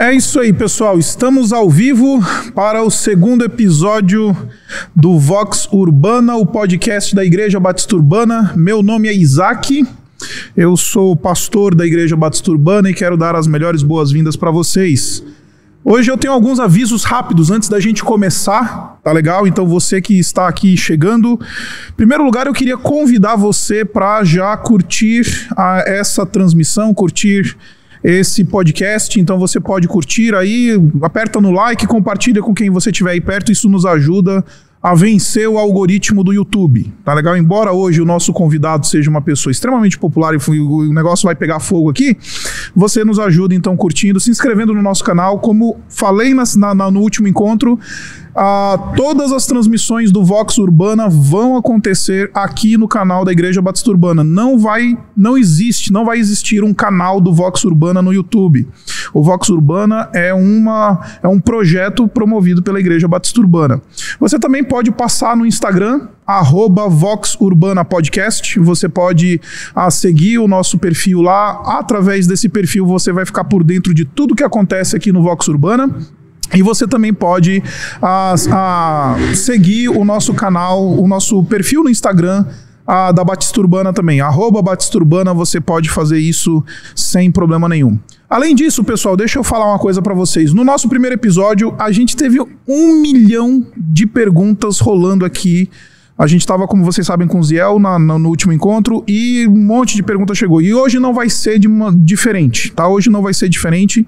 É isso aí, pessoal. Estamos ao vivo para o segundo episódio do Vox Urbana, o podcast da Igreja Batista Urbana. Meu nome é Isaac. Eu sou pastor da Igreja Batista Urbana e quero dar as melhores boas-vindas para vocês. Hoje eu tenho alguns avisos rápidos antes da gente começar, tá legal? Então você que está aqui chegando, em primeiro lugar eu queria convidar você para já curtir a, essa transmissão, curtir esse podcast. Então você pode curtir aí, aperta no like, compartilha com quem você tiver aí perto. Isso nos ajuda a vencer o algoritmo do YouTube. Tá legal? Embora hoje o nosso convidado seja uma pessoa extremamente popular e o negócio vai pegar fogo aqui, você nos ajuda então curtindo, se inscrevendo no nosso canal. Como falei na, na, no último encontro, ah, todas as transmissões do Vox Urbana vão acontecer aqui no canal da Igreja Batista Urbana. Não vai, não existe, não vai existir um canal do Vox Urbana no YouTube. O Vox Urbana é, uma, é um projeto promovido pela Igreja Batista Urbana. Você também pode passar no Instagram, arroba Vox Urbana Podcast. Você pode ah, seguir o nosso perfil lá. Através desse perfil você vai ficar por dentro de tudo que acontece aqui no Vox Urbana. E você também pode ah, ah, seguir o nosso canal, o nosso perfil no Instagram. Ah, da Batista Urbana também, arroba Batista Urbana, você pode fazer isso sem problema nenhum. Além disso, pessoal, deixa eu falar uma coisa para vocês. No nosso primeiro episódio, a gente teve um milhão de perguntas rolando aqui a gente estava, como vocês sabem, com o Ziel na, na, no último encontro e um monte de perguntas chegou. E hoje não vai ser de uma, diferente, tá? Hoje não vai ser diferente.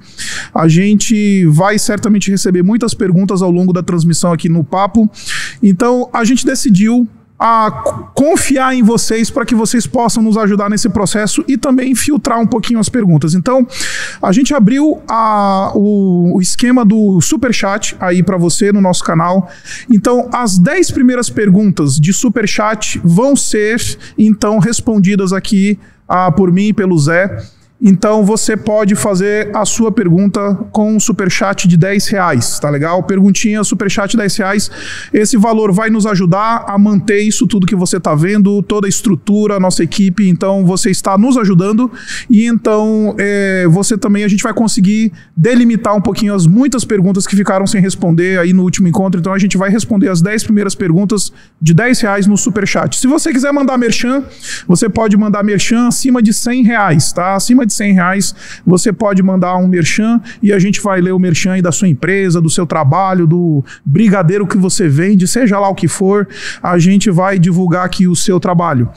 A gente vai certamente receber muitas perguntas ao longo da transmissão aqui no papo. Então, a gente decidiu a confiar em vocês para que vocês possam nos ajudar nesse processo e também filtrar um pouquinho as perguntas. Então, a gente abriu a, o, o esquema do super chat aí para você no nosso canal. Então, as 10 primeiras perguntas de super chat vão ser então respondidas aqui ah, por mim e pelo Zé. Então você pode fazer a sua pergunta com um superchat de 10 reais, tá legal? Perguntinha, superchat 10 reais. Esse valor vai nos ajudar a manter isso tudo que você está vendo, toda a estrutura, a nossa equipe. Então você está nos ajudando e então é, você também, a gente vai conseguir delimitar um pouquinho as muitas perguntas que ficaram sem responder aí no último encontro. Então a gente vai responder as 10 primeiras perguntas de 10 reais no superchat. Se você quiser mandar merchan, você pode mandar merchan acima de 100 reais, tá? Acima de de 100 reais, você pode mandar um merchan e a gente vai ler o merchan aí da sua empresa, do seu trabalho, do brigadeiro que você vende, seja lá o que for, a gente vai divulgar aqui o seu trabalho.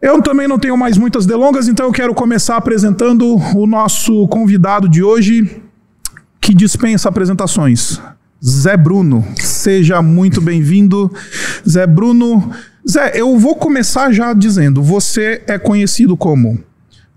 Eu também não tenho mais muitas delongas, então eu quero começar apresentando o nosso convidado de hoje, que dispensa apresentações. Zé Bruno, seja muito bem-vindo. Zé Bruno. Zé, eu vou começar já dizendo: você é conhecido como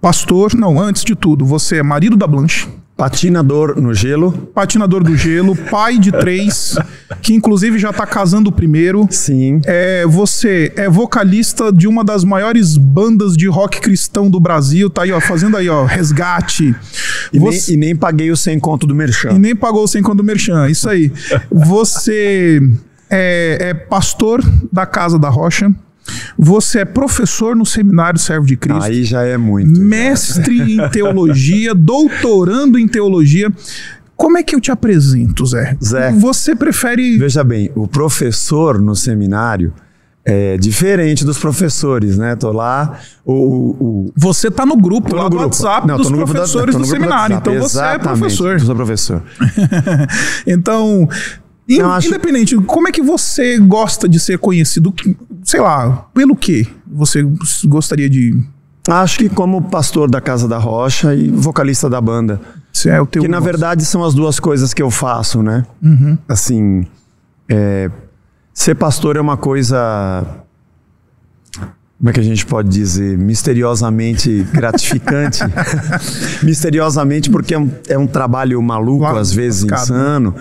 Pastor, não, antes de tudo, você é marido da Blanche. Patinador no gelo. Patinador do gelo, pai de três, que inclusive já está casando o primeiro. Sim. É, você é vocalista de uma das maiores bandas de rock cristão do Brasil, tá aí, ó, fazendo aí, ó, resgate. E, você... nem, e nem paguei o sem conto do Merchan. E nem pagou o sem conto do Merchan, isso aí. você é, é pastor da Casa da Rocha. Você é professor no Seminário Servo de Cristo. Aí já é muito. Mestre em teologia, doutorando em teologia. Como é que eu te apresento, Zé? Zé. Você prefere. Veja bem, o professor no seminário é diferente dos professores, né? Tô lá, o... o você tá no grupo tô lá no grupo. WhatsApp não, dos professores da, do seminário, então você é professor. Eu sou professor. então, não, acho... Independente, como é que você gosta de ser conhecido? Sei lá, pelo que você gostaria de. Acho que como pastor da Casa da Rocha e vocalista da banda. Isso é o teu que na verdade são as duas coisas que eu faço, né? Uhum. Assim, é, ser pastor é uma coisa como é que a gente pode dizer, misteriosamente gratificante. misteriosamente porque é um, é um trabalho maluco, às vezes insano.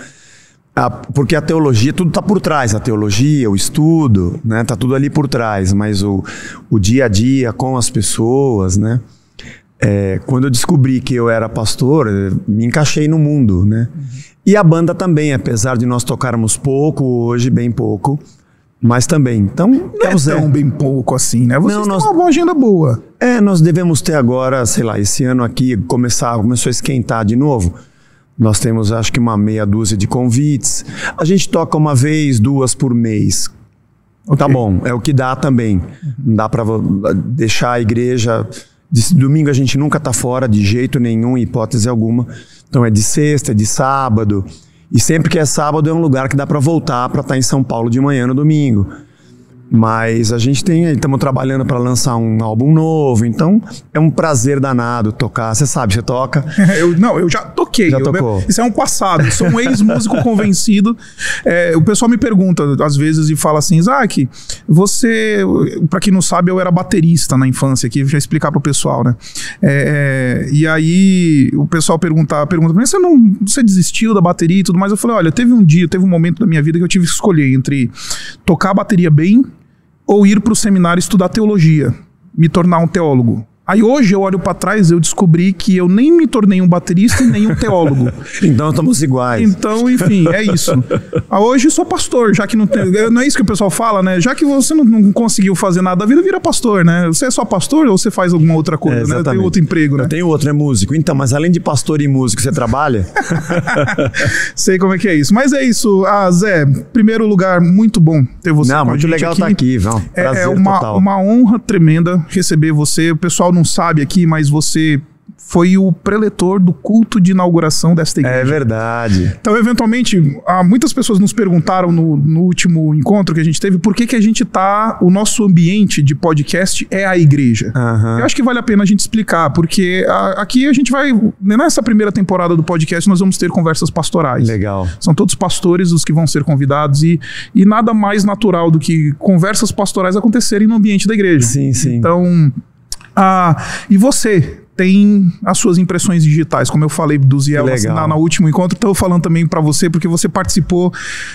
Ah, porque a teologia, tudo está por trás, a teologia, o estudo, né? Tá tudo ali por trás, mas o, o dia a dia com as pessoas, né? É, quando eu descobri que eu era pastor, me encaixei no mundo, né? Uhum. E a banda também, apesar de nós tocarmos pouco, hoje bem pouco, mas também. Então, não é tão bem pouco assim, né? Vocês não, nós, uma agenda boa. É, nós devemos ter agora, sei lá, esse ano aqui começar, começou a esquentar de novo Nós temos, acho que, uma meia dúzia de convites. A gente toca uma vez, duas por mês. Okay. Tá bom, é o que dá também. Não dá para deixar a igreja. De domingo a gente nunca tá fora de jeito nenhum, hipótese alguma. Então é de sexta, é de sábado. E sempre que é sábado é um lugar que dá para voltar para estar tá em São Paulo de manhã no domingo. Mas a gente tem, estamos trabalhando para lançar um álbum novo, então é um prazer danado tocar. Você sabe, você toca? eu, não, eu já toquei. Já tocou. isso é um passado. Eu sou um ex-músico convencido. É, o pessoal me pergunta às vezes e fala assim, Isaac, você, para quem não sabe, eu era baterista na infância aqui, eu explicar pro pessoal, né? É, e aí o pessoal pergunta, pergunta, você não, você desistiu da bateria e tudo mais? Eu falei, olha, teve um dia, teve um momento da minha vida que eu tive que escolher entre tocar a bateria bem ou ir para o seminário estudar teologia, me tornar um teólogo. Aí hoje eu olho para trás eu descobri que eu nem me tornei um baterista e nem um teólogo. então estamos iguais. Então, enfim, é isso. Ah, hoje sou pastor, já que não tem. Não é isso que o pessoal fala, né? Já que você não, não conseguiu fazer nada da vida, vira pastor, né? Você é só pastor ou você faz alguma outra coisa, é, né? Tem outro emprego, né? Eu tenho outro, é músico. Então, mas além de pastor e músico, você trabalha? Sei como é que é isso. Mas é isso. Ah, Zé, primeiro lugar, muito bom ter você. Não, muito legal estar tá aqui, Vão. É, é uma, uma honra tremenda receber você. O pessoal não sabe aqui, mas você foi o preletor do culto de inauguração desta igreja. É verdade. Então, eventualmente, há muitas pessoas nos perguntaram no, no, último encontro que a gente teve por que, que a gente tá. O nosso ambiente de podcast é a igreja. Uhum. Eu acho que vale a pena a gente explicar, porque a, aqui a gente vai. Nessa primeira temporada do podcast, nós vamos ter conversas pastorais. Legal. São todos pastores os que vão ser convidados e, e nada mais natural do que conversas pastorais acontecerem no ambiente da igreja. Sim, sim. Então. Ah, e você tem as suas impressões digitais, como eu falei do Ziel na, no último encontro, estou falando também para você, porque você participou.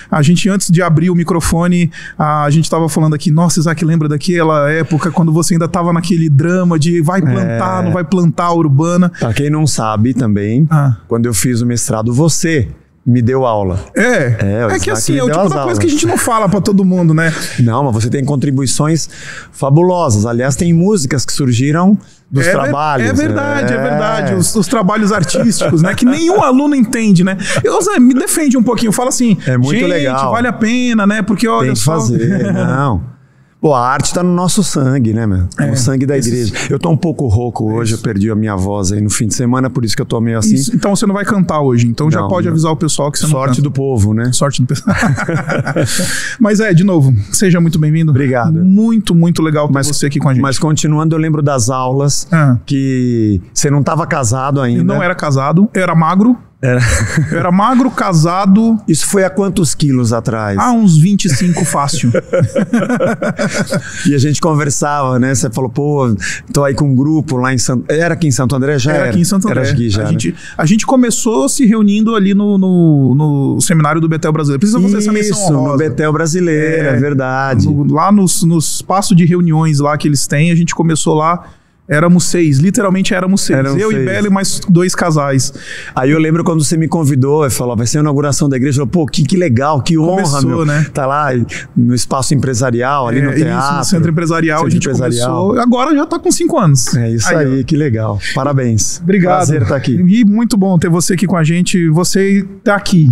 A gente, antes de abrir o microfone, a, gente estava falando aqui, nossa, Isaac, lembra daquela época quando você ainda estava naquele drama de vai plantar, é... não vai plantar urbana. Para quem não sabe também, ah. quando eu fiz o mestrado, você me deu aula. É. É, é que assim, é o tipo da coisa que a gente não fala para todo mundo, né? Não, mas você tem contribuições fabulosas. Aliás, tem músicas que surgiram dos é, trabalhos. É verdade, é, é verdade. Os, os, trabalhos artísticos, né? Que nenhum aluno entende, né? Eu, Zé, me defende um pouquinho. Fala assim, é muito gente, legal. vale a pena, né? Porque olha tem que só... fazer, não. Pô, a arte tá no nosso sangue, né, meu? É, no sangue da igreja. Eu tô um pouco rouco hoje, eu perdi a minha voz aí no fim de semana, por isso que eu tô meio assim. Isso, então você não vai cantar hoje, então não, já pode não. avisar o pessoal que você Sorte do povo, né? Sorte do pessoal. mas é, de novo, seja muito bem-vindo. Obrigado. Muito, muito legal ter mas, você aqui com a gente. Mas continuando, eu lembro das aulas ah. que você não estava casado ainda. Eu não era casado, eu era magro. Era... Eu era magro, casado. Isso foi há quantos quilos atrás? Ah, uns 25 fácil. e a gente conversava, né? Você falou, pô, tô aí com um grupo lá em Santo... Era aqui em Santo André? Já era? Era aqui em Santo André. Era aqui já, a, né? gente, a gente começou se reunindo ali no, no, no seminário do Betel Brasileiro. Precisa fazer essa menção Isso, no Betel Brasileiro, é, é verdade. No, lá nos, nos espaços de reuniões lá que eles têm, a gente começou lá Éramos seis, literalmente éramos seis. Eram eu seis. e Bela e mais dois casais. Aí eu lembro quando você me convidou e falou, vai ser a inauguração da igreja. Eu falei, pô, que, que legal, que honra, começou, meu. né? Tá lá no espaço empresarial, ali é, no teatro. Isso, no centro empresarial, centro a gente empresarial. começou. Agora já tá com cinco anos. É isso aí, aí que legal. Parabéns. Obrigado. Prazer estar aqui. E muito bom ter você aqui com a gente. Você tá aqui.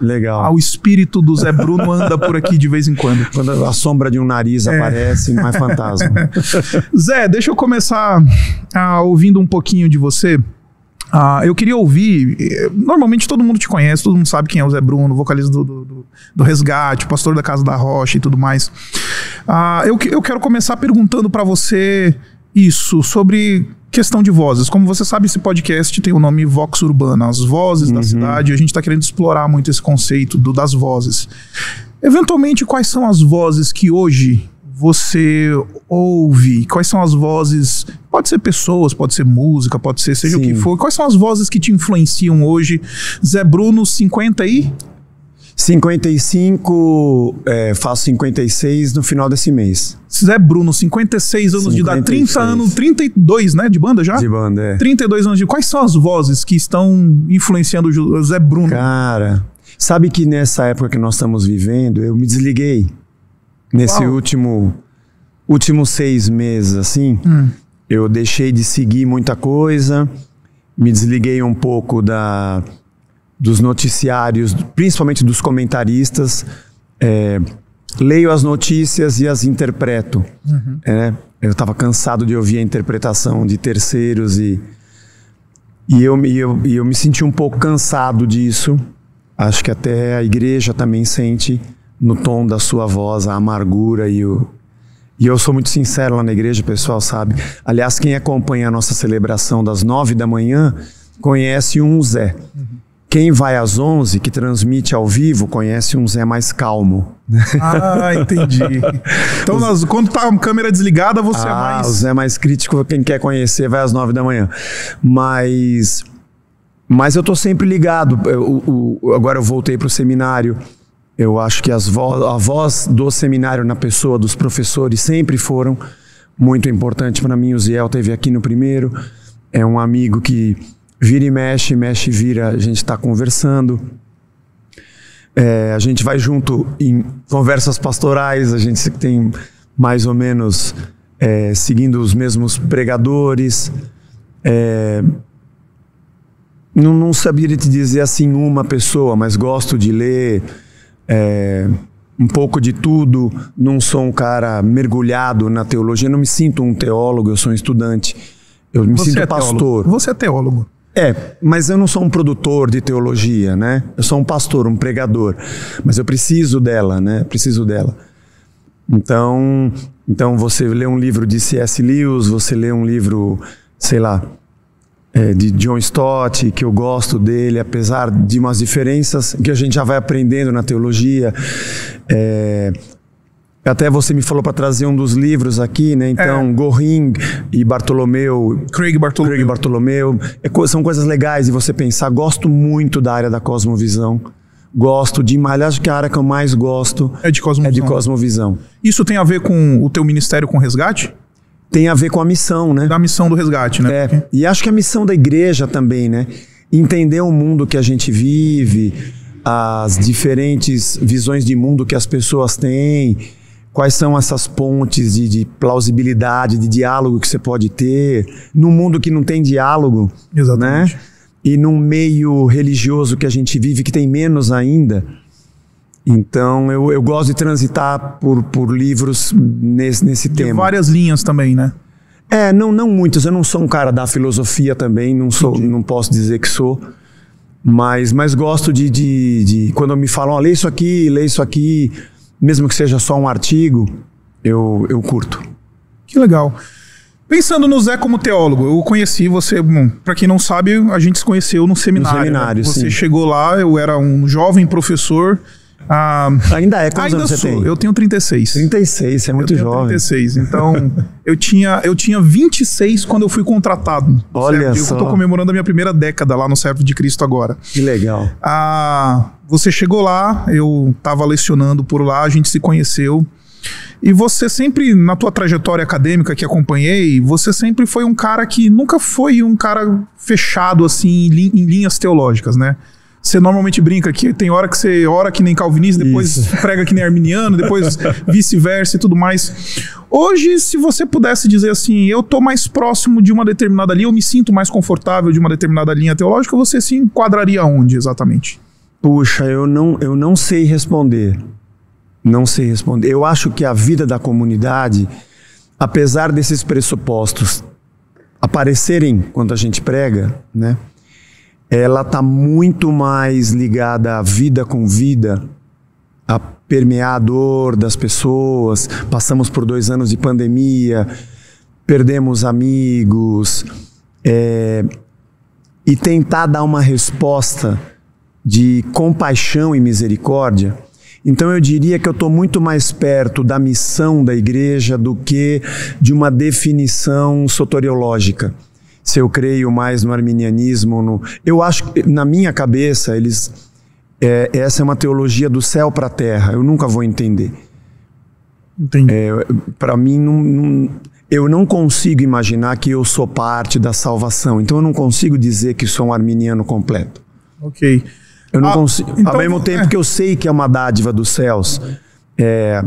legal. O espírito do Zé Bruno anda por aqui de vez em quando. Quando a sombra de um nariz é. aparece, não é fantasma. Zé, deixa eu começar começar ah, ouvindo um pouquinho de você. Ah, eu queria ouvir. Eh, normalmente todo mundo te conhece, todo mundo sabe quem é o Zé Bruno, vocalista do, do, do Resgate, pastor da Casa da Rocha e tudo mais. Ah, eu, eu quero começar perguntando para você isso, sobre questão de vozes. Como você sabe, esse podcast tem o nome Vox Urbana, as vozes uhum. da cidade. A gente está querendo explorar muito esse conceito do, das vozes. Eventualmente, quais são as vozes que hoje você ouve? Quais são as vozes? Pode ser pessoas, pode ser música, pode ser seja Sim. o que for. Quais são as vozes que te influenciam hoje? Zé Bruno, 50 e 55, é, faço 56 no final desse mês. Zé Bruno, 56 anos 56. de idade, 30 anos, 32, né? De banda já? De banda, é. 32 anos de. Quais são as vozes que estão influenciando o Zé Bruno? Cara, sabe que nessa época que nós estamos vivendo, eu me desliguei nesse Uau. último últimos seis meses, assim, hum. eu deixei de seguir muita coisa, me desliguei um pouco da dos noticiários, principalmente dos comentaristas. É, leio as notícias e as interpreto. Uhum. É, eu estava cansado de ouvir a interpretação de terceiros e, e, eu, e, eu, e eu me senti um pouco cansado disso. Acho que até a igreja também sente no tom da sua voz a amargura e o. E eu sou muito sincero lá na igreja, o pessoal sabe. Aliás, quem acompanha a nossa celebração das nove da manhã conhece um Zé. Quem vai às 11, que transmite ao vivo, conhece um Zé mais calmo. Ah, entendi. Então, nós, quando tá a câmera desligada, você é ah, é mais. O Zé mais crítico, quem quer conhecer, vai às 9 da manhã. Mas. Mas eu tô sempre ligado. Eu, eu, agora eu voltei para o seminário. Eu acho que vo a voz do seminário na pessoa dos professores sempre foram muito importante para mim. O Ziel teve aqui no primeiro. É um amigo que vira e mexe, mexe e vira, a gente está conversando. É, a gente vai junto em conversas pastorais, a gente tem mais ou menos é, seguindo os mesmos pregadores. É, não, não saberia te dizer assim uma pessoa, mas gosto de ler é, um pouco de tudo. Não sou um cara mergulhado na teologia, não me sinto um teólogo, eu sou um estudante. Eu me Você sinto é pastor. Teólogo. Você é teólogo. É, mas eu não sou um produtor de teologia, né? Eu sou um pastor, um pregador, mas eu preciso dela, né? Preciso dela. Então, então você lê um livro de C.S. Lewis, você lê um livro, sei lá, é, de John Stott, que eu gosto dele, apesar de umas diferenças que a gente já vai aprendendo na teologia. É, até você me falou para trazer um dos livros aqui, né? Então, é. Goring e Bartolomeu. Craig Bartolomeu. Craig Bartolomeu. É, são coisas legais de você pensar. Gosto muito da área da cosmovisão. Gosto demais. Aliás, que a área que eu mais gosto é de cosmovisão. É de cosmovisão. Isso tem a ver com o teu ministério com resgate? Tem a ver com a missão, né? Da missão do resgate, né? É. Porque... E acho que a missão da igreja também, né? Entender o mundo que a gente vive, as diferentes visões de mundo que as pessoas têm Quais são essas pontes de, de, plausibilidade, de diálogo que você pode ter num mundo que não tem diálogo, Exatamente. né? E num meio religioso que a gente vive que tem menos ainda. Então eu, eu gosto de transitar por, por livros nesse, nesse de tema. várias linhas também, né? É, não, não muitas. Eu não sou um cara da filosofia também, não sou, não posso dizer que sou. Mas, mas gosto de, de, de quando me falam, oh, lê isso aqui, lê isso aqui mesmo que seja só um artigo, eu, eu curto. Que legal. Pensando no Zé como teólogo, eu conheci você, para quem não sabe, a gente se conheceu no seminário. No seminário, né? Você sim. chegou lá, eu era um jovem professor. Ah, ainda é, quantos ainda anos sou. você tem? Eu tenho 36. 36, você é muito eu tenho jovem. 36, então eu tinha, eu tinha 26 quando eu fui contratado. Olha certo? só. Eu tô comemorando a minha primeira década lá no Servo de Cristo agora. Que legal. Ah, você chegou lá, eu estava lecionando por lá, a gente se conheceu. E você sempre, na tua trajetória acadêmica que acompanhei, você sempre foi um cara que nunca foi um cara fechado assim em, em linhas teológicas, né? Você normalmente brinca que tem hora que você ora que nem calvinista, depois Isso. prega que nem arminiano, depois vice-versa e tudo mais. Hoje, se você pudesse dizer assim, eu tô mais próximo de uma determinada linha, eu me sinto mais confortável de uma determinada linha teológica, você se enquadraria onde exatamente? Puxa, eu não, eu não sei responder. Não sei responder. Eu acho que a vida da comunidade, apesar desses pressupostos aparecerem quando a gente prega, né? Ela está muito mais ligada à vida com vida, a permear a dor das pessoas. Passamos por dois anos de pandemia, perdemos amigos, é, e tentar dar uma resposta de compaixão e misericórdia. Então eu diria que eu estou muito mais perto da missão da igreja do que de uma definição soteriológica se eu creio mais no arminianismo. No... Eu acho que, na minha cabeça, eles. É, essa é uma teologia do céu para a terra. Eu nunca vou entender. É, para mim, não, não, eu não consigo imaginar que eu sou parte da salvação. Então, eu não consigo dizer que sou um arminiano completo. Ok. Eu não ah, consigo. Então, Ao mesmo tempo é. que eu sei que é uma dádiva dos céus, é,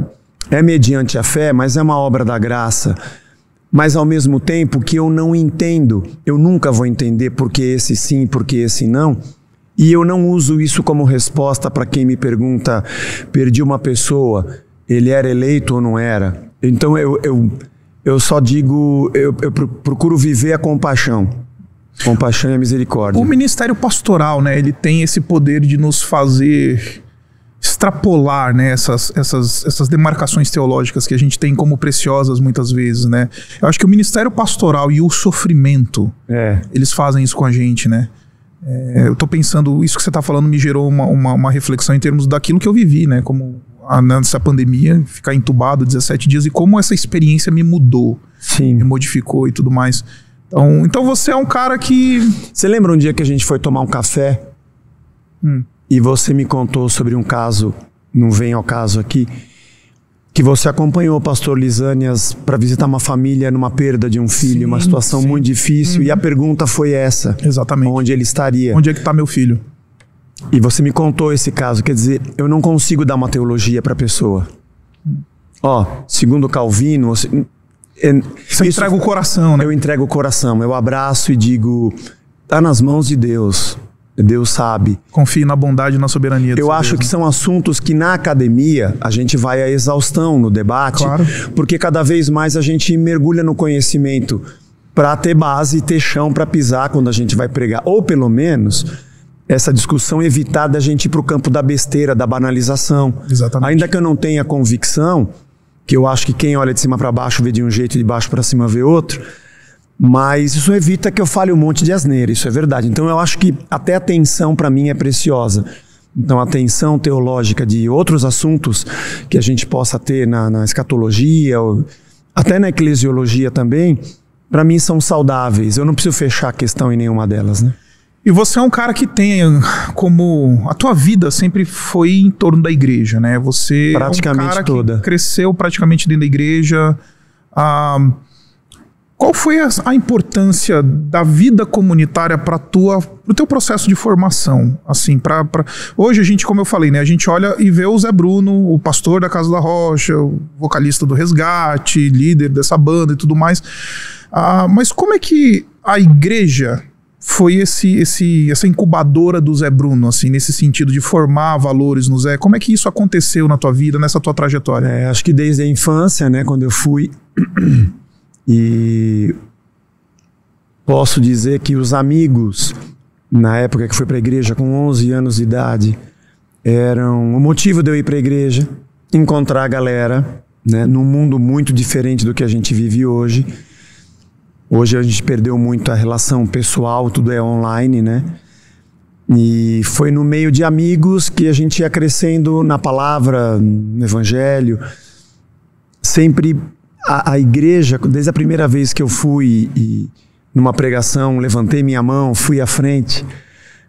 é mediante a fé, mas é uma obra da graça mas ao mesmo tempo que eu não entendo, eu nunca vou entender porque esse sim, porque esse não. E eu não uso isso como resposta para quem me pergunta: perdi uma pessoa, ele era eleito ou não era? Então eu, eu, eu só digo, eu, eu procuro viver a compaixão. Compaixão e a misericórdia. O ministério pastoral, né, ele tem esse poder de nos fazer extrapolar né, essas, essas, essas demarcações teológicas que a gente tem como preciosas muitas vezes, né? Eu acho que o ministério pastoral e o sofrimento, é. eles fazem isso com a gente, né? É, eu estou pensando, isso que você está falando me gerou uma, uma, uma, reflexão em termos daquilo que eu vivi, né? Como a, nessa pandemia, ficar entubado 17 dias e como essa experiência me mudou, Sim. me modificou e tudo mais. Então, então você é um cara que. Você lembra um dia que a gente foi tomar um café hum. E você me contou sobre um caso, não vem ao caso aqui, que você acompanhou o pastor Lisânias para visitar uma família numa perda de um filho, sim, uma situação sim. muito difícil, uhum. e a pergunta foi essa: Exatamente. Onde ele estaria? Onde é que está meu filho? E você me contou esse caso, quer dizer, eu não consigo dar uma teologia para a pessoa. Ó, segundo Calvino, é, Você isso, entrega o coração, né? Eu entrego o coração, eu abraço e digo: tá nas mãos de Deus. Deus sabe. Confie na bondade e na soberania. Eu acho Deus, que né? são assuntos que na academia a gente vai à exaustão no debate, claro. porque cada vez mais a gente mergulha no conhecimento para ter base e ter chão para pisar quando a gente vai pregar. Ou pelo menos essa discussão evitar da gente ir para o campo da besteira, da banalização. Exatamente. Ainda que eu não tenha convicção, que eu acho que quem olha de cima para baixo vê de um jeito e de baixo para cima vê outro. Mas isso evita que eu fale um monte de asneira, isso é verdade. Então eu acho que até a atenção para mim é preciosa. Então a atenção teológica de outros assuntos que a gente possa ter na, na escatologia, ou até na eclesiologia também, para mim são saudáveis. Eu não preciso fechar a questão em nenhuma delas, né? E você é um cara que tem como a tua vida sempre foi em torno da igreja, né? Você praticamente é um cara toda. que cresceu praticamente dentro da igreja. Ah, qual foi a, a, importância da vida comunitária para tua, o teu processo de formação? Assim, para hoje a gente, como eu falei, né, a gente olha e vê o Zé Bruno, o pastor da Casa da Rocha, o vocalista do Resgate, líder dessa banda e tudo mais. Ah, mas como é que a igreja foi esse, esse, essa incubadora do Zé Bruno, assim, nesse sentido de formar valores no Zé? Como é que isso aconteceu na tua vida, nessa tua trajetória? É, acho que desde a infância, né, quando eu fui. E posso dizer que os amigos, na época que fui para a igreja com 11 anos de idade, eram o motivo de eu ir para a igreja, encontrar a galera, né, num mundo muito diferente do que a gente vive hoje Hoje a gente perdeu muito a relação pessoal, tudo é online, né? E foi no meio de amigos que a gente ia crescendo na palavra, no evangelho. Sempre a, a igreja, desde a primeira vez que eu fui e, numa pregação, levantei minha mão, fui à frente,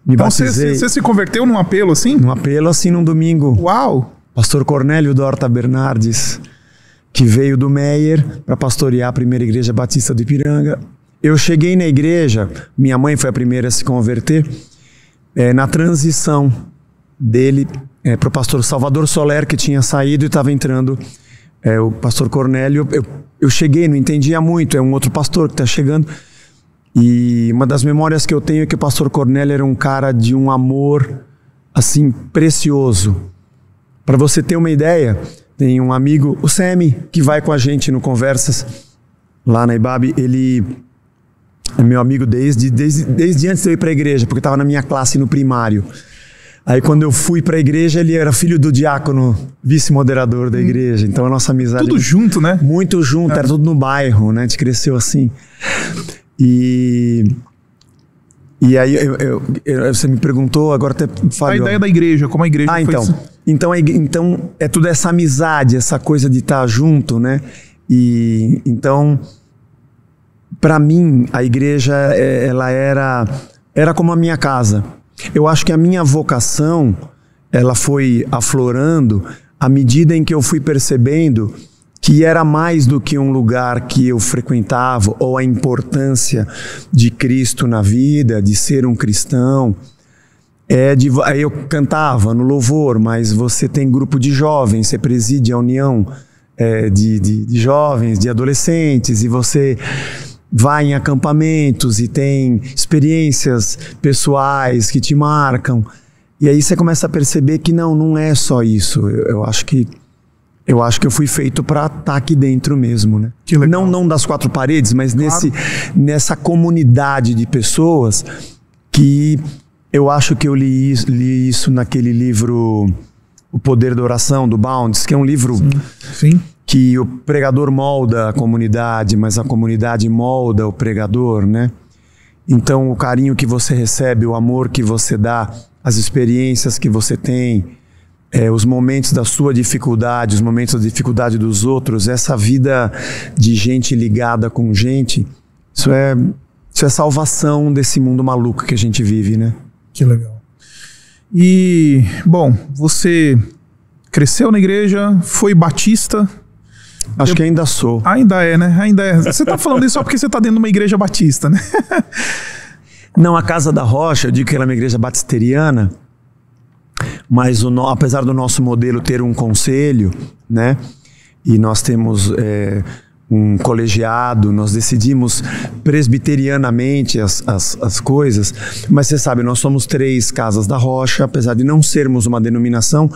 me então batizei. Você, se converteu num apelo assim? Num apelo assim, num domingo. Uau! Pastor Cornélio Dorta Bernardes que veio do Meyer para pastorear a primeira igreja batista de Ipiranga. Eu cheguei na igreja, minha mãe foi a primeira a se converter, é, na transição dele é, para o pastor Salvador Soler, que tinha saído e estava entrando é, o pastor Cornélio. Eu, eu cheguei, não entendia muito, é um outro pastor que está chegando. E uma das memórias que eu tenho é que o pastor Cornélio era um cara de um amor assim precioso. Para você ter uma ideia, tem um amigo, o Semi, que vai com a gente no Conversas lá na Ibabe. Ele é meu amigo desde, desde, desde antes de eu ir para a igreja, porque estava na minha classe no primário. Aí quando eu fui para a igreja, ele era filho do diácono, vice-moderador da igreja. Então a nossa amizade... Tudo junto, né? Muito junto, é. era tudo no bairro, né? A gente cresceu assim. E e aí eu, eu, eu, você me perguntou, agora até falhou. A ideia da igreja, como a igreja ah, então, então, então é tudo essa amizade, essa coisa de estar junto, né? E então, para mim, a igreja é, ela era era como a minha casa. Eu acho que a minha vocação ela foi aflorando à medida em que eu fui percebendo que era mais do que um lugar que eu frequentava, ou a importância de Cristo na vida, de ser um cristão. É de, aí eu cantava no louvor, mas você tem grupo de jovens, você preside a união é, de, de, de jovens, de adolescentes, e você vai em acampamentos e tem experiências pessoais que te marcam. E aí você começa a perceber que não, não é só isso. Eu, eu acho que eu acho que eu fui feito para estar tá aqui dentro mesmo, né? Não, não das quatro paredes, mas claro. nesse, nessa comunidade de pessoas que eu acho que eu li, li isso naquele livro O Poder da Oração, do Bounds, que é um livro sim, sim. Que o pregador molda a comunidade, mas a comunidade molda o pregador, né? Então, o carinho que você recebe, o amor que você dá, as experiências que você tem, é, os momentos da sua dificuldade, os momentos da dificuldade dos outros, essa vida de gente ligada com gente, isso é, isso é salvação desse mundo maluco que a gente vive, né? Que legal. E, bom, você cresceu na igreja, foi batista. Acho eu, que ainda sou. Ainda é, né? Ainda é. Você tá falando isso só porque você tá dentro de uma igreja batista, né? Não, a Casa da Rocha, eu digo que ela é uma igreja batisteriana, mas o, apesar do nosso modelo ter um conselho, né? E nós temos é, um colegiado, nós decidimos presbiterianamente as, as, as coisas, mas você sabe, nós somos três casas da rocha, apesar de não sermos uma denominação,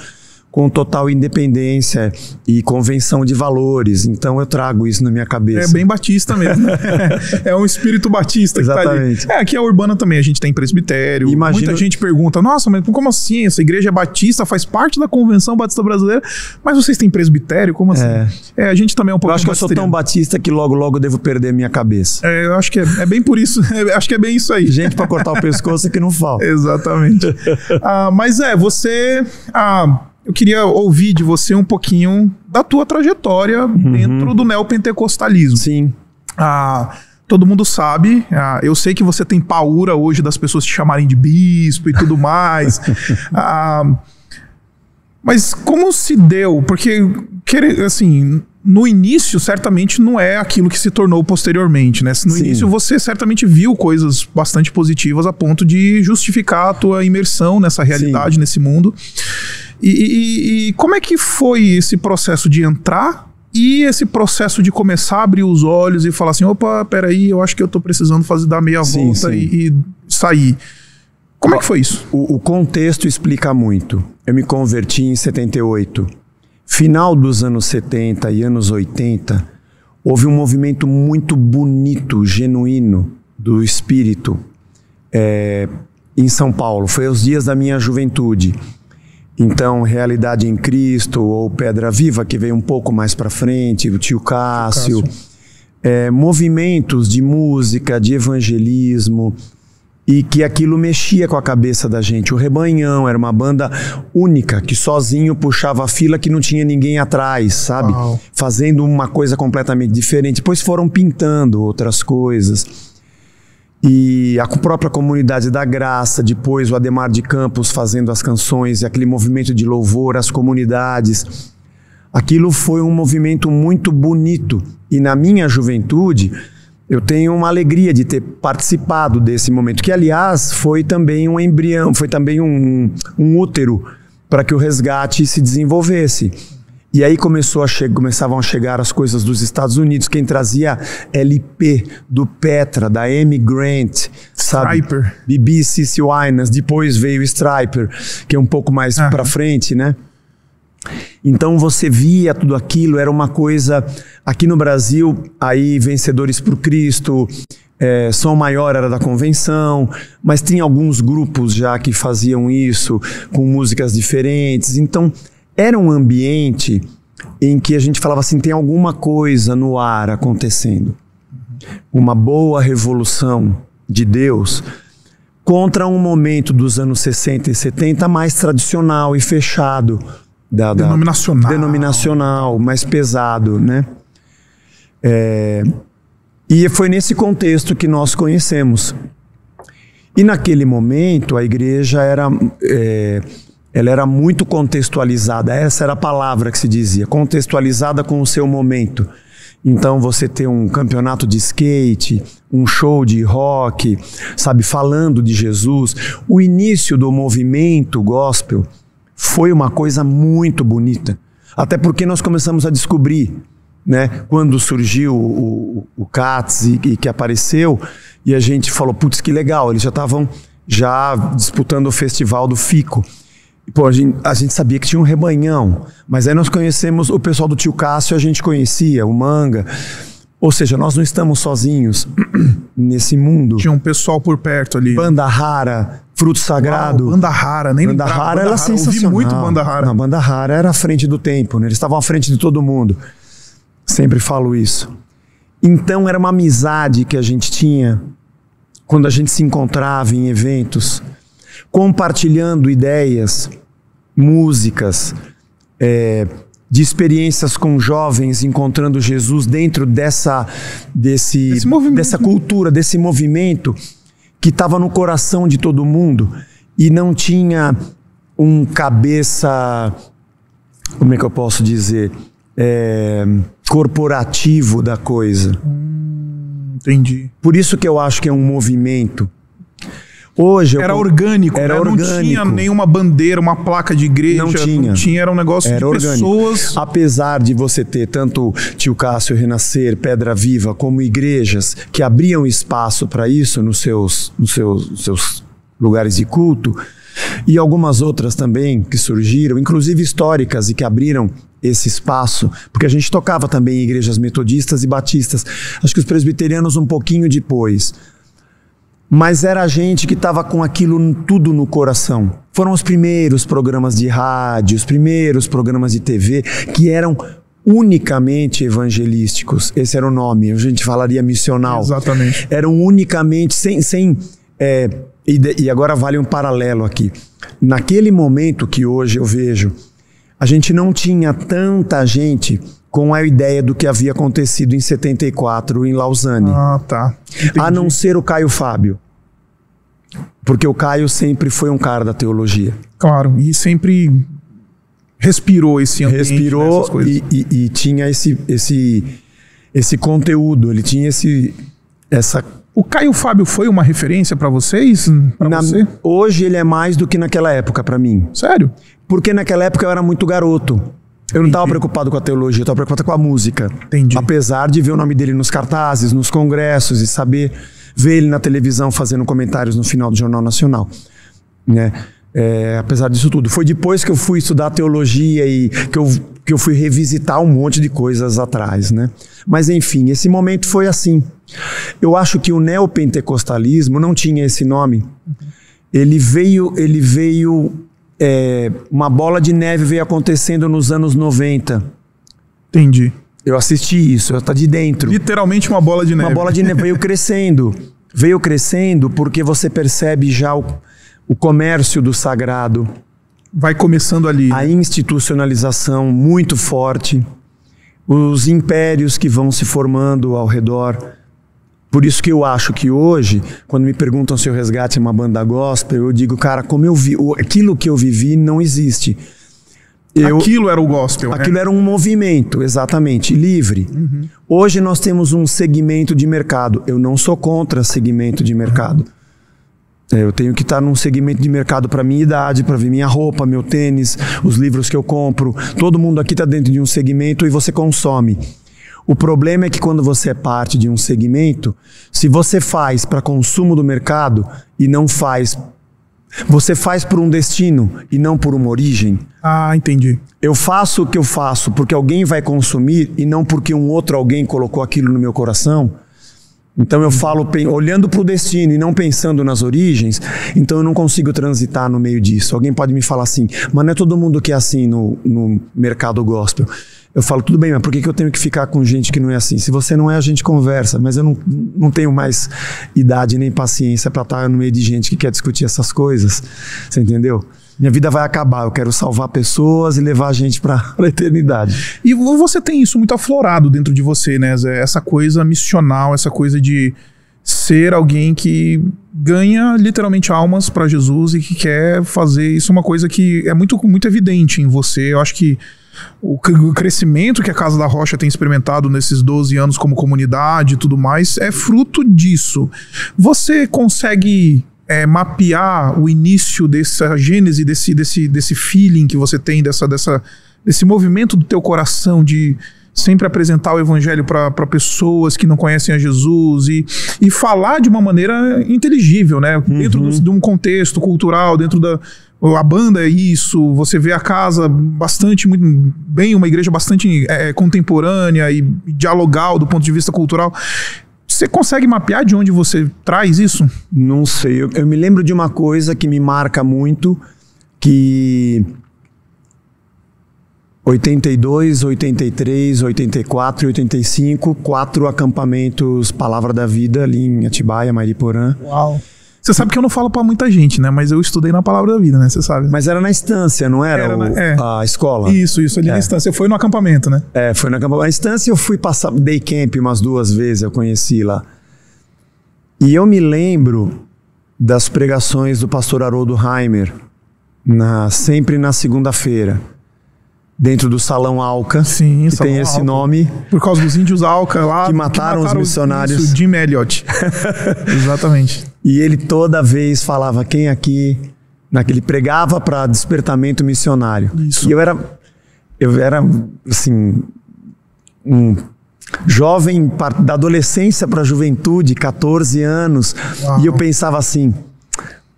com total independência e convenção de valores. Então eu trago isso na minha cabeça. É bem batista mesmo. Né? é um espírito batista Exatamente. Tá é, aqui é urbana também, a gente tem presbitério. Imagino... Muita gente pergunta: "Nossa, mas como assim? Essa igreja é batista, faz parte da Convenção Batista Brasileira, mas vocês têm presbitério? Como assim?" É, é a gente também é um pouco Eu acho que eu sou tão batista que logo logo devo perder minha cabeça. É, eu acho que é, é bem por isso, acho que é bem isso aí. Gente para cortar o pescoço que não falta. Exatamente. ah, mas é, você ah, eu queria ouvir de você um pouquinho da tua trajetória uhum. dentro do neopentecostalismo. Sim. Ah, todo mundo sabe, ah, eu sei que você tem paura hoje das pessoas te chamarem de bispo e tudo mais. ah, mas como se deu? Porque, assim, no início, certamente não é aquilo que se tornou posteriormente, né? No Sim. início você certamente viu coisas bastante positivas a ponto de justificar a tua imersão nessa realidade, Sim. nesse mundo. E, e, e como é que foi esse processo de entrar e esse processo de começar a abrir os olhos e falar assim, opa, peraí, eu acho que eu tô precisando fazer dar meia sim, volta sim. E, e, sair. Como é que foi isso? O, o, contexto explica muito. Eu me converti em 78. Final dos anos 70 e anos 80, houve um movimento muito bonito, genuíno do espírito é, em São Paulo. Foi os dias da minha juventude. Então, Realidade em Cristo ou Pedra Viva, que veio um pouco mais para frente, o tio Cássio. Cássio. É, movimentos de música, de evangelismo, e que aquilo mexia com a cabeça da gente. O Rebanhão era uma banda única, que sozinho puxava a fila que não tinha ninguém atrás, sabe? Uau. Fazendo uma coisa completamente diferente. Depois foram pintando outras coisas e a própria comunidade da graça, depois o Ademar de Campos fazendo as canções e aquele movimento de louvor, as comunidades. Aquilo foi um movimento muito bonito e na minha juventude eu tenho uma alegria de ter participado desse momento, que aliás foi também um embrião, foi também um, um útero para que o resgate se desenvolvesse. E aí começou a começavam a chegar as coisas dos Estados Unidos. Quem trazia LP do Petra, da Amy Grant, sabe? Striper. Bibi Cici Winas. Depois veio o Striper, que é um pouco mais uhum. para frente, né? Então você via tudo aquilo, era uma coisa. Aqui no Brasil, aí Vencedores por Cristo, é, Som Maior era da convenção, mas tinha alguns grupos já que faziam isso com músicas diferentes. Então era um ambiente em que a gente falava assim: tem alguma coisa no ar acontecendo. Uma boa revolução de Deus contra um momento dos anos 60 e 70 mais tradicional e fechado. Da, da denominacional. Denominacional, mais pesado, né? É, e foi nesse contexto que nós conhecemos. E naquele momento a igreja era. É, ela era muito contextualizada, essa era a palavra que se dizia, contextualizada com o seu momento. Então você ter um campeonato de skate, um show de rock, sabe, falando de Jesus. O início do movimento gospel foi uma coisa muito bonita. Até porque nós começamos a descobrir né? Quando surgiu o, o, o CATS e, e que apareceu, e a gente falou, putz, que legal, eles já estavam já disputando o festival do FICO. Pô, a gente, a gente, sabia que tinha um rebanhão, mas aí nós conhecemos o pessoal do tio Cássio, a gente conhecia, o Manga. Ou seja, nós não estamos sozinhos nesse mundo. Tinha um pessoal por perto ali. Banda Rara, Fruto Sagrado. Uau, banda Rara, nem Banda Rara era sensacional. Ouvi muito Banda Rara. Não, Banda Rara era à frente do tempo, né? Eles estavam à frente de todo mundo. Sempre falo isso. Então era uma amizade que a gente tinha quando a gente se encontrava em eventos, compartilhando ideias, músicas, é, de experiências com jovens encontrando Jesus dentro dessa, desse, dessa cultura, desse movimento que estava no coração de todo mundo e não tinha um cabeça, como é que eu posso dizer, é, corporativo da coisa. Hum, entendi. Por isso que eu acho que é um movimento Hoje era eu, orgânico, era né? orgânico. Não tinha nenhuma bandeira, uma placa de igreja, não tinha, não tinha era um negócio era de orgânico. pessoas. Apesar de você ter tanto Tio Cássio Renascer, Pedra Viva, como igrejas que abriam espaço para isso nos seus, nos seus, nos seus lugares de culto, e algumas outras também que surgiram, inclusive históricas e que abriram esse espaço, porque a gente tocava também em igrejas metodistas e batistas. Acho que os presbiterianos um pouquinho depois mas era a gente que estava com aquilo tudo no coração. Foram os primeiros programas de rádio, os primeiros programas de TV que eram unicamente evangelísticos. Esse era o nome, a gente falaria missional. Exatamente. Eram unicamente, sem. sem é, e, e agora vale um paralelo aqui. Naquele momento que hoje eu vejo, a gente não tinha tanta gente com a ideia do que havia acontecido em 74 em Lausanne. Ah, tá. Entendi. A não ser o Caio Fábio. Porque o Caio sempre foi um cara da teologia. Claro, e sempre respirou esse ambiente, Respirou e, e, e, tinha esse, esse, esse conteúdo, ele tinha esse, essa... O Caio Fábio foi uma referência para vocês? Pra Na, você? Hoje ele é mais do que naquela época para mim. Sério? Porque naquela época eu era muito garoto. Eu não estava preocupado com a teologia, eu estava preocupado com a música. Entendi. Apesar de ver o nome dele nos cartazes, nos congressos e saber ver ele na televisão fazendo comentários no final do Jornal Nacional. Né? É, apesar disso tudo. Foi depois que eu fui estudar teologia e que eu, que eu fui revisitar um monte de coisas atrás. Né? Mas enfim, esse momento foi assim. Eu acho que o neopentecostalismo não tinha esse nome. Ele veio, ele veio é, uma bola de neve veio acontecendo nos anos 90. Entendi. Eu assisti isso, está de dentro. Literalmente uma bola de neve. Uma bola de neve veio crescendo. Veio crescendo porque você percebe já o, o comércio do sagrado. Vai começando ali. A institucionalização muito forte. Os impérios que vão se formando ao redor. Por isso que eu acho que hoje, quando me perguntam se o Resgate é uma banda gospel, eu digo, cara, como eu vi, aquilo que eu vivi não existe. Eu, aquilo era o gospel. Né? Aquilo era um movimento, exatamente, livre. Uhum. Hoje nós temos um segmento de mercado. Eu não sou contra segmento de mercado. Uhum. Eu tenho que estar num segmento de mercado para minha idade, para ver minha roupa, meu tênis, os livros que eu compro. Todo mundo aqui está dentro de um segmento e você consome. O problema é que quando você é parte de um segmento, se você faz para consumo do mercado e não faz. Você faz por um destino e não por uma origem. Ah, entendi. Eu faço o que eu faço porque alguém vai consumir e não porque um outro alguém colocou aquilo no meu coração. Então eu falo olhando para o destino e não pensando nas origens, então eu não consigo transitar no meio disso. Alguém pode me falar assim, mas não é todo mundo que é assim no, no mercado gospel. Eu falo, tudo bem, mas por que, que eu tenho que ficar com gente que não é assim? Se você não é, a gente conversa, mas eu não, não tenho mais idade nem paciência para estar no meio de gente que quer discutir essas coisas. Você entendeu? Minha vida vai acabar, eu quero salvar pessoas e levar a gente para a eternidade. E você tem isso muito aflorado dentro de você, né, Zé? Essa coisa missional, essa coisa de ser alguém que ganha literalmente almas para Jesus e que quer fazer isso uma coisa que é muito, muito evidente em você. Eu acho que o, crescimento que a Casa da Rocha tem experimentado nesses 12 anos como comunidade e tudo mais é fruto disso. Você consegue é, mapear o início dessa gênese, desse, desse, desse feeling que você tem, dessa, dessa, desse movimento do teu coração de, sempre apresentar o evangelho para pessoas que não conhecem a Jesus e, e falar de uma maneira inteligível, né? Uhum. Dentro do, de um contexto cultural, dentro da. A banda é isso, você vê a casa bastante, muito bem, uma igreja bastante é, contemporânea e dialogal do ponto de vista cultural. Você consegue mapear de onde você traz isso? Não sei. Eu, eu me lembro de uma coisa que me marca muito, que 82, 83, 84 e 85, quatro acampamentos Palavra da Vida ali em Atibaia, Mariporã. Uau. Você sabe que eu não falo pra muita gente, né? Mas eu estudei na Palavra da Vida, né? Você sabe. Mas era na estância, não era, Era o- na- é. a escola? Isso, isso, ali na instância. Foi no acampamento, né? É, foi na acampamento. Na instância eu fui passar day camp umas duas vezes, eu conheci lá. E eu me lembro das pregações do pastor Haroldo Heimer, na, sempre na segunda-feira, dentro do Salão Alca, Sim, que Salão tem esse Alca. nome. Por causa dos índios Alca lá. Que mataram os missionários. Isso, Jim Elliot. Exatamente. E ele toda vez falava quem aqui, naquele pregava para despertamento missionário. Isso. E eu era eu era assim um jovem da adolescência para a juventude, 14 anos, Uau. e eu pensava assim,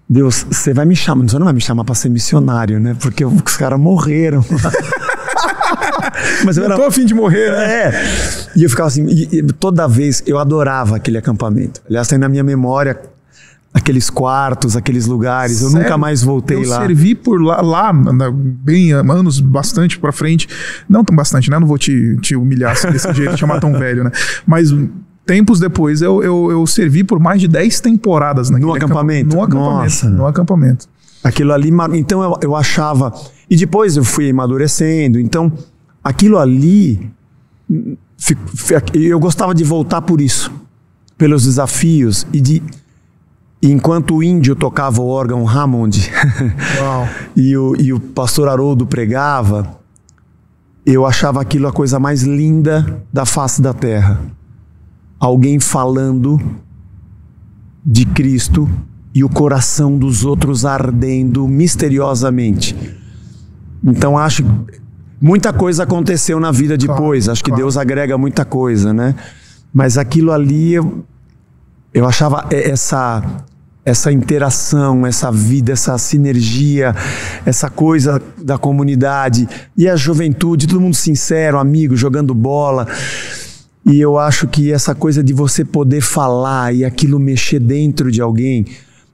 Deus, você vai me chamar, você não vai me chamar para ser missionário, né? Porque os caras morreram. Mas eu Eu era tô afim de morrer, né? é. E eu ficava assim, e- e toda vez eu adorava aquele acampamento. Aliás, tem na minha memória aqueles quartos, aqueles lugares. Eu Sério? nunca mais voltei eu lá. servi por lá, lá bem anos bastante pra frente. Não tão bastante, né? Não vou te, te humilhar assim, desse jeito, te chamar tão velho, né? Mas tempos depois eu, eu, eu servi por mais de 10 temporadas naquele No acampamento? No acampamento. Nossa. No acampamento. Aquilo ali, então eu, eu achava. E depois eu fui amadurecendo. Então, aquilo ali. Eu gostava de voltar por isso. Pelos desafios. E de. Enquanto o índio tocava o órgão Hammond. E o, e o pastor Haroldo pregava, eu achava aquilo a coisa mais linda da face da terra. Alguém falando de Cristo e o coração dos outros ardendo misteriosamente. Então acho muita coisa aconteceu na vida depois. acho que claro. Deus agrega muita coisa, né? Mas aquilo ali eu, eu achava essa essa interação, essa vida, essa sinergia, essa coisa da comunidade e a juventude, todo mundo sincero, amigo, jogando bola. E eu acho que essa coisa de você poder falar e aquilo mexer dentro de alguém,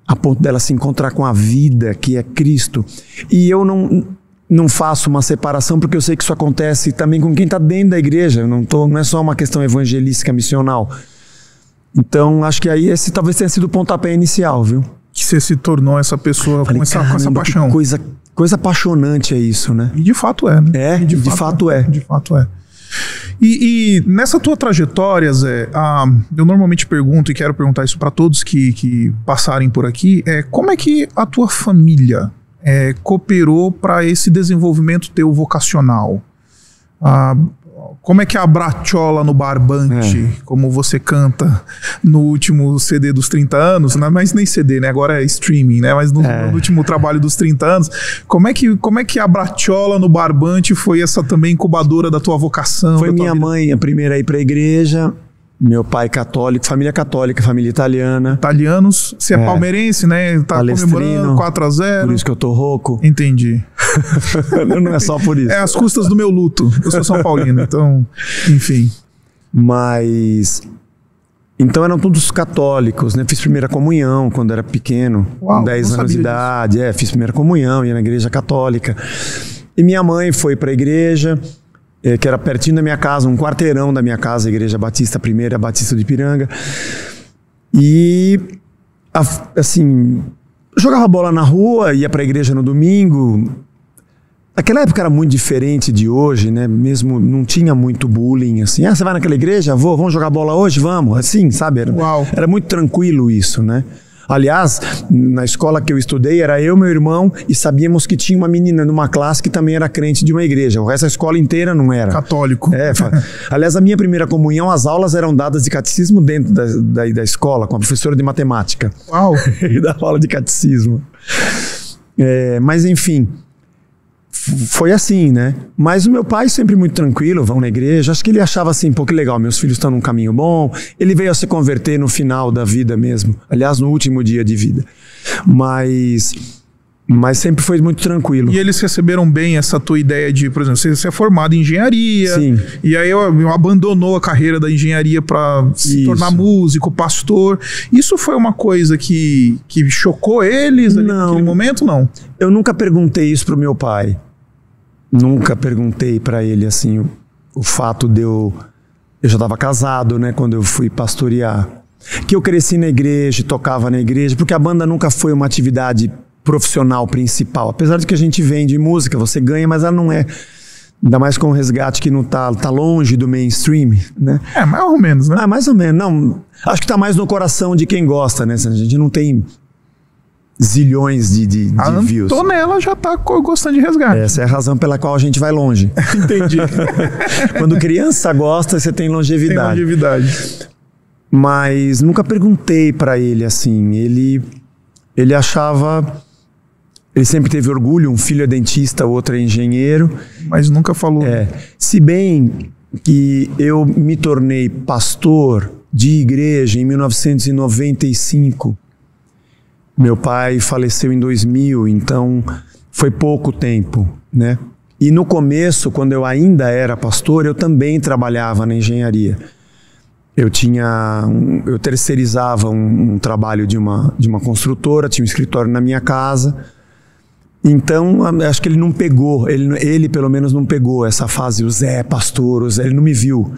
a ponto dela se encontrar com a vida, que é Cristo. E eu não, não faço uma separação, porque eu sei que isso acontece também com quem está dentro da igreja. Não, tô, não é só uma questão evangelística, missional. Então, acho que aí esse talvez tenha sido o pontapé inicial, viu? Que você se tornou essa pessoa Falei, com, essa, com essa "Caramba, que paixão. Coisa, coisa apaixonante é isso, né? E de fato é, né? É, E de fato é. De fato é. E, e nessa tua trajetória, Zé, ah, eu normalmente pergunto e quero perguntar isso para todos que, que passarem por aqui, é como é que a tua família é, cooperou para esse desenvolvimento teu vocacional? Ah, como é que a Brachola no Barbante, como você canta no último CD dos 30 anos, né? mas nem CD, né? Agora é streaming, né? Mas no, no último trabalho dos 30 anos, como é que, como é que a Brachola no Barbante foi essa também incubadora da tua vocação? Foi minha vida? mãe a primeira a ir para a igreja, meu pai católico, família católica, família italiana. Italianos, você é, É. palmeirense, né? Tá comemorando 4 a 0 Por isso que eu tô rouco. Entendi. Não é só por isso. É as custas do meu luto. Eu sou São Paulino, então, enfim. Mas. Então eram todos católicos, né? Fiz primeira comunhão quando era pequeno, Uau, com 10 não anos de idade. É, fiz primeira comunhão, ia na igreja católica. E minha mãe foi para a igreja, eh, que era pertinho da minha casa, um quarteirão da minha casa, a Igreja Batista Primeira, Batista de Piranga. E, a- assim, jogava bola na rua, ia para a igreja no domingo. Naquela época era muito diferente de hoje, né? Mesmo não tinha muito bullying, assim. Ah, você vai naquela igreja? Vou, vamos jogar bola hoje? Vamos. Assim, sabe? Era, Uau. era muito tranquilo isso, né? Aliás, na escola que eu estudei, era eu, meu irmão, e sabíamos que tinha uma menina numa classe que também era crente de uma igreja. O resto da escola inteira não era. Católico. É, aliás, a minha primeira comunhão, as aulas eram dadas de catecismo dentro da, da, da escola, com a professora de matemática. Uau. e dava aula de catecismo. É, mas enfim, foi assim, né? Mas o meu pai sempre muito tranquilo, vão na igreja. Acho que ele achava assim, pô, que legal, meus filhos estão num caminho bom. Ele veio a se converter no final da vida mesmo. Aliás, no último dia de vida. Mas mas sempre foi muito tranquilo. E eles receberam bem essa tua ideia de, por exemplo, você, é formado em engenharia. Sim. E aí eu, abandonou a carreira da engenharia para se tornar músico, pastor. Isso foi uma coisa que, que chocou eles não, naquele momento, não? Eu nunca perguntei isso pro meu pai. Nunca perguntei para ele assim o, o fato de eu eu já estava casado, né, quando eu fui pastorear. Que eu cresci na igreja, tocava na igreja, porque a banda nunca foi uma atividade profissional principal. Apesar de que a gente vende música, você ganha, mas ela não é. Ainda mais com o resgate que não tá, tá longe do mainstream, né? É, mais ou menos, né? Ah, mais ou menos. Não, acho que tá mais no coração de quem gosta, né? A gente não tem zilhões de, de, de a views. A Antonella já tá gostando de resgate. Essa é a razão pela qual a gente vai longe. Entendi. Quando criança gosta, você tem longevidade. Tem longevidade. Mas nunca perguntei para ele assim. Ele, ele achava ele sempre teve orgulho, um filho é dentista, o outro é engenheiro. Mas nunca falou. É. Se bem que eu me tornei pastor de igreja em 1995. Meu pai faleceu em 2000, então foi pouco tempo, né? E no começo, quando eu ainda era pastor, eu também trabalhava na engenharia. Eu tinha, um, eu terceirizava um, um trabalho de uma de uma construtora, tinha um escritório na minha casa então, acho que ele não pegou, ele, ele pelo menos não pegou essa fase, o Zé, pastor, o Zé, ele não me viu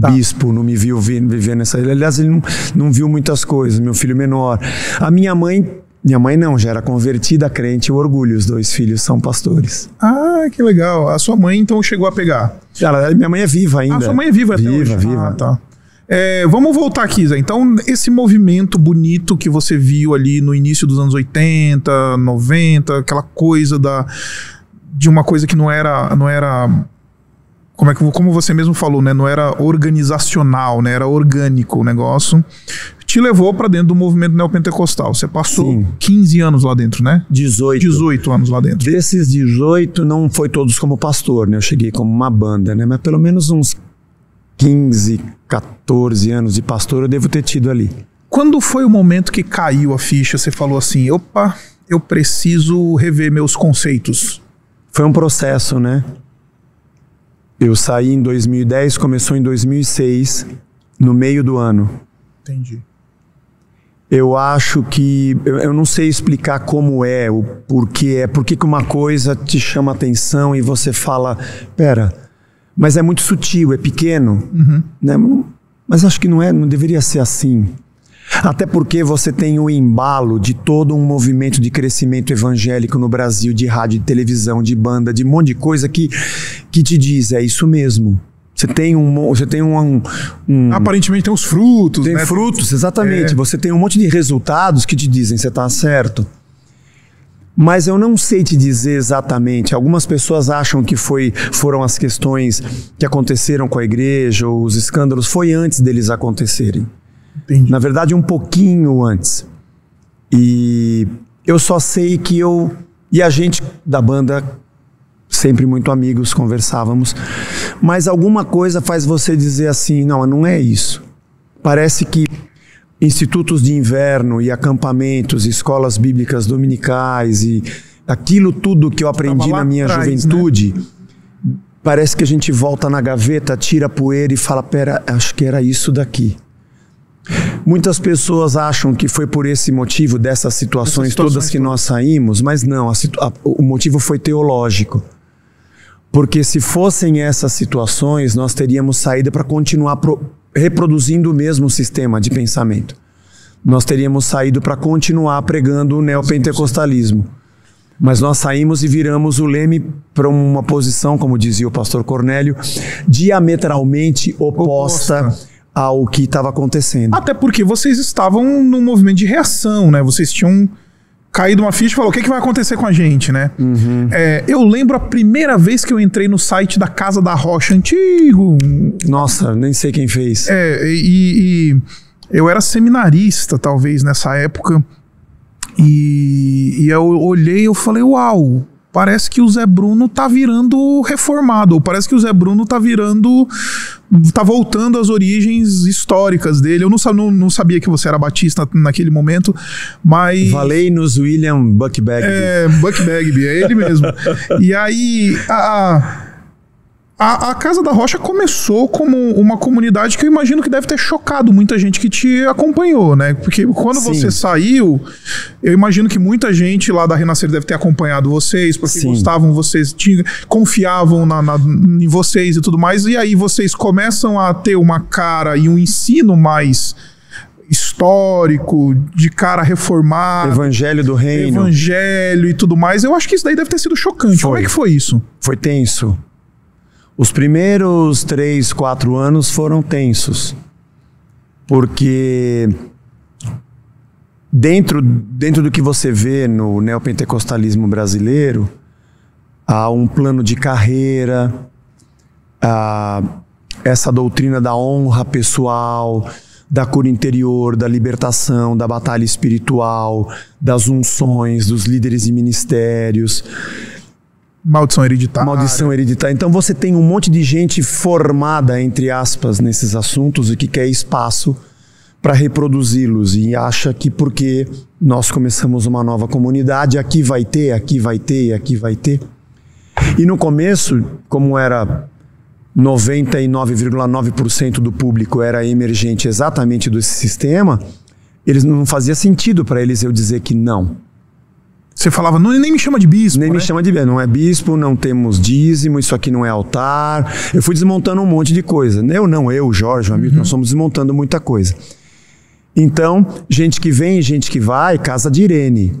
tá. bispo, não me viu vivendo essa. Aliás, ele não, não viu muitas coisas, meu filho menor. A minha mãe minha mãe não, já era convertida, crente, o orgulho, os dois filhos são pastores. Ah, que legal. A sua mãe então chegou a pegar? Ela, minha mãe é viva ainda. Ah, sua mãe é viva até Viva, viva. Ah, tá. É, vamos voltar aqui, Zé. Então, esse movimento bonito que você viu ali no início dos anos 80, 90, aquela coisa da de uma coisa que não era não era como é que como você mesmo falou, né, não era organizacional, né, era orgânico o negócio. Te levou para dentro do movimento neopentecostal. Você passou Sim. 15 anos lá dentro, né? 18. 18 anos lá dentro. Desses 18 não foi todos como pastor, né? Eu cheguei como uma banda, né? Mas pelo menos uns 15, 14 anos de pastor eu devo ter tido ali. Quando foi o momento que caiu a ficha? Você falou assim: opa, eu preciso rever meus conceitos. Foi um processo, né? Eu saí em 2010, começou em 2006, no meio do ano. Entendi. Eu acho que. Eu, eu não sei explicar como é, o porquê é, por que uma coisa te chama atenção e você fala: pera, mas é muito sutil, é pequeno, uhum. né? Mas acho que não é, não deveria ser assim. Até porque você tem o embalo de todo um movimento de crescimento evangélico no Brasil, de rádio, de televisão, de banda, de um monte de coisa que, que te diz, é isso mesmo. Você tem um, você tem um, um aparentemente tem os frutos, tem né? frutos, exatamente. É. Você tem um monte de resultados que te dizem você está certo. Mas eu não sei te dizer exatamente. Algumas pessoas acham que foi, foram as questões que aconteceram com a igreja, ou os escândalos, foi antes deles acontecerem. Entendi. Na verdade, um pouquinho antes. E eu só sei que eu e a gente da banda sempre muito amigos, conversávamos, mas alguma coisa faz você dizer assim, não, não é isso. Parece que institutos de inverno e acampamentos, escolas bíblicas dominicais e aquilo tudo que eu aprendi na minha atrás, né? juventude. Né? Parece que a gente volta na gaveta, tira a poeira e fala: pera, acho que era isso daqui. Muitas pessoas acham que foi por esse motivo, dessas situações, situações todas que nós saímos, mas não, a, a, o motivo foi teológico. Porque se fossem essas situações, nós teríamos saída para continuar pro, reproduzindo o mesmo sistema de pensamento. Nós teríamos saído para continuar pregando o neopentecostalismo. Mas nós saímos e viramos o leme para uma posição, como dizia o pastor Cornélio, diametralmente oposta, oposta. Ao que estava acontecendo. Até porque vocês estavam num movimento de reação, né? Vocês tinham caído uma ficha e falou: o que, que vai acontecer com a gente, né? Uhum. É, eu lembro a primeira vez que eu entrei no site da Casa da Rocha antigo. Nossa, nem sei quem fez. É, e, e eu era seminarista, talvez, nessa época. E, e eu olhei e eu falei: uau, parece que o Zé Bruno tá virando reformado, ou parece que o Zé Bruno tá virando tá voltando às origens históricas dele. Eu não, não, não sabia que você era batista naquele momento, mas. Valei-nos William Buck Bagby. É, Buck Bagby, é ele mesmo. e aí, a, a, a, Casa da Rocha começou como uma comunidade que eu imagino que deve ter chocado muita gente que te acompanhou, né? Porque quando Sim. você saiu, eu imagino que muita gente lá da Renascer deve ter acompanhado vocês, porque Sim. gostavam vocês, tinham, confiavam na, na, em vocês e tudo mais. E aí vocês começam a ter uma cara e um ensino mais histórico, de cara reformado. Evangelho do reino. Evangelho e tudo mais. Eu acho que isso daí deve ter sido chocante. Foi. Como é que foi isso? Foi tenso. Os primeiros três, quatro anos foram tensos, porque dentro, dentro do que você vê no neopentecostalismo brasileiro, há um plano de carreira, há essa doutrina da honra pessoal, da cura interior, da libertação, da batalha espiritual, das unções, dos líderes e ministérios. Maldição hereditária. Maldição hereditária. Então você tem um monte de gente formada, entre aspas, nesses assuntos e que quer espaço para reproduzi-los e acha que porque nós começamos uma nova comunidade, aqui vai ter, aqui vai ter, aqui vai ter. E no começo, como era 99,9% do público era emergente exatamente desse sistema, eles não fazia sentido para eles eu dizer que não. Você falava, não, nem me chama de bispo. Nem né? me chama de bispo. Não é bispo, não temos dízimo, isso aqui não é altar. Eu fui desmontando um monte de coisa. Eu não, eu, Jorge, o amigo, uhum. nós fomos desmontando muita coisa. Então, gente que vem, gente que vai, casa de Irene.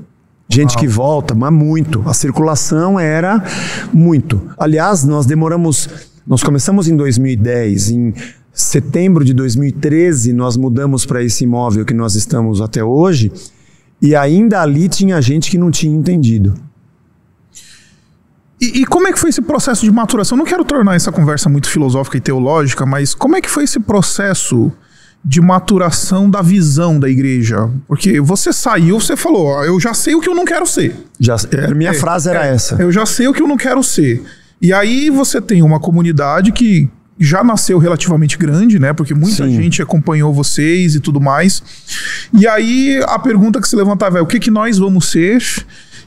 Gente Uau. que volta, mas muito. A circulação era muito. Aliás, nós demoramos. Nós começamos em 2010, em setembro de 2013, nós mudamos para esse imóvel que nós estamos até hoje. E ainda ali tinha gente que não tinha entendido. E, e, como é que foi esse processo de maturação? Não quero tornar essa conversa muito filosófica e teológica, mas como é que foi esse processo de maturação da visão da igreja? Porque você saiu, você falou, eu já sei o que eu não quero ser. Já, é, minha é, frase era é, essa. Eu já sei o que eu não quero ser. E aí você tem uma comunidade que já nasceu relativamente grande, né? Porque muita Sim. gente acompanhou vocês e tudo mais. E aí a pergunta que se levantava é: o que, que nós vamos ser?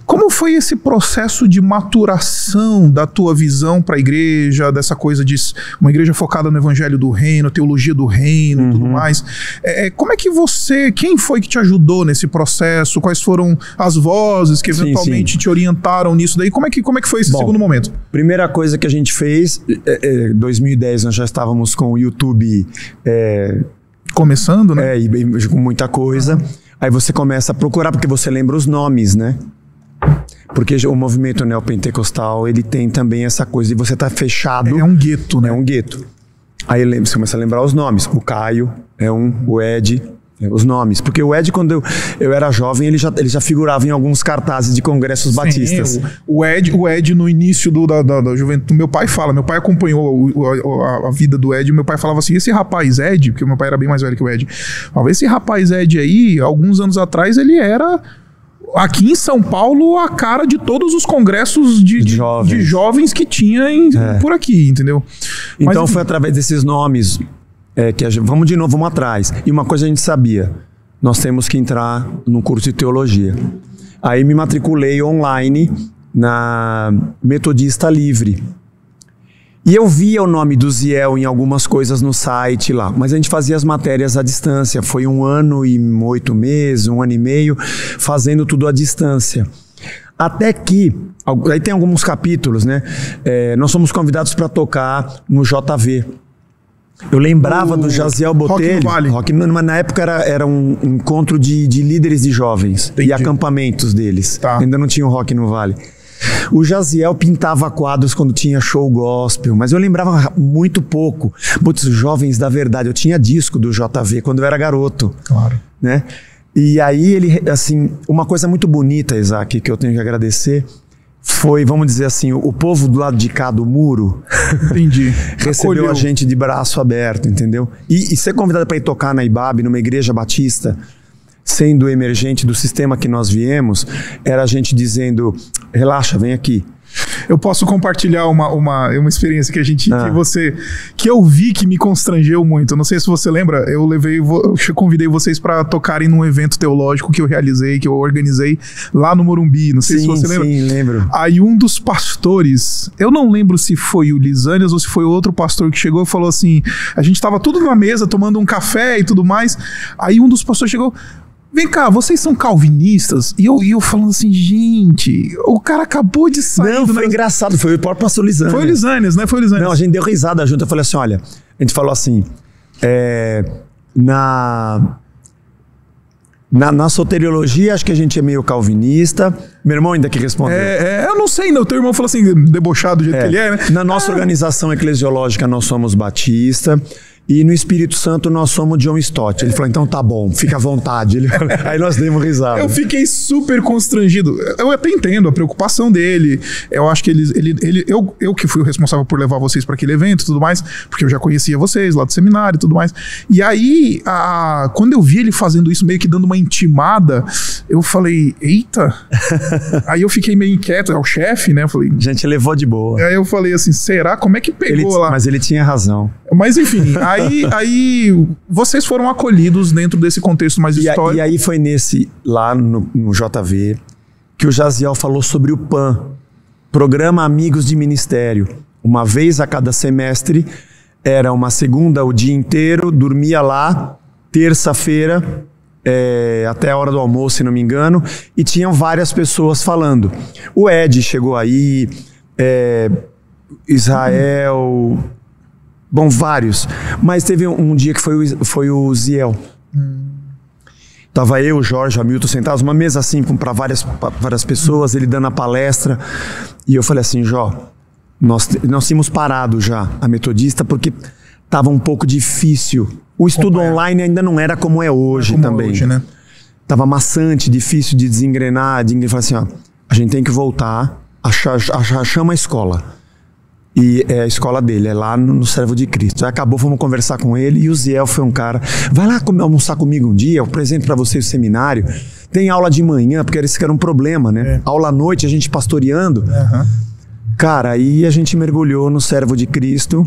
Como foi esse processo de maturação da tua visão para a igreja, dessa coisa de uma igreja focada no evangelho do reino, teologia do reino uhum. e tudo uhum. mais? É, é, como é que você, quem foi que te ajudou nesse processo? Quais foram as vozes que eventualmente sim, sim. te orientaram nisso daí? Como é que, como é que foi esse Bom, segundo momento? Primeira coisa que a gente fez, é, é, 2010 nós já estávamos com o YouTube é, começando, né? É, e, com muita coisa. Aí você começa a procurar porque você lembra os nomes, né? Porque o movimento neopentecostal, ele tem também essa coisa de você estar tá fechado. É um gueto, né? É um gueto. Aí você começa a lembrar os nomes. O Caio é um, o Ed, é, os nomes. Porque o Ed, quando eu, eu era jovem, ele já, ele já figurava em alguns cartazes de congressos Sim, batistas. O, o, Ed, o Ed, no início do, da, da, da juventude, meu pai fala, meu pai acompanhou a, a, a, vida do Ed, meu pai falava assim: esse rapaz Ed, porque meu pai era bem mais velho que o Ed, falava, esse rapaz Ed aí, alguns anos atrás, ele era aqui em São Paulo a cara de todos os congressos de, de, jovens. de jovens. que tinha em, é. por aqui, entendeu? Então Mas, foi através desses nomes é, que gente, vamos de novo, vamos atrás. E uma coisa a gente sabia, nós temos que entrar no curso de teologia. Aí me matriculei online na Metodista Livre. E eu via o nome do Ziel em algumas coisas no site lá, mas a gente fazia as matérias à distância. Foi um ano e oito meses, um ano e meio, fazendo tudo à distância. Até que, aí tem alguns capítulos, né? É, nós somos convidados para tocar no JV. Eu lembrava o do Jaziel Botelho. Rock no Vale. Rock, mas na época era, era um encontro de, de líderes de jovens Entendi. e acampamentos deles. Tá. Ainda não tinha o Rock no Vale. O Jaziel pintava quadros quando tinha show gospel, mas eu lembrava muito pouco. Putz, Jovens da Verdade, eu tinha disco do JV quando eu era garoto. Claro. Né? E aí ele, assim, uma coisa muito bonita, Isaac, que eu tenho que agradecer, foi, vamos dizer assim, o povo do lado de cá do muro. Entendi. recebeu Acolheu. a gente de braço aberto, entendeu? E, e ser convidado para ir tocar na IBAB, numa igreja batista, sendo emergente do sistema que nós viemos, era a gente dizendo: relaxa, vem aqui. Eu posso compartilhar uma, uma, uma experiência que a gente, Ah. que você, que eu vi que me constrangeu muito. Não sei se você lembra, eu levei, eu convidei vocês para tocarem num evento teológico que eu realizei, que eu organizei lá no Morumbi. Não sei se Sim, você lembra. sim, lembro. Aí um dos pastores, eu não lembro se foi o Lisânias ou se foi outro pastor que chegou e falou assim: a gente tava tudo na mesa tomando um café e tudo mais. Aí um dos pastores chegou. Vem cá, vocês são calvinistas? E eu, e eu falando assim, gente, o cara acabou de sair. Não, foi negócio." engraçado, foi o próprio pastor Lisandro. Foi o Lisânias, né? Foi o. Não, a gente deu risada junto. Eu falei assim: olha, a gente falou assim. é, na, na. Na soteriologia, acho que a gente é meio calvinista. Meu irmão ainda que respondeu. É, é, eu não sei, né? O teu irmão falou assim, debochado do jeito É. que ele é, né? Na nossa organização eclesiológica, nós somos batista. E no Espírito Santo nós somos John Stott. Ele falou, então tá bom, fica à vontade. Ele- Aí nós demos risada. Eu fiquei super constrangido. Eu até entendo a preocupação dele. Eu acho que ele. ele, ele eu, eu que fui o responsável por levar vocês para aquele evento e tudo mais, porque eu já conhecia vocês lá do seminário e tudo mais. E aí, a, quando eu vi ele fazendo isso, meio que dando uma intimada, eu falei, eita. aí eu fiquei meio inquieto, é o chefe, né? Eu falei. Gente levou de boa. Aí eu falei assim, será? Como é que Ele- pegou lá? mas ele tinha razão. Mas enfim, aí, aí vocês foram acolhidos dentro desse contexto mais E, a- histórico. e aí foi nesse, lá no, no JV, que o Jaziel falou sobre o PAN, Programa Amigos de Ministério. Uma vez a cada semestre, era uma segunda o dia inteiro, dormia lá, terça-feira, é, até a hora do almoço, se não me engano, e tinham várias pessoas falando. O Ed chegou aí, é, Israel, bom, vários. Mas teve um, um dia que foi o, foi o Ziel. Tava eu, Jorge, Hamilton sentados, uma mesa assim para várias, pra várias pessoas, ele dando a palestra. E eu falei assim, Jó, nós, nós tínhamos parado já a metodista porque tava um pouco difícil. O estudo Acompanhar. online ainda não era como é hoje Como também. hoje, né? Tava maçante, difícil de desengrenar. De engrenar. assim, ó, a gente tem que voltar, achar, achar, chama a escola. E é a escola dele, é lá no, no Servo de Cristo. Aí acabou, fomos conversar com ele e o Ziel foi um cara. Vai lá almoçar comigo um dia, eu apresento para vocês o seminário. Tem aula de manhã, porque esse que era um problema, né? É. Aula à noite, a gente pastoreando. Aham. Cara, aí a gente mergulhou no Servo de Cristo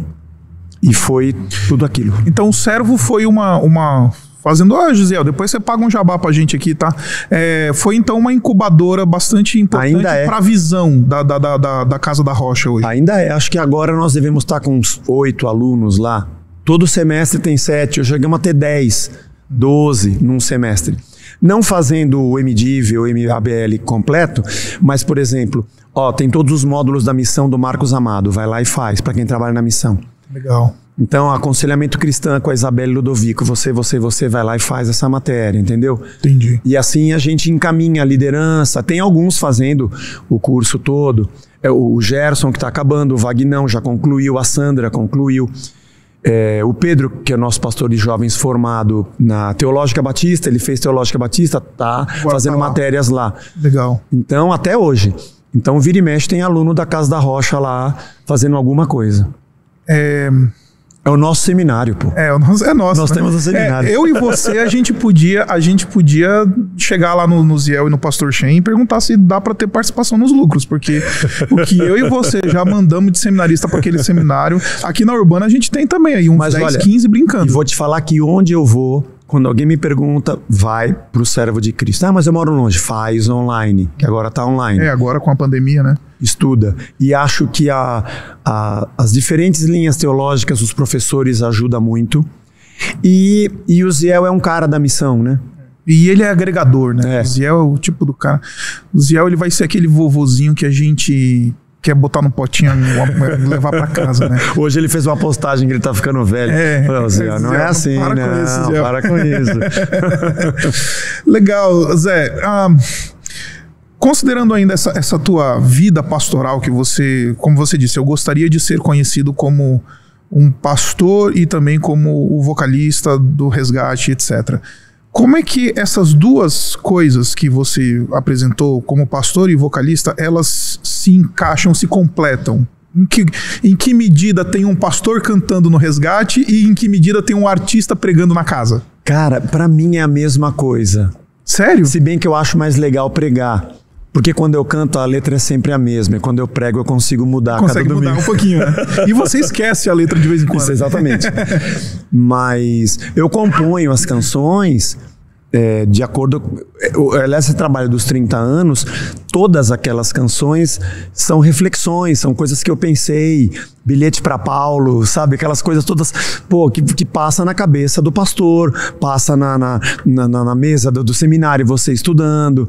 e foi tudo aquilo. Então o servo foi uma. uma fazendo. Ó, Gisele, depois você paga um jabá pra gente aqui, tá? É, foi então uma incubadora bastante importante é. pra visão da, da, da, da, da Casa da Rocha hoje. Ainda é, acho que agora nós devemos estar com uns oito alunos lá. Todo semestre tem sete, eu chegamos a ter dez, doze num semestre. Não fazendo o MDiv ou MABL completo, mas, por exemplo, ó, tem todos os módulos da missão do Marcos Amado, vai lá e faz, para quem trabalha na missão. Legal. Então, aconselhamento cristã com a Isabelle Ludovico, você, você, você vai lá e faz essa matéria, entendeu? Entendi. E assim a gente encaminha a liderança. Tem alguns fazendo o curso todo. É o Gerson que está acabando, o Vagnão já concluiu, a Sandra concluiu. É, o Pedro, que é nosso pastor de jovens formado na Teológica Batista, ele fez Teológica Batista, tá fazendo tá lá. matérias lá. Legal. Então, até hoje. Então, vira e mexe, tem aluno da Casa da Rocha lá fazendo alguma coisa. É, É o nosso seminário, pô. é, o nosso- é nosso. Nós né? temos um seminário. É, eu e você, a gente podia, a gente podia chegar lá no, no Ziel e no Pastor Shen e perguntar se dá pra ter participação nos lucros, porque o que eu e você já mandamos de seminarista pra aquele seminário, aqui na Urbana a gente tem também aí uns Mas 10, olha, 15 E brincando. vou te falar que onde eu vou, quando alguém me pergunta, vai pro servo de Cristo. Ah, mas eu moro longe. Faz online, que agora tá online. É, agora com a pandemia, né? Estuda. E acho que a, a- as diferentes linhas teológicas, os professores ajudam muito. E, e o Ziel é um cara da missão, né? E ele é agregador, né? É. O Ziel é o tipo do cara. O Ziel ele vai ser aquele vovozinho que a gente quer botar no potinho e levar pra casa, né? Hoje ele fez uma postagem que ele tá ficando velho. É. Falei, "Ô, Ziel, não é Ziel, assim, para com não. isso, Ziel." para com isso. Legal, Zé. ah, considerando ainda essa, essa tua vida pastoral que você, como você disse, eu gostaria de ser conhecido como um pastor e também como o vocalista do resgate, etc. Como é que essas duas coisas que você apresentou como pastor e vocalista, elas se encaixam, se completam? Em que, em que medida tem um pastor cantando no resgate e em que medida tem um artista pregando na casa? Cara, pra mim é a mesma coisa. Sério? Se bem que eu acho mais legal pregar. Porque quando eu canto, a letra é sempre a mesma. E quando eu prego, eu consigo mudar Consegue cada mudar domingo. um pouquinho, né? E você esquece a letra de vez em quando. Isso, exatamente. Mas eu componho as canções é, de acordo. eu- Aliás, esse trabalho dos 30 anos, todas aquelas canções são reflexões, são coisas que eu pensei, bilhete para Paulo, sabe? Aquelas coisas todas, pô, que, que passa na cabeça do pastor, passa na, na, na, na- na mesa do, do seminário, você estudando.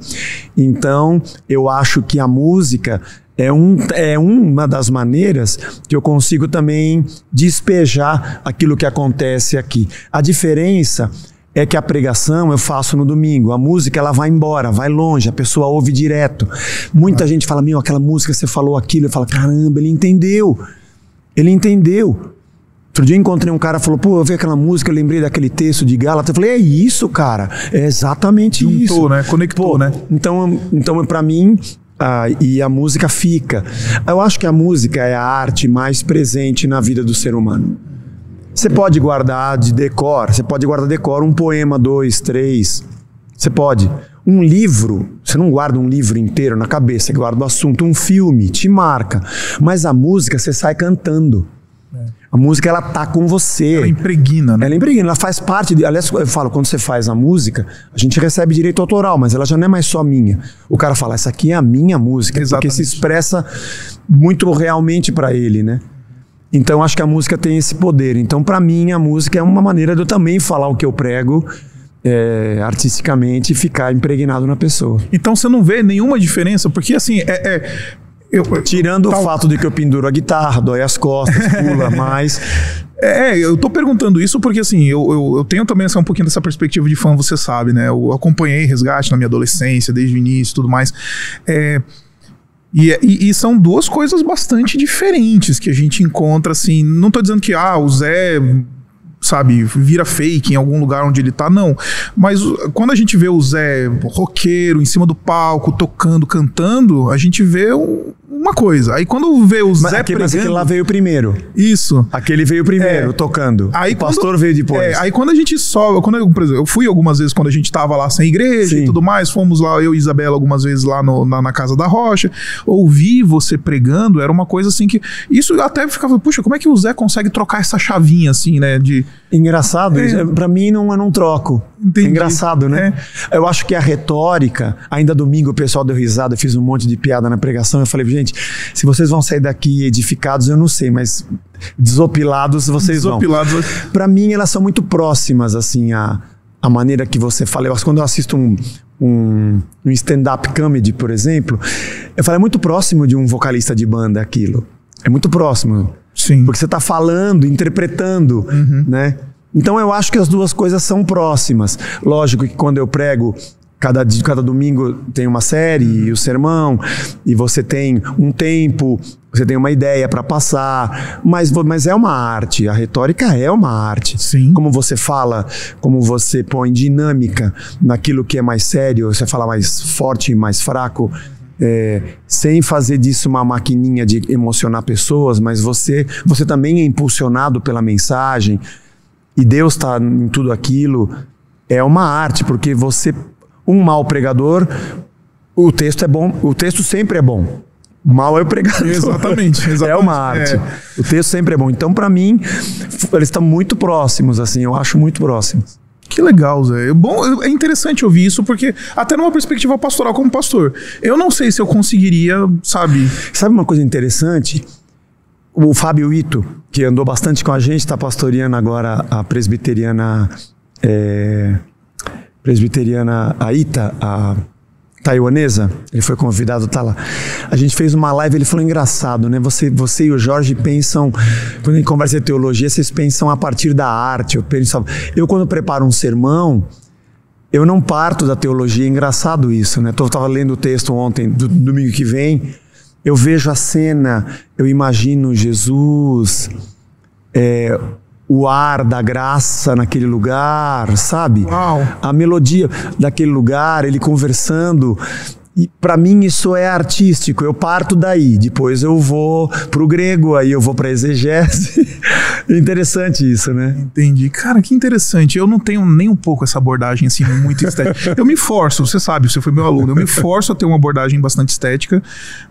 Então, eu acho que a música é, um, é uma das maneiras que eu consigo também despejar aquilo que acontece aqui. A diferença é que a pregação eu faço no domingo, a música ela vai embora, vai longe, a pessoa ouve direto. Muita gente fala, meu, aquela música você falou aquilo, eu falo, caramba, ele entendeu, ele entendeu. Outro dia eu encontrei um cara falou, pô, eu vi aquela música, eu lembrei daquele texto de Gálatas. Eu falei, é isso, cara, é exatamente Juntou, isso. né? Conectou, Pô, né? Então, então para mim, ah, e a música fica. Eu acho que a música é a arte mais presente na vida do ser humano. Você pode guardar de decor, você pode guardar decor um poema, dois, três. Você pode. Um livro, você não guarda um livro inteiro na cabeça, você guarda o assunto. Um filme te marca. Mas a música você sai cantando. A música ela tá com você. Ela impregna, né? Ela é impregna, ela faz parte de. Aliás, eu falo, quando você faz a música, a gente recebe direito autoral, mas ela já não é mais só minha. O cara fala, essa aqui é a minha música, porque Exatamente. se expressa muito realmente para ele, né? Então acho que a música tem esse poder. Então, para mim, a música é uma maneira de eu também falar o que eu prego é, artisticamente e ficar impregnado na pessoa. Então você não vê nenhuma diferença, porque assim, é. é- eu, Tirando Tal- o fato de que eu penduro a guitarra, dói as costas, pula mais. É, eu tô perguntando isso porque, assim, eu, eu, eu tenho também essa, um pouquinho dessa perspectiva de fã, você sabe, né? Eu acompanhei Resgate na minha adolescência, desde o início e tudo mais. É, e, e- e são duas coisas bastante diferentes que a gente encontra, assim. Não tô dizendo que, ah, o Zé. Sabe, vira fake em algum lugar onde ele tá, não. Mas quando a gente vê o Zé roqueiro em cima do palco, tocando, cantando, a gente vê um- uma coisa. Aí quando vê o Mas, Zé aquele, mas aquele lá veio primeiro. isso. Aquele veio primeiro, É. tocando. Aí o pastor quando- veio depois. É, aí quando a gente sobe, quando eu, por exemplo, eu fui algumas vezes quando a gente tava lá sem igreja e Sim. tudo mais, fomos lá, eu e Isabela, algumas vezes lá no- na, na Casa da Rocha, ouvir você pregando, era uma coisa assim que. Isso até ficava, puxa, como é que o Zé consegue trocar essa chavinha assim, né? De. Engraçado, É. isso. pra mim não, eu não troco. Entendi. É engraçado, né? Eu acho que a retórica, ainda domingo o pessoal deu risada, eu fiz um monte de piada na pregação. Eu falei, gente, se vocês vão sair daqui edificados, eu não sei, mas desopilados vocês vão. Desopilados. Pra mim, elas são muito próximas, assim, a, a maneira que você fala. Eu, quando eu assisto um, um, um stand-up comedy, por exemplo, eu falo, é muito próximo de um vocalista de banda aquilo. É muito próximo. Sim. Porque você está falando, interpretando, né? Então eu acho que as duas coisas são próximas. Lógico que quando eu prego, cada, cada domingo tem uma série e o sermão, e você tem um tempo, você tem uma ideia para passar, mas, mas é uma arte, a retórica é uma arte. Sim. Como você fala, como você põe dinâmica naquilo que é mais sério, você fala mais forte e mais fraco. é, sem fazer disso uma maquininha de emocionar pessoas, mas você, você também é impulsionado pela mensagem e Deus está em tudo aquilo. É uma arte, porque você, um mau pregador, o texto é bom, o texto sempre é bom. Mal é o pregador. Exatamente, exatamente. É uma arte. É. O texto sempre é bom. Então, para mim, eles estão muito próximos, assim, eu acho muito próximos. Que legal, Zé. É Bom, é interessante ouvir isso, porque até numa perspectiva pastoral como pastor, eu não sei se eu conseguiria, sabe? Sabe uma coisa interessante? O Fábio Ito, que andou bastante com a gente, está pastoreando agora a presbiteriana. é, presbiteriana Aita, a taiwanesa. Ele foi convidado, tá lá. A gente fez uma live, ele falou engraçado, né? Você, você e o Jorge pensam, quando a gente conversa de teologia, vocês pensam a partir da arte. Eu penso, eu quando preparo um sermão, eu não parto da teologia, é engraçado isso, né? Eu estava lendo o texto ontem, do domingo que vem, eu vejo a cena, eu imagino Jesus, é, o ar da graça naquele lugar, sabe? Uau. A melodia daquele lugar, ele conversando. E para mim isso é artístico. Eu parto daí, depois eu vou pro grego, aí eu vou para exegese. Interessante isso, né? Entendi. Cara, que interessante. Eu não tenho nem um pouco essa abordagem assim muito estética. eu me forço, você sabe, você foi meu aluno, eu me forço a ter uma abordagem bastante estética,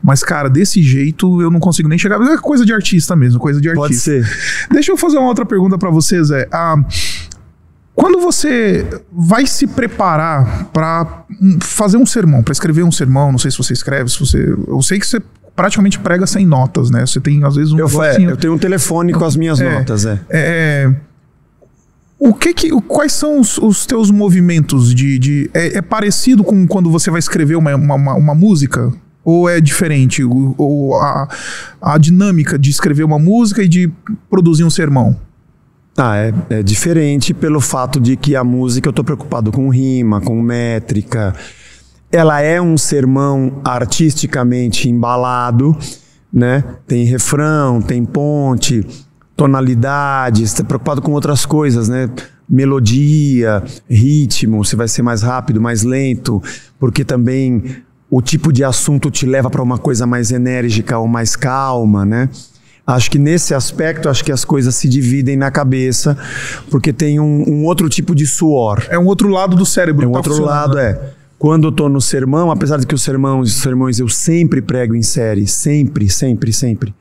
mas cara, desse jeito eu não consigo nem chegar. É coisa de artista mesmo, coisa de artista. Pode ser. Deixa eu fazer uma outra pergunta para você, Zé. Ah, quando você vai se preparar para fazer um sermão, para escrever um sermão, não sei se você escreve, se você, eu sei que você praticamente prega sem notas, né? Você tem às vezes um eu, é, eu tenho um telefone com as minhas é, notas, é. é. o que que, quais são os, os teus movimentos de, de é, é, parecido com quando você vai escrever uma, uma, uma música? Ou é diferente? Ou a, a dinâmica de escrever uma música e de produzir um sermão? Ah, é, é diferente pelo fato de que a música eu estou preocupado com rima, com métrica. Ela é um sermão artisticamente embalado, né? Tem refrão, tem ponte, tonalidade, está preocupado com outras coisas, né? Melodia, ritmo, se vai ser mais rápido, mais lento, porque também o tipo de assunto te leva para uma coisa mais enérgica ou mais calma, né? Acho que nesse aspecto, acho que as coisas se dividem na cabeça, porque tem um, um outro tipo de suor. É um outro lado do cérebro. É um tá outro lado, é. Quando eu estou no sermão, apesar de que os sermões, os sermões eu sempre prego em série, sempre, sempre, sempre.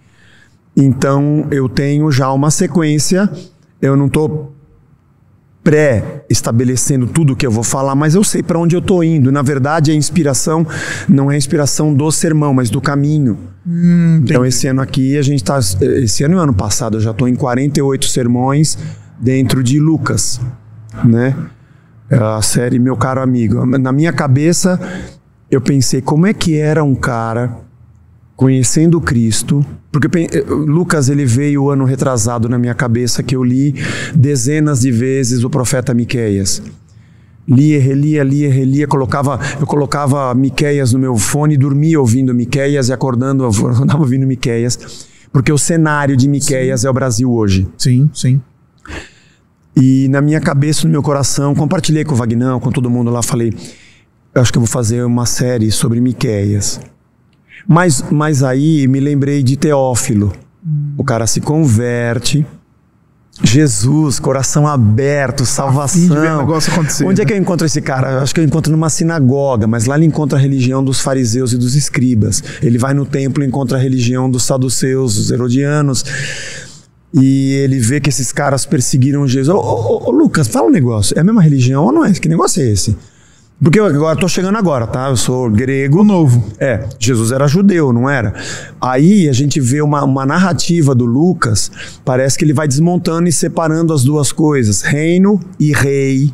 Então eu tenho já uma sequência, eu não estou pré-estabelecendo tudo o que eu vou falar, mas eu sei para onde eu estou indo. Na verdade, a inspiração não é a inspiração do sermão, mas do caminho. Hum, então, esse ano aqui, a gente está. Esse ano e ano passado, eu já estou em 48 sermões dentro de Lucas, né? É a série Meu Caro Amigo. Na minha cabeça, eu pensei como é que era um cara conhecendo Cristo, porque eh, Lucas ele veio ano retrasado na minha cabeça que eu li dezenas de vezes o profeta Miqueias. Lia, relia, lia, relia, colocava, eu colocava Miqueias no meu fone, dormia ouvindo Miqueias e acordando, andava ouvindo Miqueias, porque o cenário de Miqueias sim. é o Brasil hoje. Sim, sim. E na minha cabeça, no meu coração, compartilhei com o Vagnão, com todo mundo lá, falei, eu acho que eu vou fazer uma série sobre Miqueias. Mas, mas aí me lembrei de Teófilo. Hum. O cara se converte. Jesus, coração aberto, salvação. Onde é que eu encontro esse cara? Eu acho que eu encontro numa sinagoga, mas lá ele encontra a religião dos fariseus e dos escribas. Ele vai no templo e encontra a religião dos saduceus, dos herodianos. E ele vê que esses caras perseguiram Jesus. Ô, ô, ô, Lucas, fala um negócio. É a mesma religião ou não é? Que negócio é esse? Porque eu agora tô chegando agora, tá? Eu sou grego. novo. É, Jesus era judeu, não era? Aí a gente vê uma, uma narrativa do Lucas, parece que ele vai desmontando e separando as duas coisas: reino e rei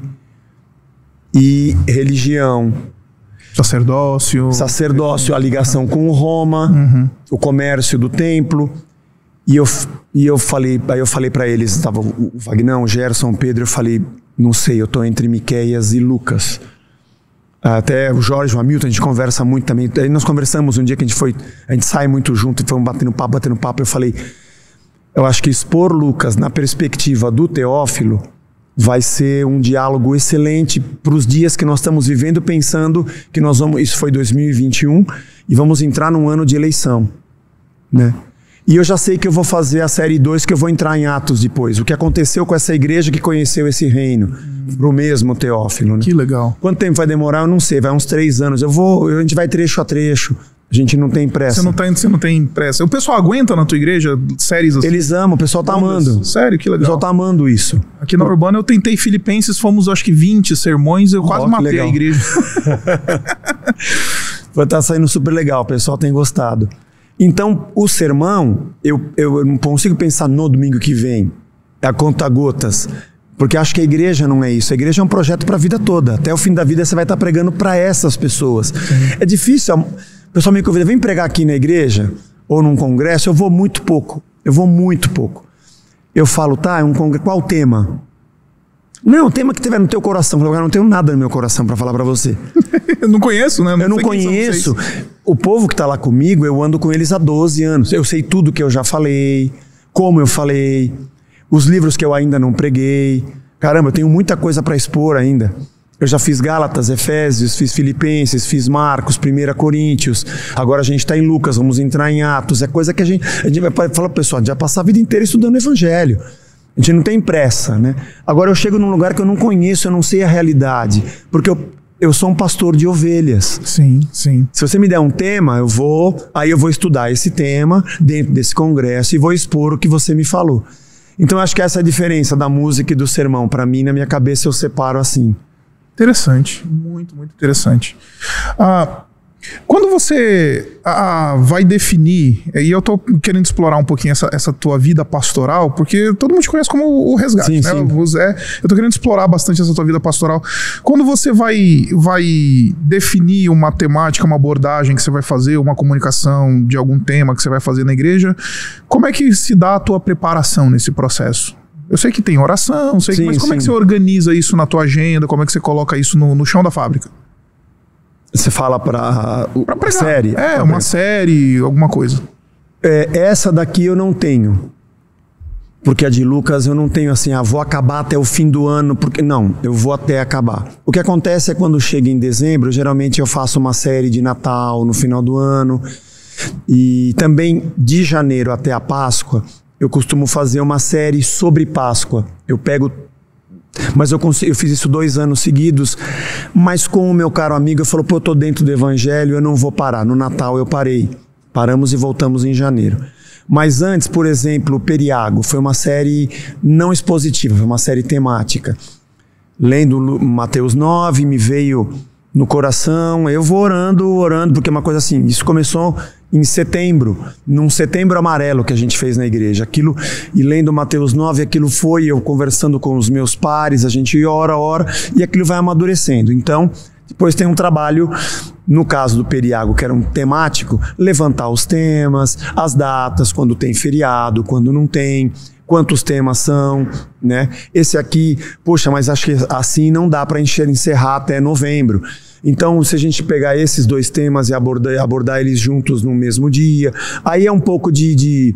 e religião. Sacerdócio. Sacerdócio, a ligação com Roma, uhum. o comércio do templo. E eu, e eu falei, aí eu falei para eles, estava o Vagnão, o Gerson, o Pedro, eu falei, não sei, eu tô entre Miqueias e Lucas. Até o Jorge, o Hamilton, a gente conversa muito também. Aí nós conversamos um dia que a gente foi, a gente sai muito junto e fomos batendo papo, batendo papo. Eu falei, eu acho que expor Lucas na perspectiva do Teófilo vai ser um diálogo excelente para os dias que nós estamos vivendo, pensando que nós vamos, isso foi 2021 e vamos entrar num ano de eleição, né? E eu já sei que eu vou fazer a série 2, que eu vou entrar em Atos depois. O que aconteceu com essa igreja que conheceu esse reino. Pro mesmo Teófilo, né? Que legal. Quanto tempo vai demorar? Eu não sei. Vai uns três anos. Eu vou... A gente vai trecho a trecho. A gente não tem pressa. Você não, tá, você não tem pressa. O pessoal aguenta na tua igreja séries assim? Eles amam, o pessoal tá amando. Sério, que legal. O pessoal tá amando isso. Aqui na Urbana eu tentei Filipenses, fomos acho que 20 sermões, eu oh, quase matei legal. a igreja. Vai tá saindo super legal, o pessoal tem gostado. Então, o sermão, eu, eu não consigo pensar no domingo que vem, a conta gotas. Porque acho que a igreja não é isso. A igreja é um projeto para a vida toda. Até o fim da vida você vai estar tá pregando para essas pessoas. É difícil. O pessoal me convida, vem pregar aqui na igreja ou num congresso. Eu vou muito pouco. Eu vou muito pouco. Eu falo, tá, é um congresso. Qual o tema? Não, o tema que tiver no teu coração. Eu não tenho nada no meu coração para falar para você. eu não conheço, né? Não eu não conheço. O povo que está lá comigo, eu ando com eles há 12 anos. Eu sei tudo que eu já falei, como eu falei, os livros que eu ainda não preguei. Caramba, eu tenho muita coisa para expor ainda. Eu já fiz Gálatas, Efésios, fiz Filipenses, fiz Marcos, 1 Coríntios. Agora a gente está em Lucas, vamos entrar em Atos. É coisa que a gente. A gente vai falar, pessoal, vai passar a vida inteira estudando o Evangelho. A gente não tem pressa, né? Agora eu chego num lugar que eu não conheço, eu não sei a realidade, porque eu, eu sou um pastor de ovelhas. Sim, sim. Se você me der um tema, eu vou, aí eu vou estudar esse tema dentro desse congresso e vou expor o que você me falou. Então acho que essa é a diferença da música e do sermão. Para mim, na minha cabeça, eu separo assim. Interessante, muito, muito interessante. Ah, quando você ah, vai definir, e eu tô querendo explorar um pouquinho essa, essa tua vida pastoral, porque todo mundo te conhece como o resgate, Sim, né? sim. O Zé, eu tô querendo explorar bastante essa tua vida pastoral. Quando você vai, vai definir uma temática, uma abordagem que você vai fazer, uma comunicação de algum tema que você vai fazer na igreja, como é que se dá a tua preparação nesse processo? Eu sei que tem oração, sei que, Sim, mas como é que sim. você organiza isso na tua agenda? Como é que você coloca isso no, no chão da fábrica? Você fala para Pra pregar. série? É, Pra uma pregar. série, alguma coisa. É, essa daqui eu não tenho. Porque a de Lucas eu não tenho assim, ah, vou acabar até o fim do ano, porque não, eu vou até acabar. O que acontece é quando chega em dezembro, geralmente eu faço uma série de Natal no final do ano. E também de janeiro até a Páscoa, eu costumo fazer uma série sobre Páscoa. Eu pego mas eu, consigo, eu fiz isso dois anos seguidos. Mas com o meu caro amigo, eu falou: pô, eu tô dentro do evangelho, eu não vou parar. No Natal eu parei. Paramos e voltamos em janeiro. Mas antes, por exemplo, Periago foi uma série não expositiva, foi uma série temática. Lendo Mateus 9, me veio no coração, eu vou orando, orando, porque é uma coisa assim, isso começou em setembro, num setembro amarelo que a gente fez na igreja. Aquilo, e lendo Mateus 9, aquilo foi eu conversando com os meus pares, a gente ora, ora, e aquilo vai amadurecendo. Então, depois tem um trabalho, no caso do Periago, que era um temático, levantar os temas, as datas, quando tem feriado, quando não tem, quantos temas são, né? Esse aqui, poxa, mas acho que assim não dá para encerrar até novembro. Então, se a gente pegar esses dois temas e abordar, abordar eles juntos no mesmo dia, aí é um pouco de, de